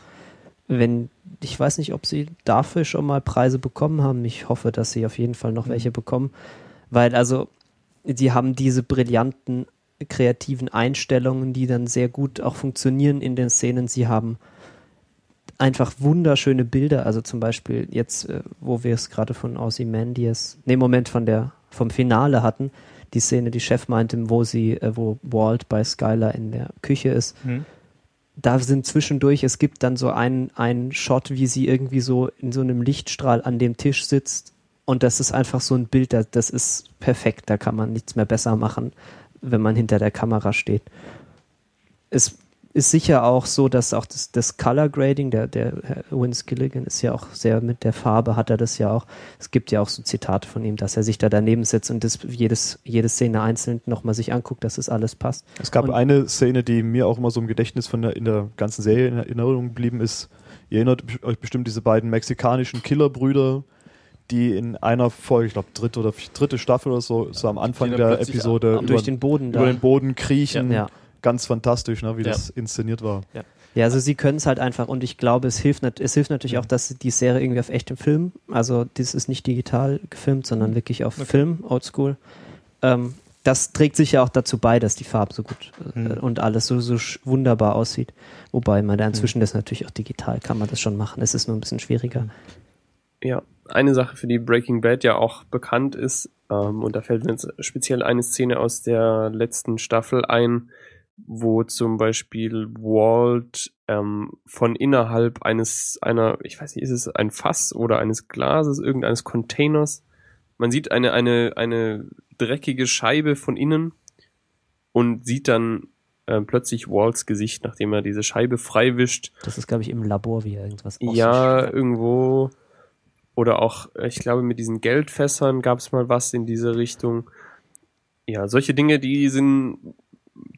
wenn ich weiß nicht, ob sie dafür schon mal Preise bekommen haben. Ich hoffe, dass sie auf jeden Fall noch Mhm. welche bekommen, weil also sie haben diese brillanten kreativen Einstellungen, die dann sehr gut auch funktionieren in den Szenen. Sie haben einfach wunderschöne Bilder, also zum Beispiel jetzt, äh, wo wir es gerade von Ozymandias, ne Moment von der vom Finale hatten, die Szene, die Chef meinte, wo sie, äh, wo Walt bei Skylar in der Küche ist, Hm. da sind zwischendurch, es gibt dann so einen, einen Shot, wie sie irgendwie so in so einem Lichtstrahl an dem Tisch sitzt. Und das ist einfach so ein Bild, das, das ist perfekt, da kann man nichts mehr besser machen, wenn man hinter der Kamera steht. Es ist sicher auch so, dass auch das, das Color Grading, der, der Herr Vince Gilligan ist ja auch sehr mit der Farbe, hat er das ja auch. Es gibt ja auch so Zitate von ihm, dass er sich da daneben setzt und das jedes, jede Szene einzeln nochmal sich anguckt, dass es alles passt. Es gab Und- eine Szene, die mir auch immer so im Gedächtnis von der, in der ganzen Serie in Erinnerung geblieben ist. Ihr erinnert euch bestimmt diese beiden mexikanischen Killerbrüder, die in einer Folge, ich glaube dritte oder dritte Staffel oder so, so am Anfang der Episode über, Durch den Boden da. über den Boden kriechen. Ja. Ganz fantastisch, ne, wie Ja. das inszeniert war. Ja, also sie können es halt einfach und ich glaube, es hilft, es hilft natürlich auch, dass die Serie irgendwie auf echtem Film, also das ist nicht digital gefilmt, sondern wirklich auf Film, oldschool. Ähm, das trägt sicher auch dazu bei, dass die Farbe so gut äh, Mhm. und alles so, so wunderbar aussieht. Wobei man da inzwischen das natürlich auch digital kann man das schon machen. Es ist nur ein bisschen schwieriger. Ja, eine Sache, für die Breaking Bad ja auch bekannt ist, ähm, und da fällt mir jetzt speziell eine Szene aus der letzten Staffel ein, wo zum Beispiel Walt ähm, von innerhalb eines, einer, ich weiß nicht, ist es ein Fass oder eines Glases, irgendeines Containers. Man sieht eine, eine, eine dreckige Scheibe von innen und sieht dann äh, plötzlich Walls Gesicht, nachdem er diese Scheibe freiwischt. Das ist, glaube ich, im Labor wie irgendwas Ja, irgendwo. Oder auch, äh, ich glaube, mit diesen Geldfässern gab es mal was in diese Richtung. Ja, solche Dinge, die sind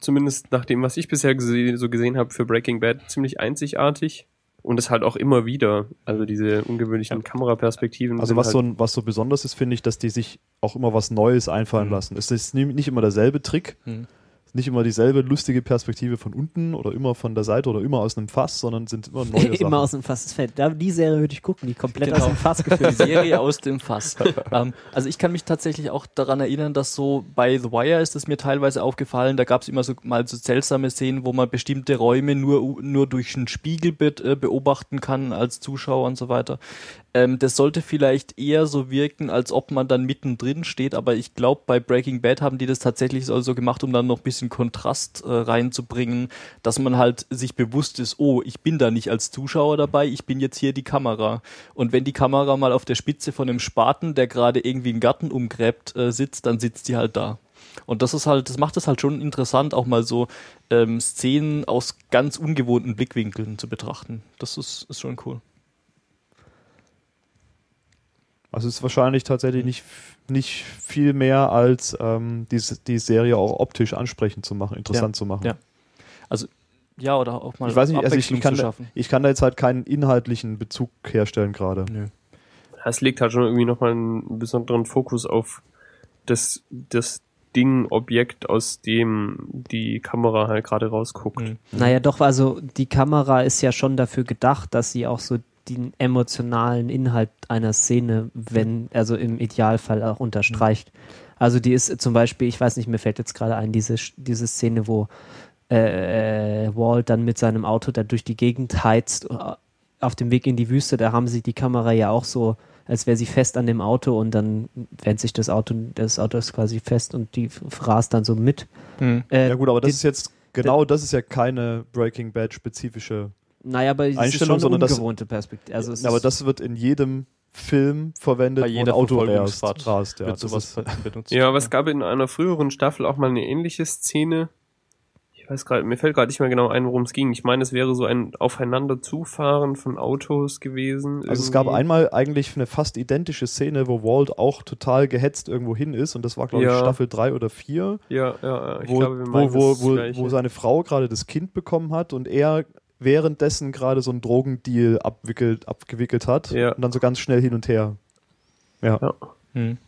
zumindest nach dem, was ich bisher gese so gesehen habe, für Breaking Bad ziemlich einzigartig. Und es halt auch immer wieder. Also diese ungewöhnlichen Kameraperspektiven. Also was halt, so, ein, was so besonders ist, finde ich, dass die sich auch immer was Neues einfallen Mhm. lassen. Es ist nicht immer derselbe Trick, Mhm. Nicht immer dieselbe lustige Perspektive von unten oder immer von der Seite oder immer aus einem Fass, sondern sind immer neue Sachen. Immer aus dem Fass. Das fällt. Da, die Serie würde ich gucken, die komplett Genau. aus dem Fass Die gefilmt ist. Serie aus dem Fass. ähm, also ich kann mich tatsächlich auch daran erinnern, dass so bei The Wire ist es mir teilweise aufgefallen, da gab es immer so mal so seltsame Szenen, wo man bestimmte Räume nur, nur durch ein Spiegelbild äh, beobachten kann als Zuschauer und so weiter. Ähm, das sollte vielleicht eher so wirken, als ob man dann mittendrin steht, aber ich glaube, bei Breaking Bad haben die das tatsächlich so so gemacht, um dann noch ein bisschen Kontrast äh, reinzubringen, dass man halt sich bewusst ist, oh, ich bin da nicht als Zuschauer dabei, ich bin jetzt hier die Kamera. Und wenn die Kamera mal auf der Spitze von einem Spaten, der gerade irgendwie einen Garten umgräbt, äh, sitzt, dann sitzt die halt da. Und das ist halt, das macht es halt schon interessant, auch mal so ähm, Szenen aus ganz ungewohnten Blickwinkeln zu betrachten. Das ist, ist schon cool. Also es ist wahrscheinlich tatsächlich nicht, nicht viel mehr als ähm, die, die Serie auch optisch ansprechend zu machen, interessant Ja, zu machen. ja. Also, ja, oder auch mal Ich weiß nicht, also ich, kann zu da, schaffen. ich kann da jetzt halt keinen inhaltlichen Bezug herstellen gerade. Nö. es legt halt schon irgendwie nochmal einen besonderen Fokus auf das, das Ding, Objekt, aus dem die Kamera halt gerade rausguckt. Mhm. Naja, doch, also die Kamera ist ja schon dafür gedacht, dass sie auch so den emotionalen Inhalt einer Szene, wenn, also im Idealfall auch unterstreicht. Also die ist zum Beispiel, ich weiß nicht, mir fällt jetzt gerade ein, diese, diese Szene, wo äh, Walt dann mit seinem Auto da durch die Gegend heizt, äh, auf dem Weg in die Wüste, da haben sie die Kamera ja auch so, als wäre sie fest an dem Auto und dann wendet sich das Auto, das Auto ist quasi fest und die rast dann so mit. Mhm. Äh, Ja gut, aber das die- ist jetzt, genau das ist ja keine Breaking Bad spezifische Naja, aber es ist Einstellung, schon eine sondern das- ungewohnte Perspektive. Also es aber das wird in jedem Film verwendet, Bei jeder Auto rast. Ja, wird sowas benutzt. Ja, aber es gab in einer früheren Staffel auch mal eine ähnliche Szene. Ich weiß gerade, mir fällt gerade nicht mehr genau ein, worum es ging. Ich meine, es wäre so ein Aufeinanderzufahren von Autos gewesen. also es gab irgendwie. einmal eigentlich eine fast identische Szene, wo Walt auch total gehetzt irgendwo hin ist und das war glaube ich Ja. Staffel 3 oder 4, Ja, ja, ja. Ich wo, glaube, wir meinen wo, wo, wo, wo seine Frau gerade das Kind bekommen hat und er währenddessen gerade so einen Drogendeal abwickelt, abgewickelt hat Ja. und dann so ganz schnell hin und her. Ja. Ja. Hm.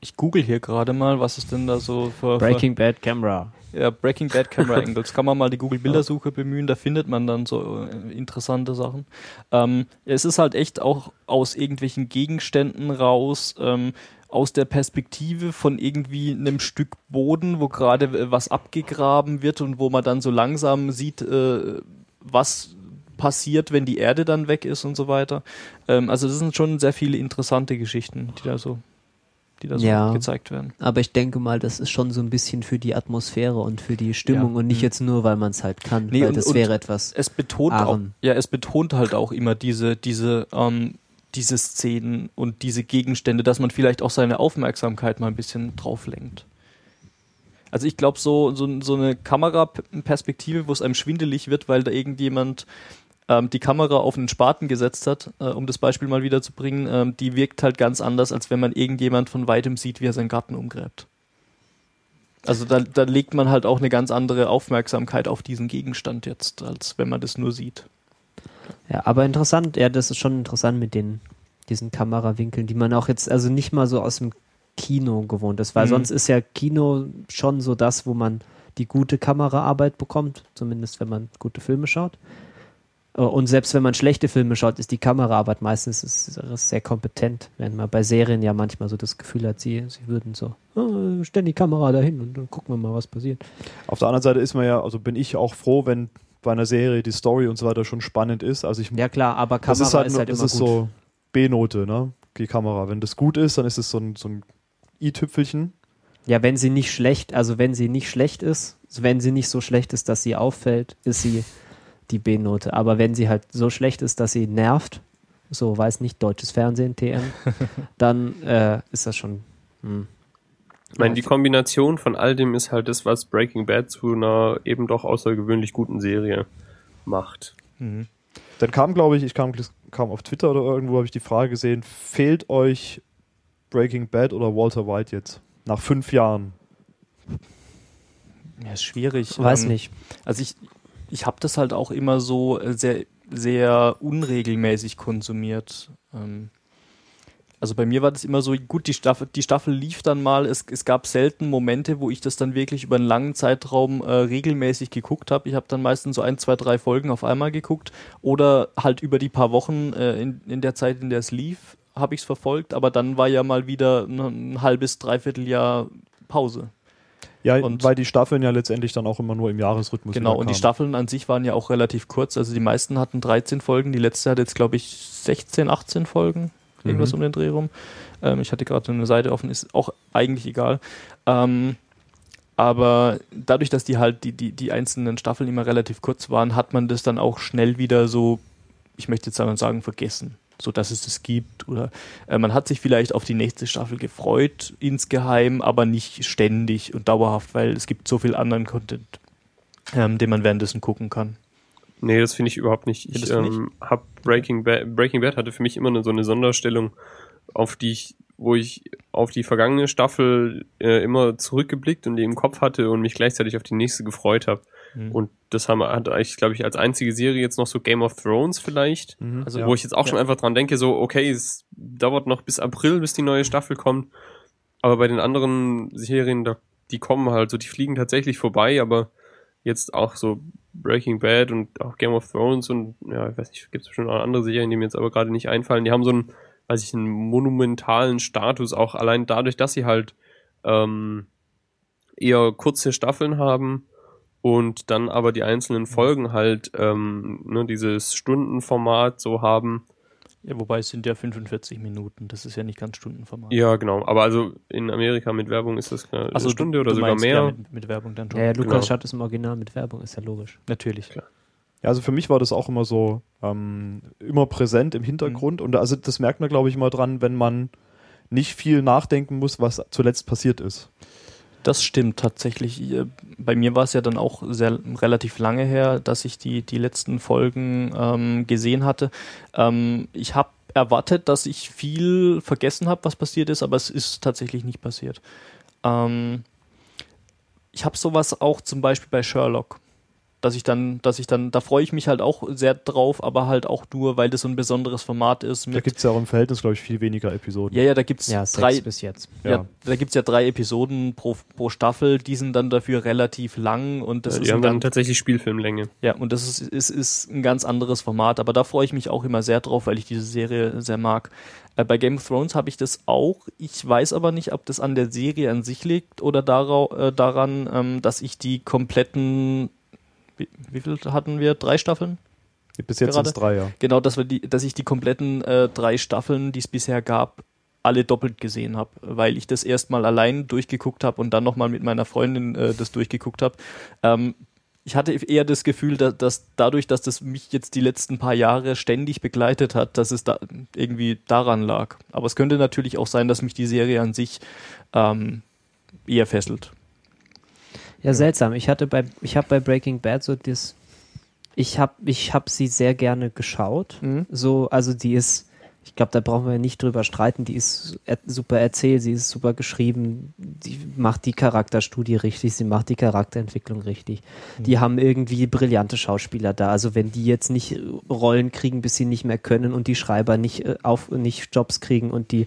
Ich google hier gerade mal, was es denn da so für, Breaking Bad Camera. für ja, Breaking Bad Camera Angles. Kann man mal die Google Bildersuche bemühen, da findet man dann so äh, interessante Sachen. Ähm, es ist halt echt auch aus irgendwelchen Gegenständen raus, ähm, aus der Perspektive von irgendwie einem Stück Boden, wo gerade äh, was abgegraben wird und wo man dann so langsam sieht, äh, was passiert, wenn die Erde dann weg ist und so weiter. Ähm, also das sind schon sehr viele interessante Geschichten, die da so, die da so Ja. gezeigt werden. Aber ich denke mal, das ist schon so ein bisschen für die Atmosphäre und für die Stimmung Ja. und nicht Mhm. jetzt nur, weil man es halt kann. Nee, weil und- das wäre etwas. es betont auch, Arm. ja, es betont halt auch immer diese, diese, ähm, diese Szenen und diese Gegenstände, dass man vielleicht auch seine Aufmerksamkeit mal ein bisschen drauf lenkt. Also ich glaube, so, so, so eine Kameraperspektive, wo es einem schwindelig wird, weil da irgendjemand ähm, die Kamera auf einen Spaten gesetzt hat, äh, um das Beispiel mal wieder zu bringen, ähm, die wirkt halt ganz anders, als wenn man irgendjemand von weitem sieht, wie er seinen Garten umgräbt. Also da, da legt man halt auch eine ganz andere Aufmerksamkeit auf diesen Gegenstand jetzt, als wenn man das nur sieht. Ja, aber interessant, ja, das ist schon interessant mit den, diesen Kamerawinkeln, die man auch jetzt, also nicht mal so aus dem Kino gewohnt ist, weil Mhm. sonst ist ja Kino schon so das, wo man die gute Kameraarbeit bekommt, zumindest wenn man gute Filme schaut. Äh, Und selbst wenn man schlechte Filme schaut, ist die Kameraarbeit meistens ist, ist sehr kompetent, während man bei Serien ja manchmal so das Gefühl hat, sie, sie würden so, oh, stellen die Kamera dahin und dann gucken wir mal, was passiert. Auf der anderen Seite ist man ja, also bin ich auch froh, wenn bei einer Serie die Story und so weiter schon spannend ist. Also ich Ja klar, aber Kamera das ist halt, ist halt das ist gut. so B-Note, ne? Die Kamera. Wenn das gut ist, dann ist es so ein, so ein i-Tüpfelchen. Ja, wenn sie nicht schlecht, also wenn sie nicht schlecht ist, wenn sie nicht so schlecht ist, dass sie auffällt, ist sie die B-Note. Aber wenn sie halt so schlecht ist, dass sie nervt, so weiß nicht, deutsches Fernsehen, TM, dann äh, ist das schon. Hm. Ich meine, die Kombination von all dem ist halt das, was Breaking Bad zu einer eben doch außergewöhnlich guten Serie macht. Mhm. Dann kam, glaube ich, ich kam, kam auf Twitter oder irgendwo, habe ich die Frage gesehen, fehlt euch Breaking Bad oder Walter White jetzt? Nach fünf Jahren. Ja, ist schwierig. Weiß Ähm, nicht. Also ich, ich habe das halt auch immer so äh, sehr, sehr unregelmäßig konsumiert. Ähm, also bei mir war das immer so, gut, die Staffel, die Staffel lief dann mal, es, es gab selten Momente, wo ich das dann wirklich über einen langen Zeitraum äh, regelmäßig geguckt habe. Ich habe dann meistens so ein, zwei, drei Folgen auf einmal geguckt oder halt über die paar Wochen äh, in, in der Zeit, in der es lief, habe ich es verfolgt, aber dann war ja mal wieder ein, ein halbes, dreiviertel Jahr Pause. Ja, Und- weil die Staffeln ja letztendlich dann auch immer nur im Jahresrhythmus Genau, und die. Staffeln an sich waren ja auch relativ kurz. Also die meisten hatten 13 Folgen, die letzte hat jetzt, glaube ich, 16, 18 Folgen, irgendwas Mhm. um den Dreh rum. Ähm, ich hatte gerade eine Seite offen, ist auch eigentlich egal. Ähm, aber dadurch, dass die halt die, die, die einzelnen Staffeln immer relativ kurz waren, hat man das dann auch schnell wieder so, ich möchte jetzt mal sagen, vergessen. So dass es das gibt. Oder äh, man hat sich vielleicht auf die nächste Staffel gefreut, insgeheim, aber nicht ständig und dauerhaft, weil es gibt so viel anderen Content, ähm, den man währenddessen gucken kann. Nee, das finde ich überhaupt nicht. Ich nicht? ähm, hab Breaking Bad, Breaking Bad hatte für mich immer eine, so eine Sonderstellung, auf die ich, wo ich auf die vergangene Staffel äh, immer zurückgeblickt und die im Kopf hatte und mich gleichzeitig auf die nächste gefreut habe. Mhm. Und das haben, hat eigentlich, glaube ich, als einzige Serie jetzt noch so Game of Thrones vielleicht. Mhm, Also ja. Wo ich jetzt auch schon Ja. einfach dran denke, so, okay, es dauert noch bis April, bis die neue Staffel kommt. Aber bei den anderen Serien, da, die kommen halt so, die fliegen tatsächlich vorbei, aber jetzt auch so Breaking Bad und auch Game of Thrones und ja, ich weiß nicht, gibt es bestimmt auch andere Serien, die mir jetzt aber gerade nicht einfallen. Die haben so einen, weiß ich, einen monumentalen Status, auch allein dadurch, dass sie halt ähm, eher kurze Staffeln haben und dann aber die einzelnen Folgen halt ähm, ne, dieses Stundenformat so haben. Ja, wobei es sind ja 45 Minuten, das ist ja nicht ganz Stundenformat. Ja, genau. Aber also in Amerika mit Werbung ist das eine Also Stunde du, oder du sogar meinst, mehr. Ja, mit, mit Werbung dann schon. Ja, ja, Lukas Genau. schaut es im Original mit Werbung, ist ja logisch. Natürlich. Ja, also für mich war das auch immer so, ähm, immer präsent im Hintergrund. Und also das merkt man, glaube ich, mal dran, wenn man nicht viel nachdenken muss, was zuletzt passiert ist. Das stimmt tatsächlich. Äh, Bei mir war es ja dann auch sehr relativ lange her, dass ich die, die letzten Folgen ähm, gesehen hatte. Ähm, ich habe erwartet, dass ich viel vergessen habe, was passiert ist, aber es ist tatsächlich nicht passiert. Ähm, ich habe sowas auch zum Beispiel bei Sherlock. Dass ich dann, dass ich dann, da freue ich mich halt auch sehr drauf, aber halt auch nur, weil das so ein besonderes Format ist. Da gibt es ja auch im Verhältnis, glaube ich, viel weniger Episoden. ja, ja, da gibt's Ja, drei, bis jetzt. ja. Ja. da gibt's ja drei Episoden pro, pro Staffel, die sind dann dafür relativ lang und das die ist haben ein dann ganz, tatsächlich Spielfilmlänge. ja, und das ist, ist, ist ein ganz anderes Format, aber da freue ich mich auch immer sehr drauf, weil ich diese Serie sehr mag. Äh, bei Game of Thrones habe ich das auch. Ich weiß aber nicht, ob das an der Serie an sich liegt oder darau, äh, daran, ähm, dass ich die kompletten, wie, wie viel hatten wir? Drei Staffeln? Bis jetzt sind es drei, ja. Genau, dass wir die, dass ich die kompletten äh, drei Staffeln, die es bisher gab, alle doppelt gesehen habe, weil ich das erstmal allein durchgeguckt habe und dann nochmal mit meiner Freundin äh, das durchgeguckt habe. Ähm, ich hatte eher das Gefühl, dass, dass dadurch, dass das mich jetzt die letzten paar Jahre ständig begleitet hat, dass es da irgendwie daran lag. Aber es könnte natürlich auch sein, dass mich die Serie an sich ähm, eher fesselt. Ja, seltsam. Ich hatte bei, ich habe bei Breaking Bad so das, ich habe, ich habe sie sehr gerne geschaut. Mhm. So, also die ist, ich glaube, da brauchen wir nicht drüber streiten. Die ist er, super erzählt, sie ist super geschrieben, die macht die Charakterstudie richtig, sie macht die Charakterentwicklung richtig. Die haben irgendwie brillante Schauspieler da. Also wenn die jetzt nicht Rollen kriegen, bis sie nicht mehr können und die Schreiber nicht äh, auf, nicht Jobs kriegen und die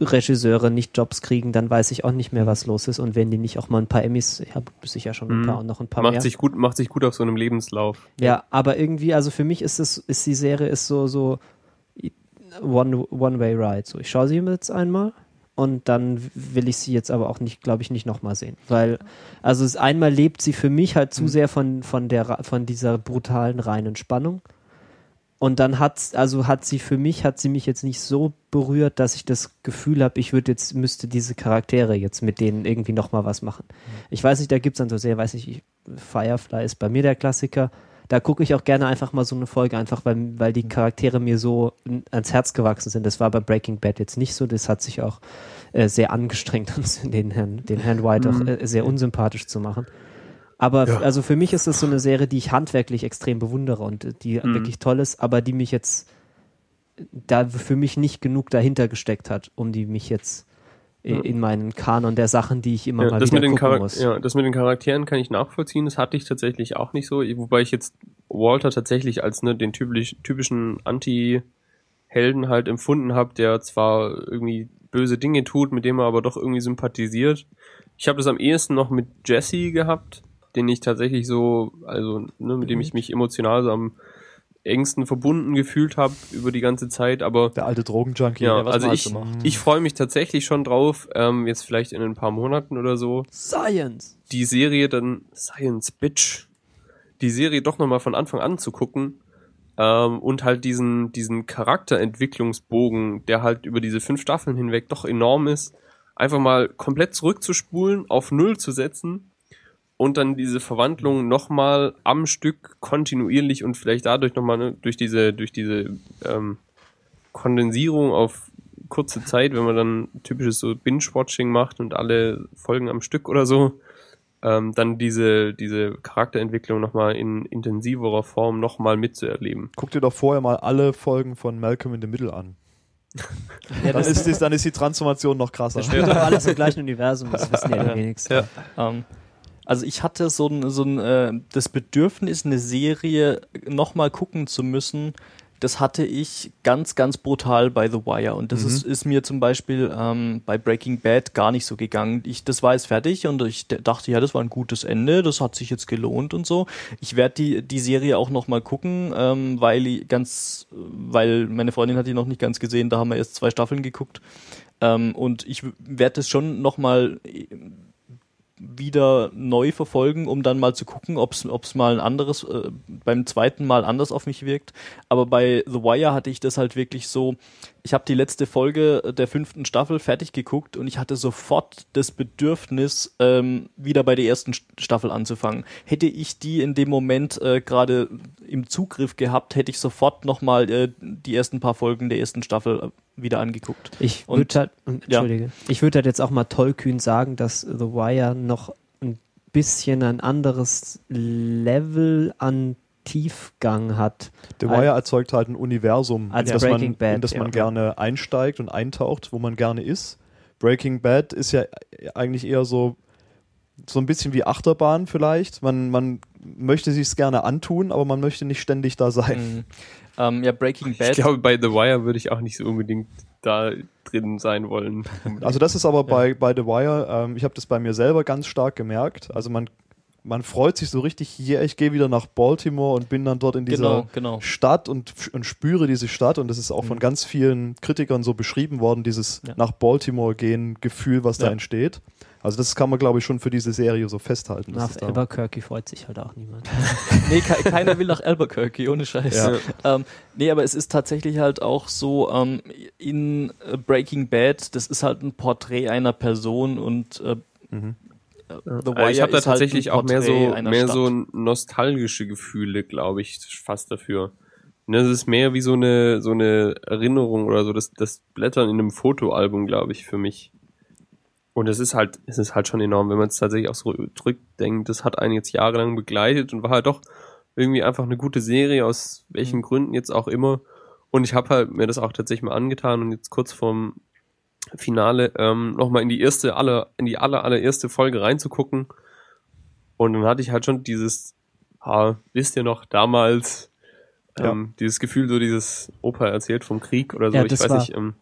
Regisseure nicht Jobs kriegen, dann weiß ich auch nicht mehr, was los ist. Und wenn die nicht auch mal ein paar Emmys, ich habe sicher schon ein Mhm. paar und noch ein paar Macht mehr. sich gut, macht sich gut auf so einem Lebenslauf. Ja, aber irgendwie, also für mich ist es, ist die Serie ist so, so One, one Way Ride. So, ich schaue sie jetzt einmal und dann will ich sie jetzt aber auch nicht, glaube ich, nicht nochmal sehen. Weil, also es, einmal lebt sie für mich halt zu sehr von, von der, von dieser brutalen, reinen Spannung. Und dann hat, also hat sie für mich, hat sie mich jetzt nicht so berührt, dass ich das Gefühl habe, ich würde jetzt, müsste diese Charaktere jetzt mit denen irgendwie nochmal was machen. Ich weiß nicht, da gibt es dann so sehr, weiß nicht, ich, Firefly ist bei mir der Klassiker. da gucke ich auch gerne einfach mal so eine Folge, einfach weil, weil die Charaktere mir so ans Herz gewachsen sind. Das war bei Breaking Bad jetzt nicht so. Das hat sich auch äh, sehr angestrengt, uns den Herrn, den Herrn White auch äh, sehr unsympathisch zu machen. Aber f- also für mich ist das so eine Serie, die ich handwerklich extrem bewundere und äh, die wirklich toll ist, aber die mich jetzt da für mich nicht genug dahinter gesteckt hat, um die mich jetzt äh, in meinen Kanon der Sachen, die ich immer Ja, mal das, wieder mit den gucken Charak- muss. ja, das mit den Charakteren kann ich nachvollziehen. Das hatte ich tatsächlich auch nicht so. Wobei ich jetzt Walter tatsächlich als ne, den typisch, typischen Anti-Helden halt empfunden habe, der zwar irgendwie böse Dinge tut, mit dem er aber doch irgendwie sympathisiert. Ich habe das am ehesten noch mit Jesse gehabt, den ich tatsächlich so, also ne, mit dem ich mich emotional so am engsten verbunden gefühlt habe über die ganze Zeit, aber Der alte Drogenjunkie. ja, was also ich, ich freue mich tatsächlich schon drauf, ähm, jetzt vielleicht in ein paar Monaten oder so, Science! die Serie dann Science Bitch, die Serie doch nochmal von Anfang an zu gucken ähm, und halt diesen, diesen Charakterentwicklungsbogen, der halt über diese fünf Staffeln hinweg doch enorm ist, einfach mal komplett zurückzuspulen, auf Null zu setzen und dann diese Verwandlung nochmal am Stück kontinuierlich und vielleicht dadurch nochmal ne, durch diese, durch diese ähm, Kondensierung auf kurze Zeit, wenn man dann typisches so Binge-Watching macht und alle Folgen am Stück oder so, ähm, dann diese, diese Charakterentwicklung nochmal in intensiverer Form nochmal mitzuerleben. Guck dir doch vorher mal alle Folgen von Malcolm in the Middle an. Ja, Dann ist, die, dann ist die Transformation noch krasser. das spielt doch alles im gleichen Universum, das wissen ja die wenigsten. Ähm, also ich hatte so ein, so ein äh, das Bedürfnis, eine Serie nochmal gucken zu müssen. Das hatte ich ganz, ganz brutal bei The Wire. Und das ist, ist mir zum Beispiel ähm, bei Breaking Bad gar nicht so gegangen. Ich, das war jetzt fertig und ich dachte, ja, das war ein gutes Ende, das hat sich jetzt gelohnt und so. Ich werde die, die Serie auch nochmal gucken, ähm, weil ganz, weil meine Freundin hat die noch nicht ganz gesehen, da haben wir erst zwei Staffeln geguckt. Ähm, und ich werde es schon nochmal wieder neu verfolgen, um dann mal zu gucken, ob es mal ein anderes, äh, beim zweiten Mal anders auf mich wirkt. Aber bei The Wire hatte ich das halt wirklich so, ich habe die letzte Folge der fünften Staffel fertig geguckt und ich hatte sofort das Bedürfnis, ähm, wieder bei der ersten St- Staffel anzufangen. Hätte ich die in dem Moment äh, gerade im Zugriff gehabt, hätte ich sofort nochmal äh, die ersten paar Folgen der ersten Staffel äh, wieder angeguckt. Ich würde halt, Entschuldige, ich würde halt jetzt auch mal tollkühn sagen, dass The Wire noch ein bisschen ein anderes Level an Tiefgang hat. The Wire erzeugt halt ein Universum, Als in das, Breaking man, Bad, in das man ja. gerne einsteigt und eintaucht, wo man gerne ist. Breaking Bad ist ja eigentlich eher so, so ein bisschen wie Achterbahn vielleicht. Man, man möchte sich's gerne antun, aber man möchte nicht ständig da sein. Mhm. Ähm, ja, Breaking Bad. Ich glaube, bei The Wire würde ich auch nicht so unbedingt da drin sein wollen. Also das ist aber bei, bei The Wire, ähm, ich habe das bei mir selber ganz stark gemerkt. Also man, man freut sich so richtig, yeah, ich gehe wieder nach Baltimore und bin dann dort in dieser Genau, genau. Stadt und, und spüre diese Stadt und das ist auch von ganz vielen Kritikern so beschrieben worden, dieses Ja. nach Baltimore gehen Gefühl, was da Ja. entsteht. Also das kann man glaube ich schon für diese Serie so festhalten. Nach da- Albuquerque freut sich halt auch niemand. Nee, ke keiner will nach Albuquerque, ohne Scheiß. Ja. Ähm, nee, aber es ist tatsächlich halt auch so, ähm, in äh, Breaking Bad, das ist halt ein Porträt einer Person und äh, Mhm. The Äh, ich habe da ist halt tatsächlich ein auch mehr so, mehr Stadt. so nostalgische Gefühle, glaube ich, fast dafür. Ne, es ist mehr wie so eine, so eine Erinnerung oder so, das, das Blättern in einem Fotoalbum, glaube ich, für mich. Und es ist halt, es ist halt schon enorm, wenn man es tatsächlich auch so zurückdenkt, das hat einen jetzt jahrelang begleitet und war halt doch irgendwie einfach eine gute Serie, aus welchen Mhm. Gründen jetzt auch immer. Und ich habe halt mir das auch tatsächlich mal angetan und jetzt kurz vorm Finale ähm, nochmal in die erste, aller, in die aller, allererste Folge reinzugucken. Und dann hatte ich halt schon dieses, ah, wisst ihr noch, damals, ähm, dieses Gefühl, so dieses Opa erzählt vom Krieg oder so, Ja, ich weiß war- nicht, ähm,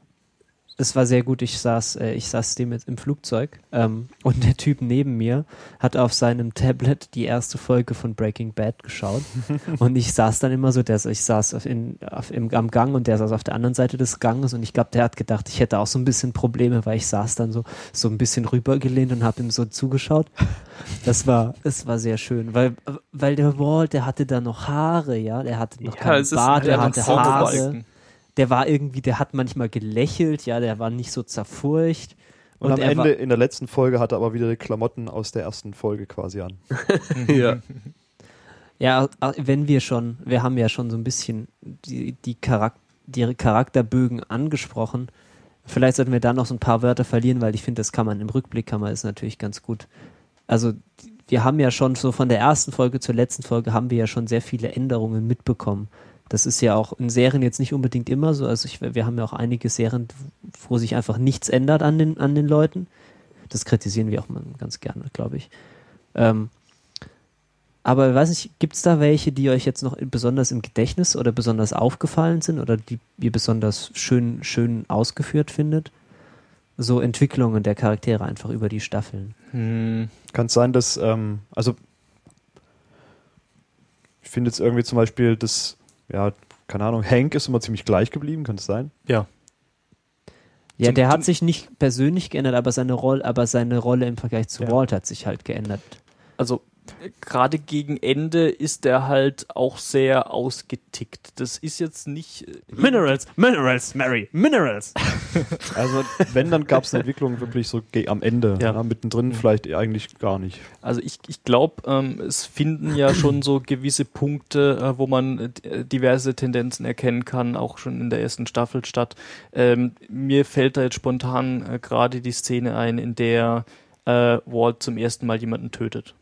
Es war sehr gut. Ich saß, äh, ich saß dem jetzt im Flugzeug ähm, und der Typ neben mir hat auf seinem Tablet die erste Folge von Breaking Bad geschaut und ich saß dann immer so, der, ich saß auf in, auf, im, am Gang und der saß auf der anderen Seite des Ganges und ich glaube, der hat gedacht, ich hätte auch so ein bisschen Probleme, weil ich saß dann so so ein bisschen rübergelehnt und habe ihm so zugeschaut. Das war, es war sehr schön, weil weil der Walt, der hatte da noch Haare, ja, der hatte noch Ja, keinen Bart, der hatte Haare. Der war irgendwie, der hat manchmal gelächelt, ja, der war nicht so zerfurcht. Und, am er Ende war, in der letzten Folge hat er aber wieder die Klamotten aus der ersten Folge quasi an. ja. Ja, wenn wir schon, wir haben ja schon so ein bisschen die, die, Charak die Charakterbögen angesprochen. Vielleicht sollten wir da noch so ein paar Wörter verlieren, weil ich finde, das kann man im Rückblick kann man ist natürlich ganz gut. Also wir haben ja schon so von der ersten Folge zur letzten Folge haben wir ja schon sehr viele Änderungen mitbekommen. Das ist ja auch in Serien jetzt nicht unbedingt immer so. Also ich, wir haben ja auch einige Serien, wo sich einfach nichts ändert an den, an den Leuten. Das kritisieren wir auch mal ganz gerne, glaube ich. Ähm, aber weiß nicht, gibt es da welche, die euch jetzt noch besonders im Gedächtnis oder besonders aufgefallen sind oder die ihr besonders schön, schön ausgeführt findet? So Entwicklungen der Charaktere einfach über die Staffeln. Hm. Kann es sein, dass, ähm, also ich finde jetzt irgendwie zum Beispiel das, ja, keine Ahnung, Hank ist immer ziemlich gleich geblieben, kann das sein? Ja. Ja, zum, der hat sich nicht persönlich geändert, aber seine Rolle, aber seine Rolle im Vergleich zu ja. Walt hat sich halt geändert. Also gerade gegen Ende ist der halt auch sehr ausgetickt. Das ist jetzt nicht. Äh, Minerals, Minerals, Mary, Minerals. also, wenn, dann gab es eine Entwicklung wirklich so am Ende. Ja. Ja, mittendrin mhm. vielleicht eigentlich gar nicht. Also, ich, ich glaube, ähm, es finden ja schon so gewisse Punkte, äh, wo man äh, diverse Tendenzen erkennen kann, auch schon in der ersten Staffel statt. Ähm, mir fällt da jetzt spontan äh, gerade die Szene ein, in der äh, Walt zum ersten Mal jemanden tötet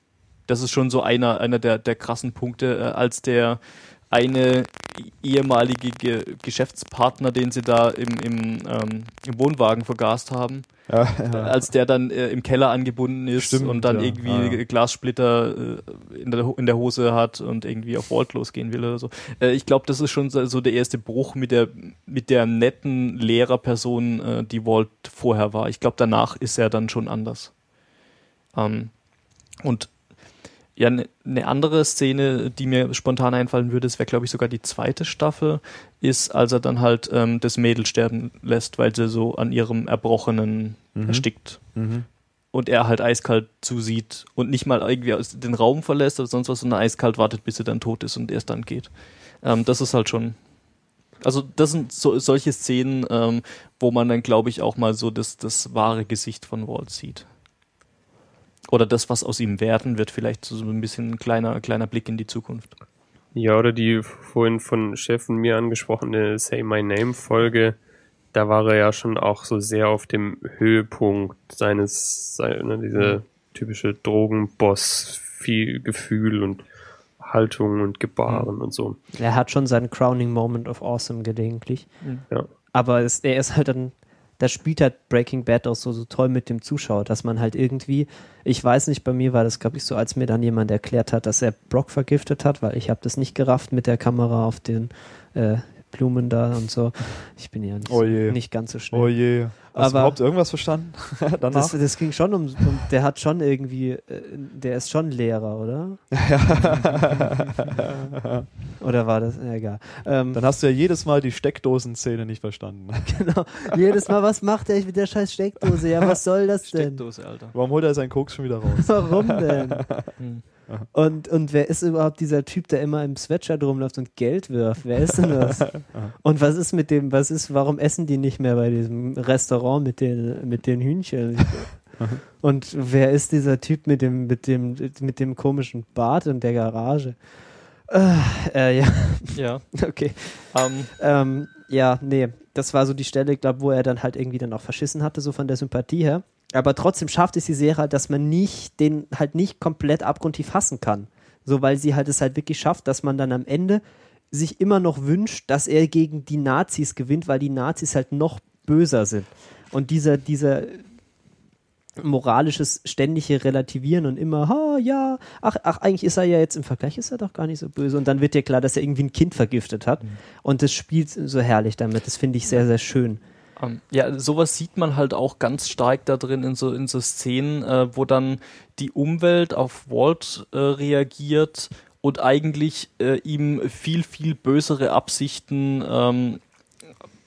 das ist schon so einer, einer der, der krassen Punkte, äh, als der eine ehemalige Ge Geschäftspartner, den sie da im, im, ähm, im Wohnwagen vergast haben, ja, ja. als der dann äh, im Keller angebunden ist Stimmt, und dann ja. irgendwie Glassplitter äh, in, der, in der Hose hat und irgendwie auf Walt losgehen will oder so. Äh, ich glaube, das ist schon so, so, der erste Bruch mit der, mit der netten Lehrerperson, äh, die Walt vorher war. Ich glaube, danach ist er dann schon anders. Ähm, und ja, eine ne andere Szene, die mir spontan einfallen würde, das wäre, glaube ich, sogar die zweite Staffel, ist, als er dann halt ähm, das Mädel sterben lässt, weil sie so an ihrem Erbrochenen mhm. erstickt. Mhm. Und er halt eiskalt zusieht und nicht mal irgendwie aus den Raum verlässt oder sonst was, sondern eiskalt wartet, bis sie dann tot ist und erst dann geht. Ähm, das ist halt schon. Also, das sind so, solche Szenen, ähm, wo man dann, glaube ich, auch mal so das, das wahre Gesicht von Walt sieht oder das, was aus ihm werden wird, vielleicht so ein bisschen ein kleiner, kleiner Blick in die Zukunft. Ja, oder die vorhin von Chef und mir angesprochene Say My Name Folge, da war er ja schon auch so sehr auf dem Höhepunkt seines, seine, diese typische Drogenboss, viel Gefühl und Haltung und Gebaren mhm. und so. Er hat schon seinen Crowning Moment of Awesome gelegentlich. Mhm. Ja. Aber es, er ist halt dann das spielt halt Breaking Bad auch so, so toll mit dem Zuschauer, dass man halt irgendwie, ich weiß nicht, bei mir war das, glaube ich, so, als mir dann jemand erklärt hat, dass er Brock vergiftet hat, weil ich habe das nicht gerafft mit der Kamera auf den äh, Blumen da und so. Ich bin ja nicht, oh nicht ganz so schnell. Oh je. Hast du überhaupt irgendwas verstanden danach? Das, das, ging schon um, um, der hat schon irgendwie, äh, der ist schon Lehrer, oder? Ja. oder war das? Ja, egal. Ähm, Dann hast du ja jedes Mal die Steckdosen-Szene nicht verstanden. genau. Jedes Mal, was macht er mit der scheiß Steckdose? Ja, was soll das denn? Steckdose, Alter. Warum holt er seinen Koks schon wieder raus? Warum denn? hm. Und, und wer ist überhaupt dieser Typ, der immer im Sweatshirt rumläuft und Geld wirft? Wer ist denn das? und was ist mit dem, was ist, warum essen die nicht mehr bei diesem Restaurant mit den, mit den Hühnchen? und wer ist dieser Typ mit dem, mit dem, mit dem komischen Bart und der Garage? Äh, äh, ja. Ja. Okay. Um. Ähm. ähm, ja, nee. Das war so die Stelle, glaube wo er dann halt irgendwie dann auch verschissen hatte, so von der Sympathie her aber trotzdem schafft es die Serie halt, dass man nicht den halt nicht komplett abgrundtief hassen kann. So, weil sie halt es halt wirklich schafft, dass man dann am Ende sich immer noch wünscht, dass er gegen die Nazis gewinnt, weil die Nazis halt noch böser sind. Und dieser, dieser moralisches ständige Relativieren und immer, ha, ja, ach, ach, eigentlich ist er ja jetzt im Vergleich ist er doch gar nicht so böse. Und dann wird dir klar, dass er irgendwie ein Kind vergiftet hat. Mhm. Und das spielt so herrlich damit. Das finde ich sehr, sehr schön. Um, ähm, ja, sowas sieht man halt auch ganz stark da drin in so, in so Szenen, äh, wo dann die Umwelt auf Walt äh, reagiert und eigentlich äh, ihm viel, viel bösere Absichten ähm,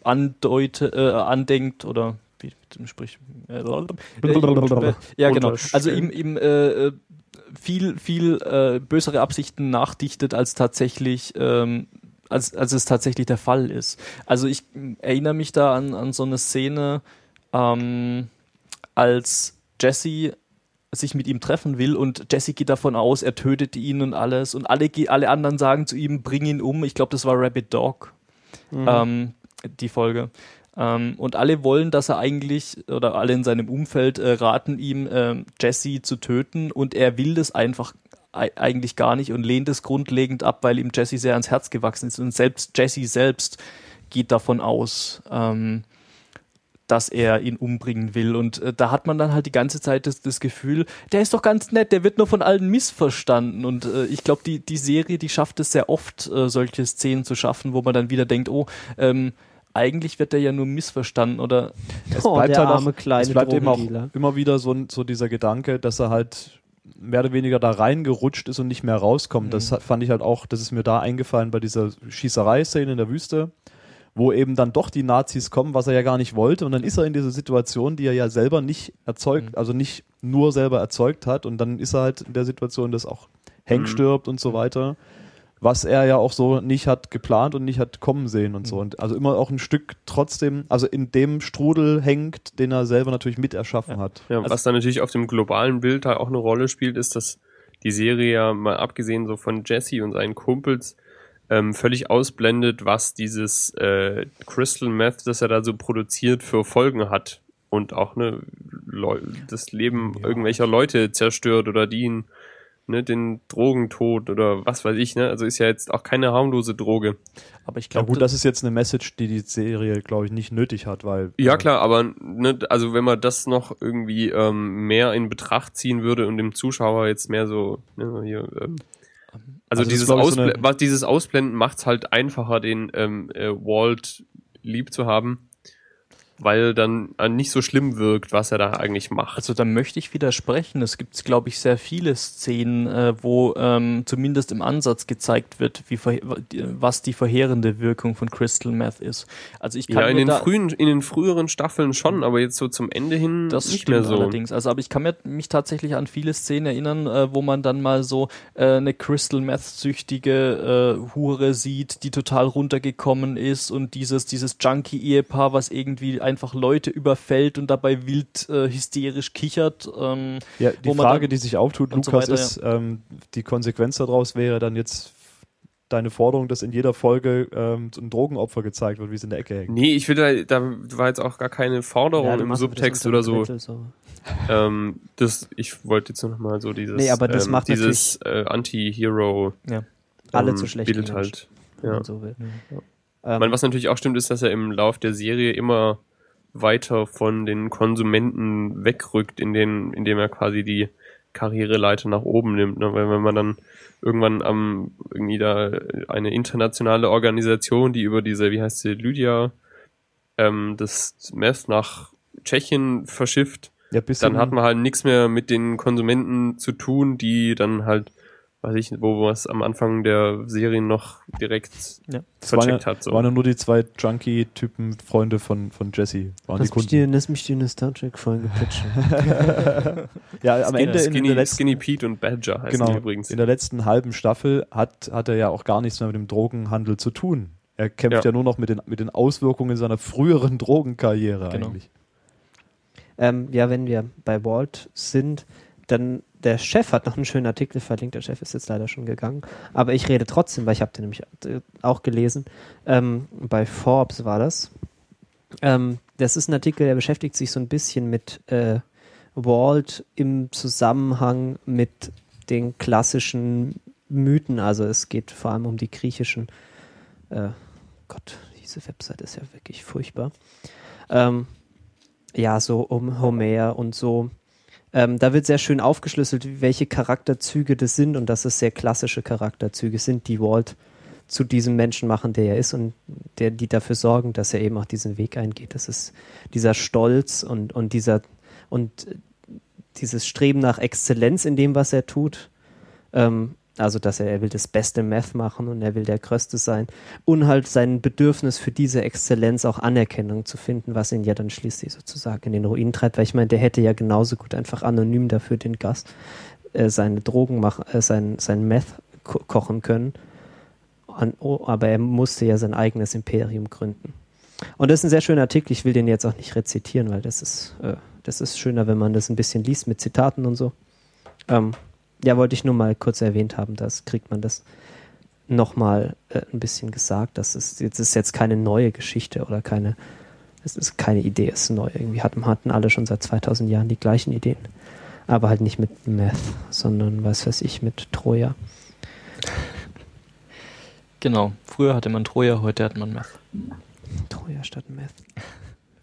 andeute, äh, andenkt oder wie sprich äh, ja genau. Also ihm, ihm äh, viel viel bösere Absichten nachdichtet als tatsächlich ähm, als, als es tatsächlich der Fall ist. Also ich erinnere mich da an, an so eine Szene, ähm, als Jesse sich mit ihm treffen will und Jesse geht davon aus, er tötet ihn und alles und alle, alle anderen sagen zu ihm, bring ihn um. Ich glaube, das war Rabbit Dog, ähm, die Folge. Ähm, und alle wollen, dass er eigentlich, oder alle in seinem Umfeld äh, raten ihm, ähm, Jesse zu töten und er will das einfach ei- eigentlich gar nicht und lehnt es grundlegend ab, weil ihm Jesse sehr ans Herz gewachsen ist und selbst Jesse selbst geht davon aus, ähm, dass er ihn umbringen will. Und äh, da hat man dann halt die ganze Zeit das, das Gefühl, der ist doch ganz nett, der wird nur von allen missverstanden. Und äh, ich glaube, die, die Serie, die schafft es sehr oft, äh, solche Szenen zu schaffen, wo man dann wieder denkt, oh, ähm, eigentlich wird der ja nur missverstanden oder Es Oh, bleibt der halt arme auch, kleine es bleibt eben auch immer wieder so, ein- so dieser Gedanke, dass er halt mehr oder weniger da reingerutscht ist und nicht mehr rauskommt. Das hat- fand ich halt auch, das ist mir da eingefallen bei dieser Schießerei-Szene in der Wüste, wo eben dann doch die Nazis kommen, was er ja gar nicht wollte. Und dann ist er in dieser Situation, die er ja selber nicht erzeugt, also nicht nur selber erzeugt hat. Und dann ist er halt in der Situation, dass auch Hank stirbt und so weiter. Was er ja auch so nicht hat geplant und nicht hat kommen sehen und so. Und also immer auch ein Stück trotzdem, also in dem Strudel hängt, den er selber natürlich mit erschaffen hat. Ja, was dann natürlich auf dem globalen Bild halt auch eine Rolle spielt, ist, dass die Serie ja mal abgesehen so von Jesse und seinen Kumpels ähm, völlig ausblendet, was dieses äh, Crystal Meth, das er da so produziert, für Folgen hat und auch ne, Leu das Leben irgendwelcher Leute zerstört oder die ihn ne, den Drogentod oder was weiß ich, ne? Also ist ja jetzt auch keine harmlose Droge. aber ich Ja glaube, gut, das ist jetzt eine Message, die die Serie, glaube ich, nicht nötig hat, weil Ja äh, klar, aber ne, also wenn man das noch irgendwie ähm, mehr in Betracht ziehen würde und dem Zuschauer jetzt mehr so ne, hier, ähm, also, ist, dieses, so Ausbl was, dieses Ausblenden macht es halt einfacher, den ähm, äh, Walt lieb zu haben, weil dann äh, nicht so schlimm wirkt, was er da eigentlich macht. Also da möchte ich widersprechen. Es gibt, glaube ich, sehr viele Szenen, äh, wo ähm, zumindest im Ansatz gezeigt wird, wie was die verheerende Wirkung von Crystal Meth ist. Also ich kann ja, in den frühen, in den früheren Staffeln schon, aber jetzt so zum Ende hin das nicht stimmt mehr so. allerdings. Also, aber ich kann mir, mich tatsächlich an viele Szenen erinnern, äh, wo man dann mal so äh, eine Crystal Meth-süchtige äh, Hure sieht, die total runtergekommen ist und dieses, dieses Junkie-Ehepaar, was irgendwie einfach Leute überfällt und dabei wild äh, hysterisch kichert. Ähm, Ja, die Frage, dann- die sich auftut, und so Lukas, weiter, ist, ähm, die Konsequenz daraus wäre dann jetzt deine Forderung, dass in jeder Folge ähm, ein Drogenopfer gezeigt wird, wie es in der Ecke hängt. Nee, ich will da, da war jetzt auch gar keine Forderung Ja, im Subtext oder so. Ähm, das, ich wollte jetzt noch mal so dieses, Nee, aber das ähm, macht dieses äh, Anti-Hero ja. Alle ähm, zu schlechte Bild halt. Ja. man so will. Ich Ähm, meine, was natürlich auch stimmt, ist, dass er im Lauf der Serie immer weiter von den Konsumenten wegrückt, in den, indem er quasi die Karriereleiter nach oben nimmt. Ne? Weil wenn man dann irgendwann am irgendwie da eine internationale Organisation, die über diese, wie heißt sie, Lydia, ähm, das Meth nach Tschechien verschifft, Ja, dann hat man halt nichts mehr mit den Konsumenten zu tun, die dann halt, weiß ich nicht, wo man es am Anfang der Serie noch direkt Ja. vercheckt hat. So. waren ja nur die zwei Junkie-Typen, Freunde von, von Jesse, waren die lass, mich Kunden. dir, lass mich dir eine Star Trek-Folge pitchen. ja, am Ende in Skinny, der letzten, Skinny Pete und Badger heißen genau, die übrigens. in der letzten halben Staffel hat, hat er ja auch gar nichts mehr mit dem Drogenhandel zu tun. Er kämpft ja, Ja. nur noch mit den, mit den Auswirkungen seiner früheren Drogenkarriere Genau. eigentlich. ähm, ja, wenn wir bei Walt sind, dann der Chef hat noch einen schönen Artikel verlinkt. Der Chef ist jetzt leider schon gegangen. Aber ich rede trotzdem, weil ich habe den nämlich äh, auch gelesen. Ähm, bei Forbes war das. Ähm, das ist ein Artikel, der beschäftigt sich so ein bisschen mit äh, Walt im Zusammenhang mit den klassischen Mythen. Also es geht vor allem um die griechischen. Äh, Gott, diese Website ist ja wirklich furchtbar. Ähm, ja, so um Homer und so. Ähm, da wird sehr schön aufgeschlüsselt, welche Charakterzüge das sind und dass es sehr klassische Charakterzüge sind, die Walt zu diesem Menschen machen, der er ist und der, die dafür sorgen, dass er eben auch diesen Weg eingeht. Das ist dieser Stolz und, und dieser und äh, dieses Streben nach Exzellenz in dem, was er tut. Ähm, also, dass er, er will das beste Meth machen und er will der Größte sein. Und halt sein Bedürfnis für diese Exzellenz auch Anerkennung zu finden, was ihn ja dann schließlich sozusagen in den Ruin treibt. Weil ich meine, der hätte ja genauso gut einfach anonym dafür den Gast äh, seine Drogen machen, äh, sein, sein Meth ko kochen können. An, oh, aber er musste ja sein eigenes Imperium gründen. Und das ist ein sehr schöner Artikel. Ich will den jetzt auch nicht rezitieren, weil das ist äh, Das ist schöner, wenn man das ein bisschen liest mit Zitaten und so. Ähm, ja, wollte ich nur mal kurz erwähnt haben, das kriegt man das nochmal äh, ein bisschen gesagt. Das ist jetzt ist jetzt keine neue Geschichte oder keine, es ist keine Idee, es ist neu. Irgendwie hatten, hatten alle schon seit 2000 Jahren die gleichen Ideen. Aber halt nicht mit Meth, sondern was weiß ich, mit Troja. Genau. Früher hatte man Troja, heute hat man Meth. Troja statt Meth. Wir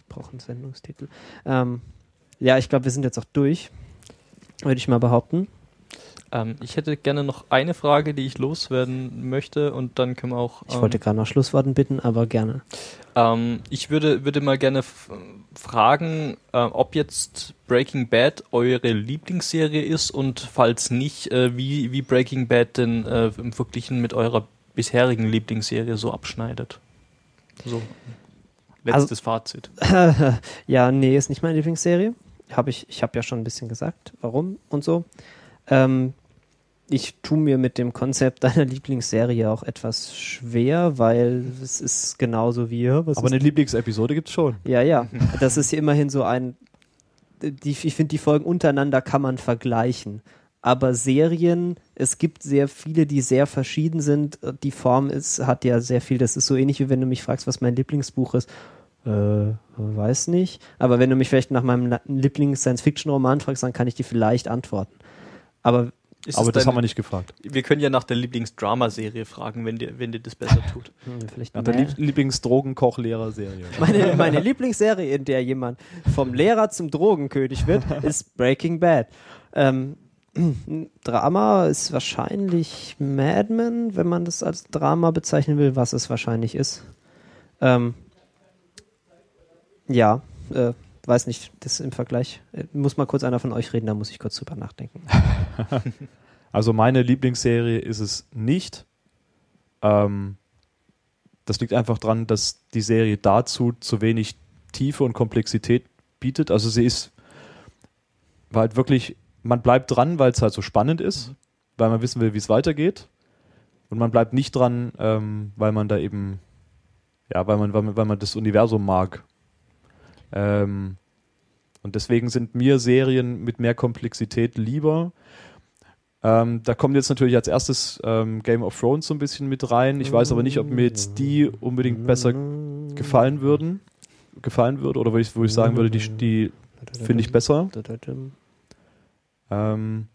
brauchen einen Sendungstitel. Ähm, ja, ich glaube, wir sind jetzt auch durch. Würde ich mal behaupten. Ähm, ich hätte gerne noch eine Frage, die ich loswerden möchte und dann können wir auch. Ich ähm, wollte gerade nach Schlussworten bitten, aber gerne. Ähm, ich würde, würde mal gerne fragen, äh, ob jetzt Breaking Bad eure Lieblingsserie ist und falls nicht, äh, wie, wie Breaking Bad denn äh, im Verglichen mit eurer bisherigen Lieblingsserie so abschneidet. So. Letztes Fazit. ja, nee, ist nicht meine Lieblingsserie. Hab ich ich habe ja schon ein bisschen gesagt, warum und so. Ähm, ich tue mir mit dem Konzept deiner Lieblingsserie auch etwas schwer, weil es ist genauso wie. Aber eine Lieblingsepisode gibt's schon. Ja, ja. Das ist ja immerhin so ein. Die, ich finde, die Folgen untereinander kann man vergleichen. Aber Serien, es gibt sehr viele, die sehr verschieden sind. Die Form ist, hat ja sehr viel. Das ist so ähnlich wie wenn du mich fragst, was mein Lieblingsbuch ist. Äh, weiß nicht. Aber wenn du mich vielleicht nach meinem Lieblings-Science-Fiction-Roman fragst, dann kann ich dir vielleicht antworten. Aber Ist Aber das deine- haben wir nicht gefragt. Wir können ja nach der Lieblingsdramaserie fragen, wenn dir, wenn dir das besser tut. hm, vielleicht Nach der. Lieb Lieblingsdrogenkoch-Lehrer-Serie. Meine, meine Lieblingsserie, in der jemand vom Lehrer zum Drogenkönig wird, ist Breaking Bad. Ähm, Drama ist wahrscheinlich Mad Men, wenn man das als Drama bezeichnen will, was es wahrscheinlich ist. Ähm, ja, äh, weiß nicht, das im Vergleich. Äh, muss mal kurz einer von euch reden, da muss ich kurz drüber nachdenken. Also meine Lieblingsserie ist es nicht. Ähm, das liegt einfach daran, dass die Serie dazu zu wenig Tiefe und Komplexität bietet. Also sie ist war halt wirklich, man bleibt dran, weil es halt so spannend ist, weil man wissen will, wie es weitergeht. Und man bleibt nicht dran, ähm, weil man da eben, ja, weil man, weil man, weil man das Universum mag. Ähm, und deswegen sind mir Serien mit mehr Komplexität lieber. Ähm, da kommt jetzt natürlich als erstes ähm, Game of Thrones so ein bisschen mit rein. Ich weiß aber nicht, ob mir jetzt die unbedingt besser gefallen würden, gefallen würde oder wo ich, wo ich sagen würde, die, die finde ich besser. Ähm,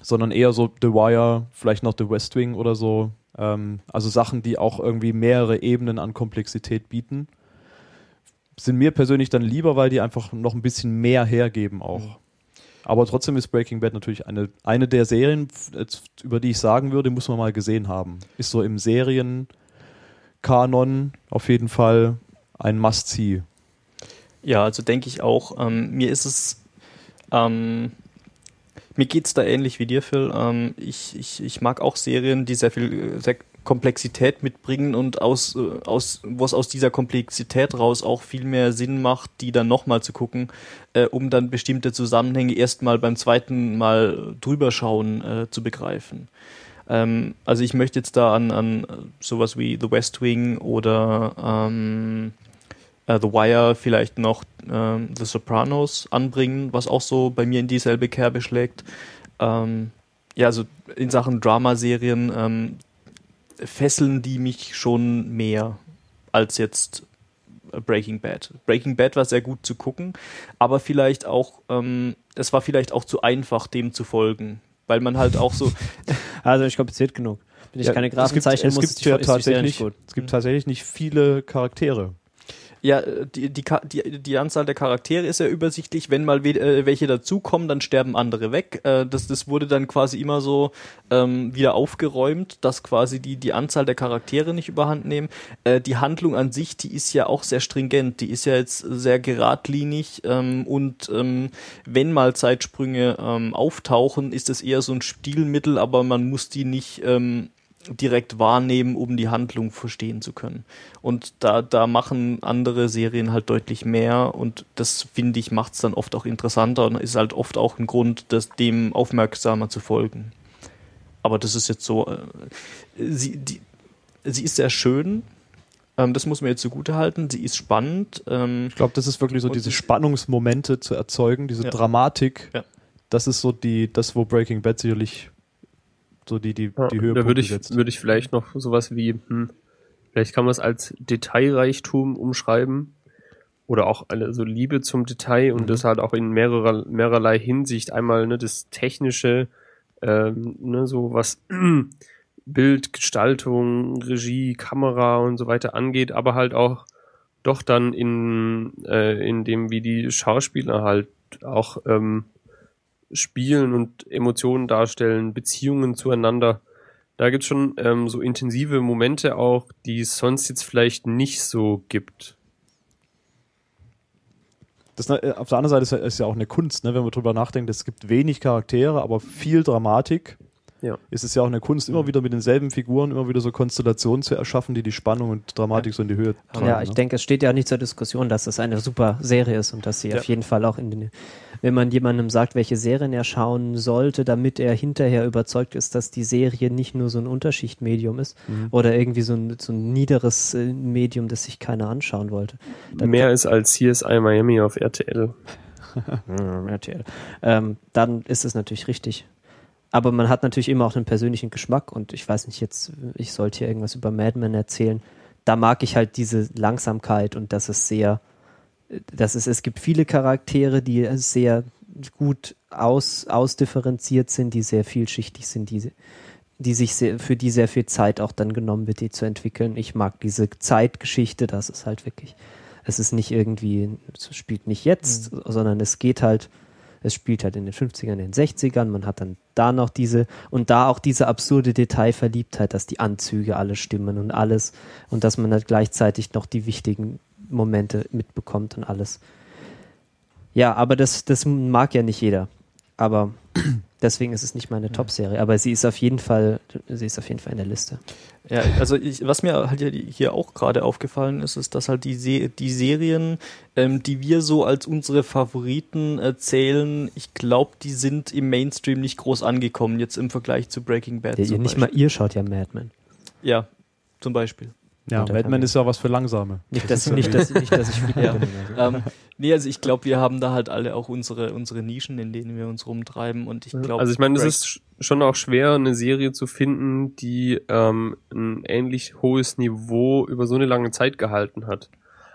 sondern eher so The Wire, vielleicht noch The West Wing oder so. Ähm, also Sachen, die auch irgendwie mehrere Ebenen an Komplexität bieten. Sind mir persönlich dann lieber, weil die einfach noch ein bisschen mehr hergeben auch. Aber trotzdem ist Breaking Bad natürlich eine, eine der Serien, über die ich sagen würde, muss man mal gesehen haben. Ist so im Serienkanon auf jeden Fall ein Must-See. Ja, also denke ich auch. Ähm, mir ist es, ähm, mir geht's da ähnlich wie dir, Phil. Ähm, ich, ich, ich mag auch Serien, die sehr viel äh, sehr Komplexität mitbringen und aus, äh, aus, wo es aus dieser Komplexität raus auch viel mehr Sinn macht, die dann nochmal zu gucken, äh, um dann bestimmte Zusammenhänge erstmal beim zweiten Mal drüber schauen äh, zu begreifen. Ähm, also ich möchte jetzt da an, an sowas wie The West Wing oder ähm, äh, The Wire, vielleicht noch ähm, The Sopranos anbringen, was auch so bei mir in dieselbe Kerbe schlägt. Ähm, ja, also in Sachen Dramaserien ähm, fesseln die mich schon mehr als jetzt Breaking Bad. Breaking Bad war sehr gut zu gucken, aber vielleicht auch, ähm, es war vielleicht auch zu einfach, dem zu folgen, weil man halt auch so, Also nicht kompliziert genug. Wenn ich Ja, keine es gibt, zeichnen es muss, gibt ist die- ja tatsächlich, nicht gut. es gibt tatsächlich nicht viele Charaktere. Ja, äh, die, die, die, die Anzahl der Charaktere ist ja übersichtlich. Wenn mal we äh, welche dazukommen, dann sterben andere weg. Äh, das, das wurde dann quasi immer so ähm, wieder aufgeräumt, dass quasi die, die Anzahl der Charaktere nicht überhand nehmen. Äh, die Handlung an sich, die ist ja auch sehr stringent. Die ist ja jetzt sehr geradlinig ähm, und ähm, wenn mal Zeitsprünge ähm, auftauchen, ist es eher so ein Stilmittel, aber man muss die nicht ähm, direkt wahrnehmen, um die Handlung verstehen zu können. Und da, da machen andere Serien halt deutlich mehr und das finde ich macht es dann oft auch interessanter und ist halt oft auch ein Grund, das dem aufmerksamer zu folgen. Aber das ist jetzt so, äh, sie, die, sie ist sehr schön, Ähm, das muss man jetzt zugute halten. Sie ist spannend. Ähm, Ich glaube, das ist wirklich so diese die- Spannungsmomente zu erzeugen, diese Ja. Dramatik. Ja. Das ist so die, das, wo Breaking Bad sicherlich so die, die, Ja, die da Höhepunkte würde ich, setzt. würde ich vielleicht noch sowas wie, hm, vielleicht kann man es als Detailreichtum umschreiben. Oder auch eine, so Liebe zum Detail und Mhm. das halt auch in mehrerer, mehrerlei Hinsicht. Einmal ne, das Technische, ähm, ne, so was Bild, Gestaltung, Regie, Kamera und so weiter angeht, aber halt auch doch dann in, äh, in dem, wie die Schauspieler halt auch ähm, spielen und Emotionen darstellen, Beziehungen zueinander. Da gibt's schon ähm, so intensive Momente auch, die es sonst jetzt vielleicht nicht so gibt. Das, äh, auf der anderen Seite ist ja, ist ja auch eine Kunst, ne? wenn man drüber nachdenkt, es gibt wenig Charaktere, aber viel Dramatik. Ja. Ist es ja auch eine Kunst, immer wieder mit denselben Figuren, immer wieder so Konstellationen zu erschaffen, die die Spannung und Dramatik so in die Höhe treiben. Ja, ich ne? denke, es steht ja nicht zur Diskussion, dass das eine super Serie ist und dass sie Ja. auf jeden Fall auch in den, wenn man jemandem sagt, welche Serien er schauen sollte, damit er hinterher überzeugt ist, dass die Serie nicht nur so ein Unterschichtmedium ist Mhm. oder irgendwie so ein, so ein niederes äh, Medium, das sich keiner anschauen wollte. Dann Mehr ist als CSI Miami auf RTL. RTL. Ähm, dann ist es natürlich richtig. Aber man hat natürlich immer auch einen persönlichen Geschmack und ich weiß nicht jetzt, ich sollte hier irgendwas über Mad Men erzählen. Da mag ich halt diese Langsamkeit und das ist sehr, das ist, es gibt viele Charaktere, die sehr gut aus, ausdifferenziert sind, die sehr vielschichtig sind, die, die sich sehr, für die sehr viel Zeit auch dann genommen wird, die zu entwickeln. Ich mag diese Zeitgeschichte, das ist halt wirklich, es ist nicht irgendwie, es spielt nicht jetzt, sondern es geht halt, es spielt halt in den 50ern, in den 60ern, man hat dann da noch diese und da auch diese absurde Detailverliebtheit, dass die Anzüge alle stimmen und alles und dass man halt gleichzeitig noch die wichtigen Momente mitbekommt und alles. Ja, aber das, das mag ja nicht jeder. Aber deswegen ist es nicht meine Top-Serie. Aber sie ist auf jeden Fall, sie ist auf jeden Fall in der Liste. Ja, also ich, was mir halt hier auch gerade aufgefallen ist, ist, dass halt die, Se die Serien, ähm, die wir so als unsere Favoriten erzählen, ich glaube, die sind im Mainstream nicht groß angekommen, jetzt im Vergleich zu Breaking Bad. Ja, nicht mal ihr schaut ja Mad Men. Ja, zum Beispiel. Ja, ich- ist ja was für Langsame. Nicht, dass, nicht, dass, nicht, dass ich viel Ja. bin. Also. ähm, nee, also ich glaube, wir haben da halt alle auch unsere, unsere Nischen, in denen wir uns rumtreiben und ich glaube. Also ich meine, es ist sch- schon auch schwer, eine Serie zu finden, die ähm, ein ähnlich hohes Niveau über so eine lange Zeit gehalten hat.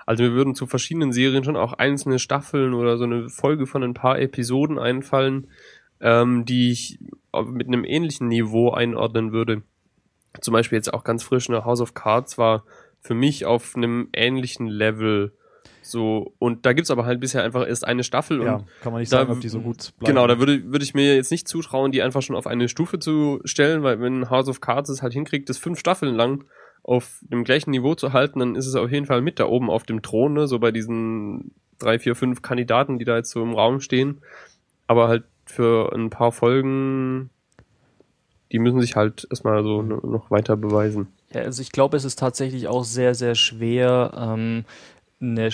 Also mir würden zu verschiedenen Serien schon auch einzelne Staffeln oder so eine Folge von ein paar Episoden einfallen, ähm, die ich mit einem ähnlichen Niveau einordnen würde. Zum Beispiel jetzt auch ganz frisch eine House of Cards war für mich auf einem ähnlichen Level so und da gibt's aber halt bisher einfach erst eine Staffel Ja, und kann man nicht da sagen, ob die so gut bleiben. Genau, da würde, würde ich mir jetzt nicht zutrauen, die einfach schon auf eine Stufe zu stellen, weil wenn House of Cards es halt hinkriegt, das fünf Staffeln lang auf dem gleichen Niveau zu halten, dann ist es auf jeden Fall mit da oben auf dem Thron, ne? so bei diesen drei, vier, fünf Kandidaten, die da jetzt so im Raum stehen. Aber halt für ein paar Folgen, die müssen sich halt erstmal so no- noch weiter beweisen. Ja, also ich glaube, es ist tatsächlich auch sehr, sehr schwer, ähm, eine,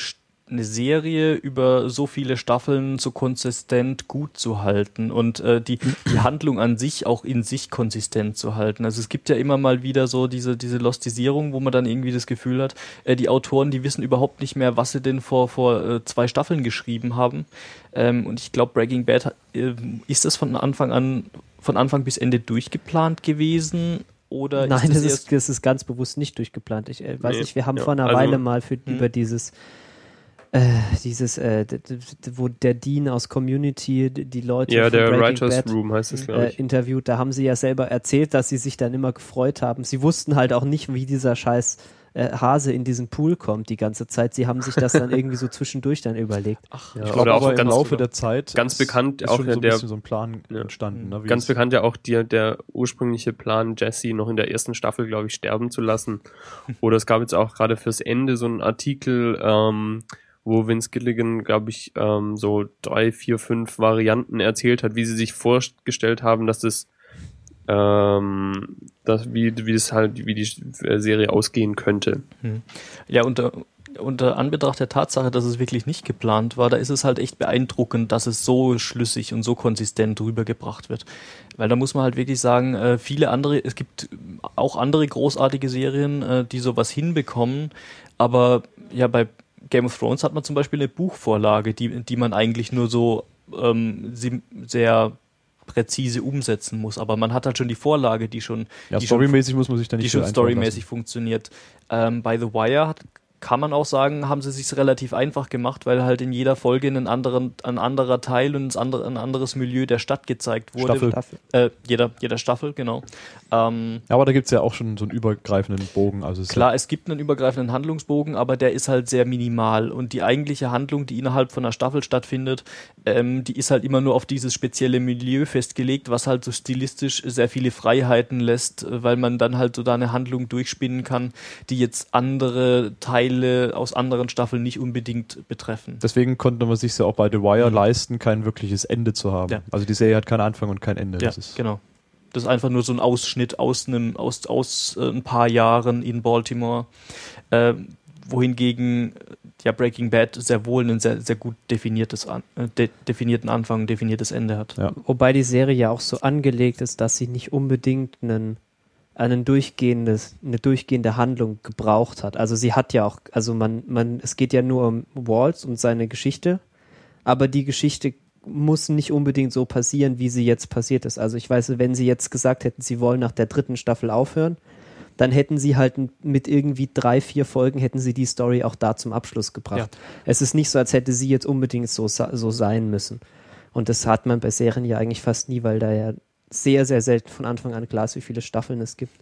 eine Serie über so viele Staffeln so konsistent gut zu halten und äh, die, die Handlung an sich auch in sich konsistent zu halten. Also es gibt ja immer mal wieder so diese, diese Lostisierung, wo man dann irgendwie das Gefühl hat, äh, die Autoren, die wissen überhaupt nicht mehr, was sie denn vor, vor äh, zwei Staffeln geschrieben haben. Ähm, und ich glaube, Breaking Bad äh, ist das von Anfang an, von Anfang bis Ende durchgeplant gewesen? Oder Nein, das erst- ist, das ist ganz bewusst nicht durchgeplant. Ich äh, weiß Nee, nicht, wir haben ja, vor einer also- Weile mal für, Hm. über dieses, äh, dieses, äh, wo der Dean aus Community die Leute Ja, der Breaking Writers Bad, Room heißt es, äh, interviewt, da haben sie ja selber erzählt, dass sie sich dann immer gefreut haben. Sie wussten halt auch nicht, wie dieser scheiß äh, Hase in diesen Pool kommt die ganze Zeit. Sie haben sich das dann irgendwie so zwischendurch dann überlegt. Ja, Ich glaube aber im Laufe der Zeit ganz ist- bekannt ist auch schon ja so ein der- bisschen so ein Plan Ja. entstanden. Ne, Ganz bekannt ja auch die, der ursprüngliche Plan, Jesse noch in der ersten Staffel, glaube ich, sterben zu lassen. Oder es gab jetzt auch gerade fürs Ende so einen Artikel, ähm, wo Vince Gilligan, glaube ich, ähm, so drei, vier, fünf Varianten erzählt hat, wie sie sich vorgestellt haben, dass das, ähm, das wie, wie das halt, wie die Serie ausgehen könnte. Ja, und äh, unter Anbetracht der Tatsache, dass es wirklich nicht geplant war, da ist es halt echt beeindruckend, dass es so schlüssig und so konsistent rübergebracht wird. Weil da muss man halt wirklich sagen, äh, viele andere, es gibt auch andere großartige Serien, äh, die sowas hinbekommen, aber ja, bei Game of Thrones hat man zum Beispiel eine Buchvorlage, die, die man eigentlich nur so ähm, sehr präzise umsetzen muss. Aber man hat halt schon die Vorlage, die schon, Ja, storymäßig muss man sich da nicht die schon storymäßig funktioniert. Ähm, bei The Wire hat, kann man auch sagen, haben sie sich relativ einfach gemacht, weil halt in jeder Folge ein, anderen, ein anderer Teil und ein, andere, ein anderes Milieu der Stadt gezeigt wurde. Staffel. Staffel. Äh, jeder, jeder Staffel, genau. Ähm, aber da gibt's ja auch schon so einen übergreifenden Bogen. Also es Klar, es gibt einen übergreifenden Handlungsbogen, aber der ist halt sehr minimal. Und die eigentliche Handlung, die innerhalb von einer Staffel stattfindet, ähm, die ist halt immer nur auf dieses spezielle Milieu festgelegt, was halt so stilistisch sehr viele Freiheiten lässt, äh, weil man dann halt so da eine Handlung durchspinnen kann, die jetzt andere Teile aus anderen Staffeln nicht unbedingt betreffen. Deswegen konnte man sich ja auch bei The Wire leisten, kein wirkliches Ende zu haben. Mhm. Ja. Also die Serie hat keinen Anfang und kein Ende. Ja, Das ist, genau. Das ist einfach nur so ein Ausschnitt aus einem, aus, aus äh, ein paar Jahren in Baltimore. Äh, wohingegen ja Breaking Bad sehr wohl einen sehr, sehr gut definiertes an, äh, de, definierten Anfang, ein definiertes Ende hat. Ja. Wobei die Serie ja auch so angelegt ist, dass sie nicht unbedingt einen, einen durchgehendes, eine durchgehende Handlung gebraucht hat. Also sie hat ja auch, also man, man, es geht ja nur um Waltz und seine Geschichte, aber die Geschichte muss nicht unbedingt so passieren, wie sie jetzt passiert ist. Also ich weiß, wenn sie jetzt gesagt hätten, sie wollen nach der dritten Staffel aufhören, dann hätten sie halt mit irgendwie drei, vier Folgen hätten sie die Story auch da zum Abschluss gebracht. Es ist nicht so, als hätte sie jetzt unbedingt so, so sein müssen. Und das hat man bei Serien ja eigentlich fast nie, weil da ja sehr, sehr selten von Anfang an klar ist, wie viele Staffeln es gibt.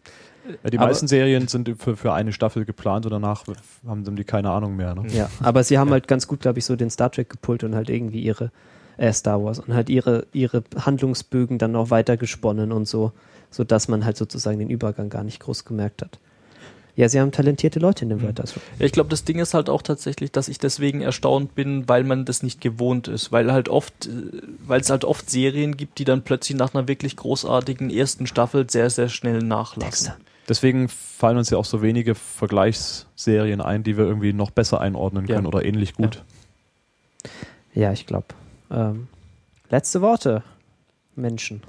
Ja, die Aber- meisten Serien sind für, für eine Staffel geplant und danach haben die keine Ahnung mehr. Ne? Ja, aber sie haben halt ganz gut, glaube ich, so den Star Trek gepult und halt irgendwie ihre, äh, Star Wars und halt ihre, ihre Handlungsbögen dann noch weiter gesponnen und so, so dass man halt sozusagen den Übergang gar nicht groß gemerkt hat. Ja, sie haben talentierte Leute in dem Writers Room. Ja, ich glaube, das Ding ist halt auch tatsächlich, dass ich deswegen erstaunt bin, weil man das nicht gewohnt ist, weil halt oft, äh, weil es halt oft Serien gibt, die dann plötzlich nach einer wirklich großartigen ersten Staffel sehr, sehr schnell nachlassen. Deswegen fallen uns ja auch so wenige Vergleichsserien ein, die wir irgendwie noch besser einordnen Ja. können oder ähnlich gut. Ja, ich glaube. Ähm, letzte Worte, Menschen.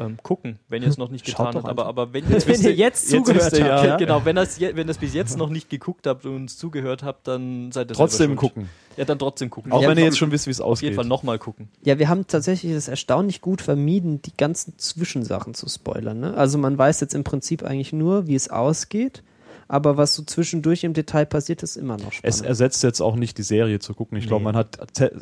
Ähm, gucken, wenn ihr es noch nicht getan habt, aber, aber wenn, Wenn wisst ihr jetzt zugehört ihr, habt, ja. Genau, wenn das, je- wenn das bis jetzt noch nicht geguckt habt und uns zugehört habt, dann seid ihr Trotzdem gucken. Ja, dann trotzdem gucken. Auch Ja, wenn ihr jetzt schon wisst, wie es auf ausgeht. jeden Fall nochmal gucken. Ja, wir haben tatsächlich das erstaunlich gut vermieden, die ganzen Zwischensachen zu spoilern. Ne? Also man weiß jetzt im Prinzip eigentlich nur, wie es ausgeht, aber was so zwischendurch im Detail passiert, ist immer noch spannend. Es ersetzt jetzt auch nicht die Serie zu gucken. Ich glaube, Nee. man hat,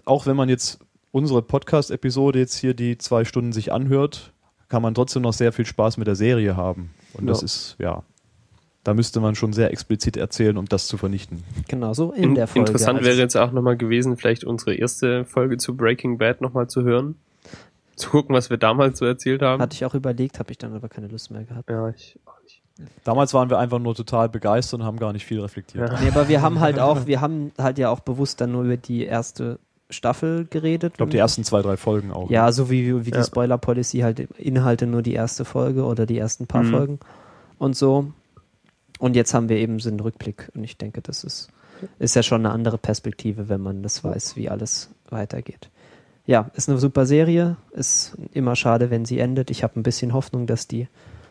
auch wenn man jetzt unsere Podcast-Episode jetzt hier die zwei Stunden sich anhört, kann man trotzdem noch sehr viel Spaß mit der Serie haben. Und das Ja. ist, ja, da müsste man schon sehr explizit erzählen, um das zu vernichten. genau so in der Folge. Interessant wäre jetzt auch nochmal gewesen, vielleicht unsere erste Folge zu Breaking Bad nochmal zu hören. Zu gucken, was wir damals so erzählt haben. Hatte ich auch überlegt, habe ich dann aber keine Lust mehr gehabt. ja, ich auch nicht. Damals waren wir einfach nur total begeistert und haben gar nicht viel reflektiert. Ja. Nee, aber wir haben halt auch, wir haben halt ja auch bewusst dann nur über die erste Staffel geredet. Ich glaube, die ersten zwei, drei Folgen auch. Ja, so wie, wie die Ja. Spoiler-Policy halt Inhalte nur die erste Folge oder die ersten paar Mhm. Folgen und so. Und jetzt haben wir eben so einen Rückblick und ich denke, das ist, ist ja schon eine andere Perspektive, wenn man das weiß, wie alles weitergeht. Ja, ist eine super Serie, ist immer schade, wenn sie endet. Ich habe ein bisschen Hoffnung, dass die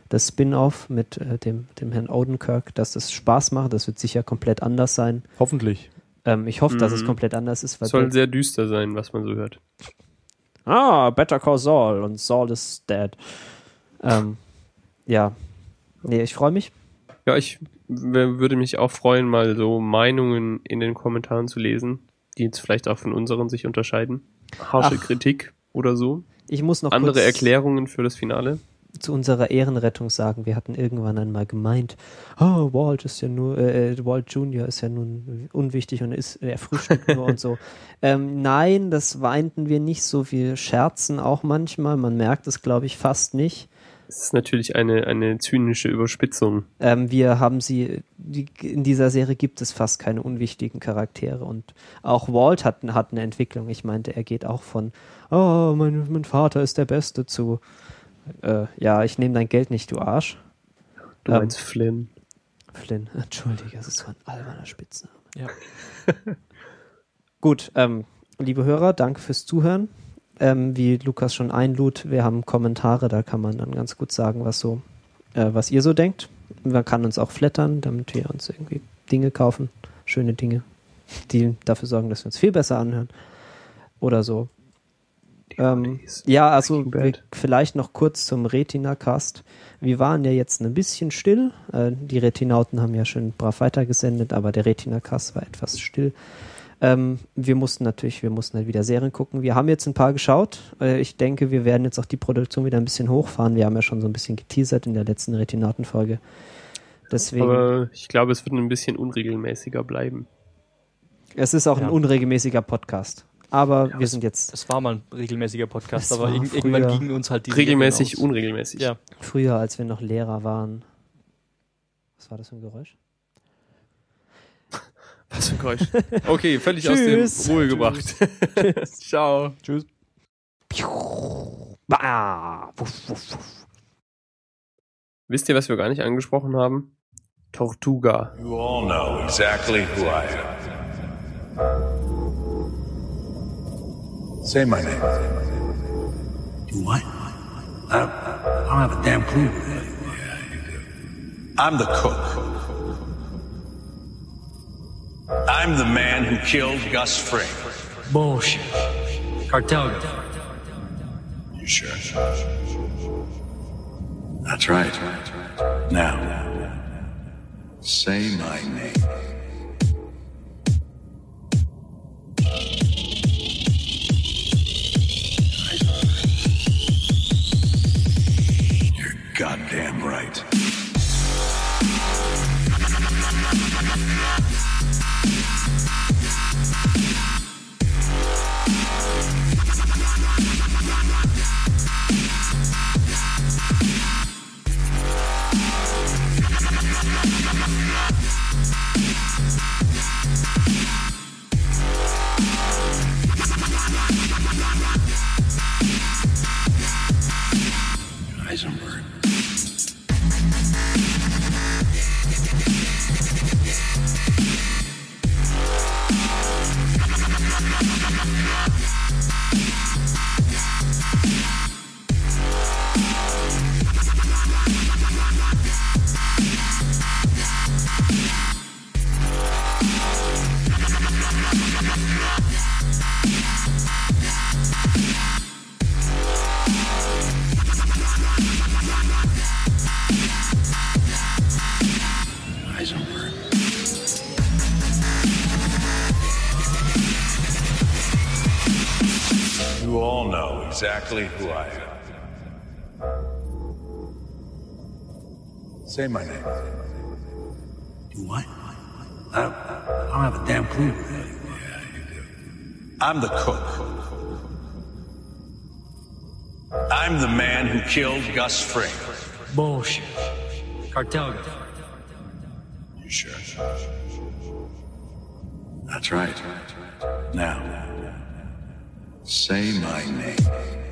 das Spin-off mit äh, dem, dem Herrn Odenkirk, dass das Spaß macht. Das wird sicher komplett anders sein. Hoffentlich. Ähm, ich hoffe, dass es Mhm. komplett anders ist. Weil Soll sehr düster sein, was man so hört. ah, Better Call Saul und Saul is dead. Ähm, ja. Nee, ich freue mich. Ja, ich würde mich auch freuen, mal so Meinungen in den Kommentaren zu lesen, die jetzt vielleicht auch von unseren sich unterscheiden. Harsche Ach. Kritik oder so. Ich muss noch Andere Erklärungen für das Finale. Zu unserer Ehrenrettung sagen. Wir hatten irgendwann einmal gemeint, oh, Walt ist ja nur, äh, äh, Walt Junior ist ja nun unwichtig und ist, er frühstückt nur und so. Ähm, nein, das weinten wir nicht so. Wir scherzen auch manchmal. Man merkt es, glaube ich, fast nicht. Es ist natürlich eine, eine zynische Überspitzung. Ähm, wir haben sie, die, in dieser Serie gibt es fast keine unwichtigen Charaktere und auch Walt hat, hat eine Entwicklung. Ich meinte, er geht auch von, oh, mein, mein Vater ist der Beste zu, äh, ja, ich nehme dein Geld nicht, du Arsch. Du Ähm, meinst Flynn. Flynn, entschuldige, das ist so ein alberner Spitzname. Ja. Gut, ähm, liebe Hörer, danke fürs Zuhören. Ähm, wie Lukas schon einlud, wir haben Kommentare, da kann man dann ganz gut sagen, was so, äh, was ihr so denkt. Man kann uns auch flattern, damit wir uns irgendwie Dinge kaufen, schöne Dinge, die dafür sorgen, dass wir uns viel besser anhören. Oder so. Ähm, ja, also vielleicht noch kurz zum Retina-Cast. Wir waren ja jetzt ein bisschen still. Äh, die Retinauten haben ja schön brav weitergesendet, aber der Retina-Cast war etwas still. Ähm, wir mussten natürlich, wir mussten halt wieder Serien gucken. Wir haben jetzt ein paar geschaut. Äh, ich denke, wir werden jetzt auch die Produktion wieder ein bisschen hochfahren. Wir haben ja schon so ein bisschen geteasert in der letzten Retinauten-Folge. Deswegen, Aber ich glaube, es wird ein bisschen unregelmäßiger bleiben. es ist auch Ja. ein unregelmäßiger Podcast. Aber wir sind jetzt Das war mal ein regelmäßiger Podcast, aber irg irgendwann früher. gingen uns halt die Regelmäßig, aus. unregelmäßig. Ja. früher, als wir noch Lehrer waren. Was war das für ein Geräusch? Was für ein Geräusch. Okay, völlig Tschüss. aus dem Ruhe gebracht. Ciao. Tschüss. Wuff, wuff. Wisst ihr, was wir gar nicht angesprochen haben? Tortuga. You all know exactly who I am. Say my name. You what? I, I don't have a damn clue. I'm the cook. I'm the man who killed Gus Fring. Bullshit. Cartel guy. You sure? That's right. Now, say my name. Goddamn right. Say my name. You what? I, I don't have a damn clue. Yeah, you do. I'm the cook. I'm the man who killed Gus Fring. Bullshit. Cartel guy. You sure? That's right. Now, say my name.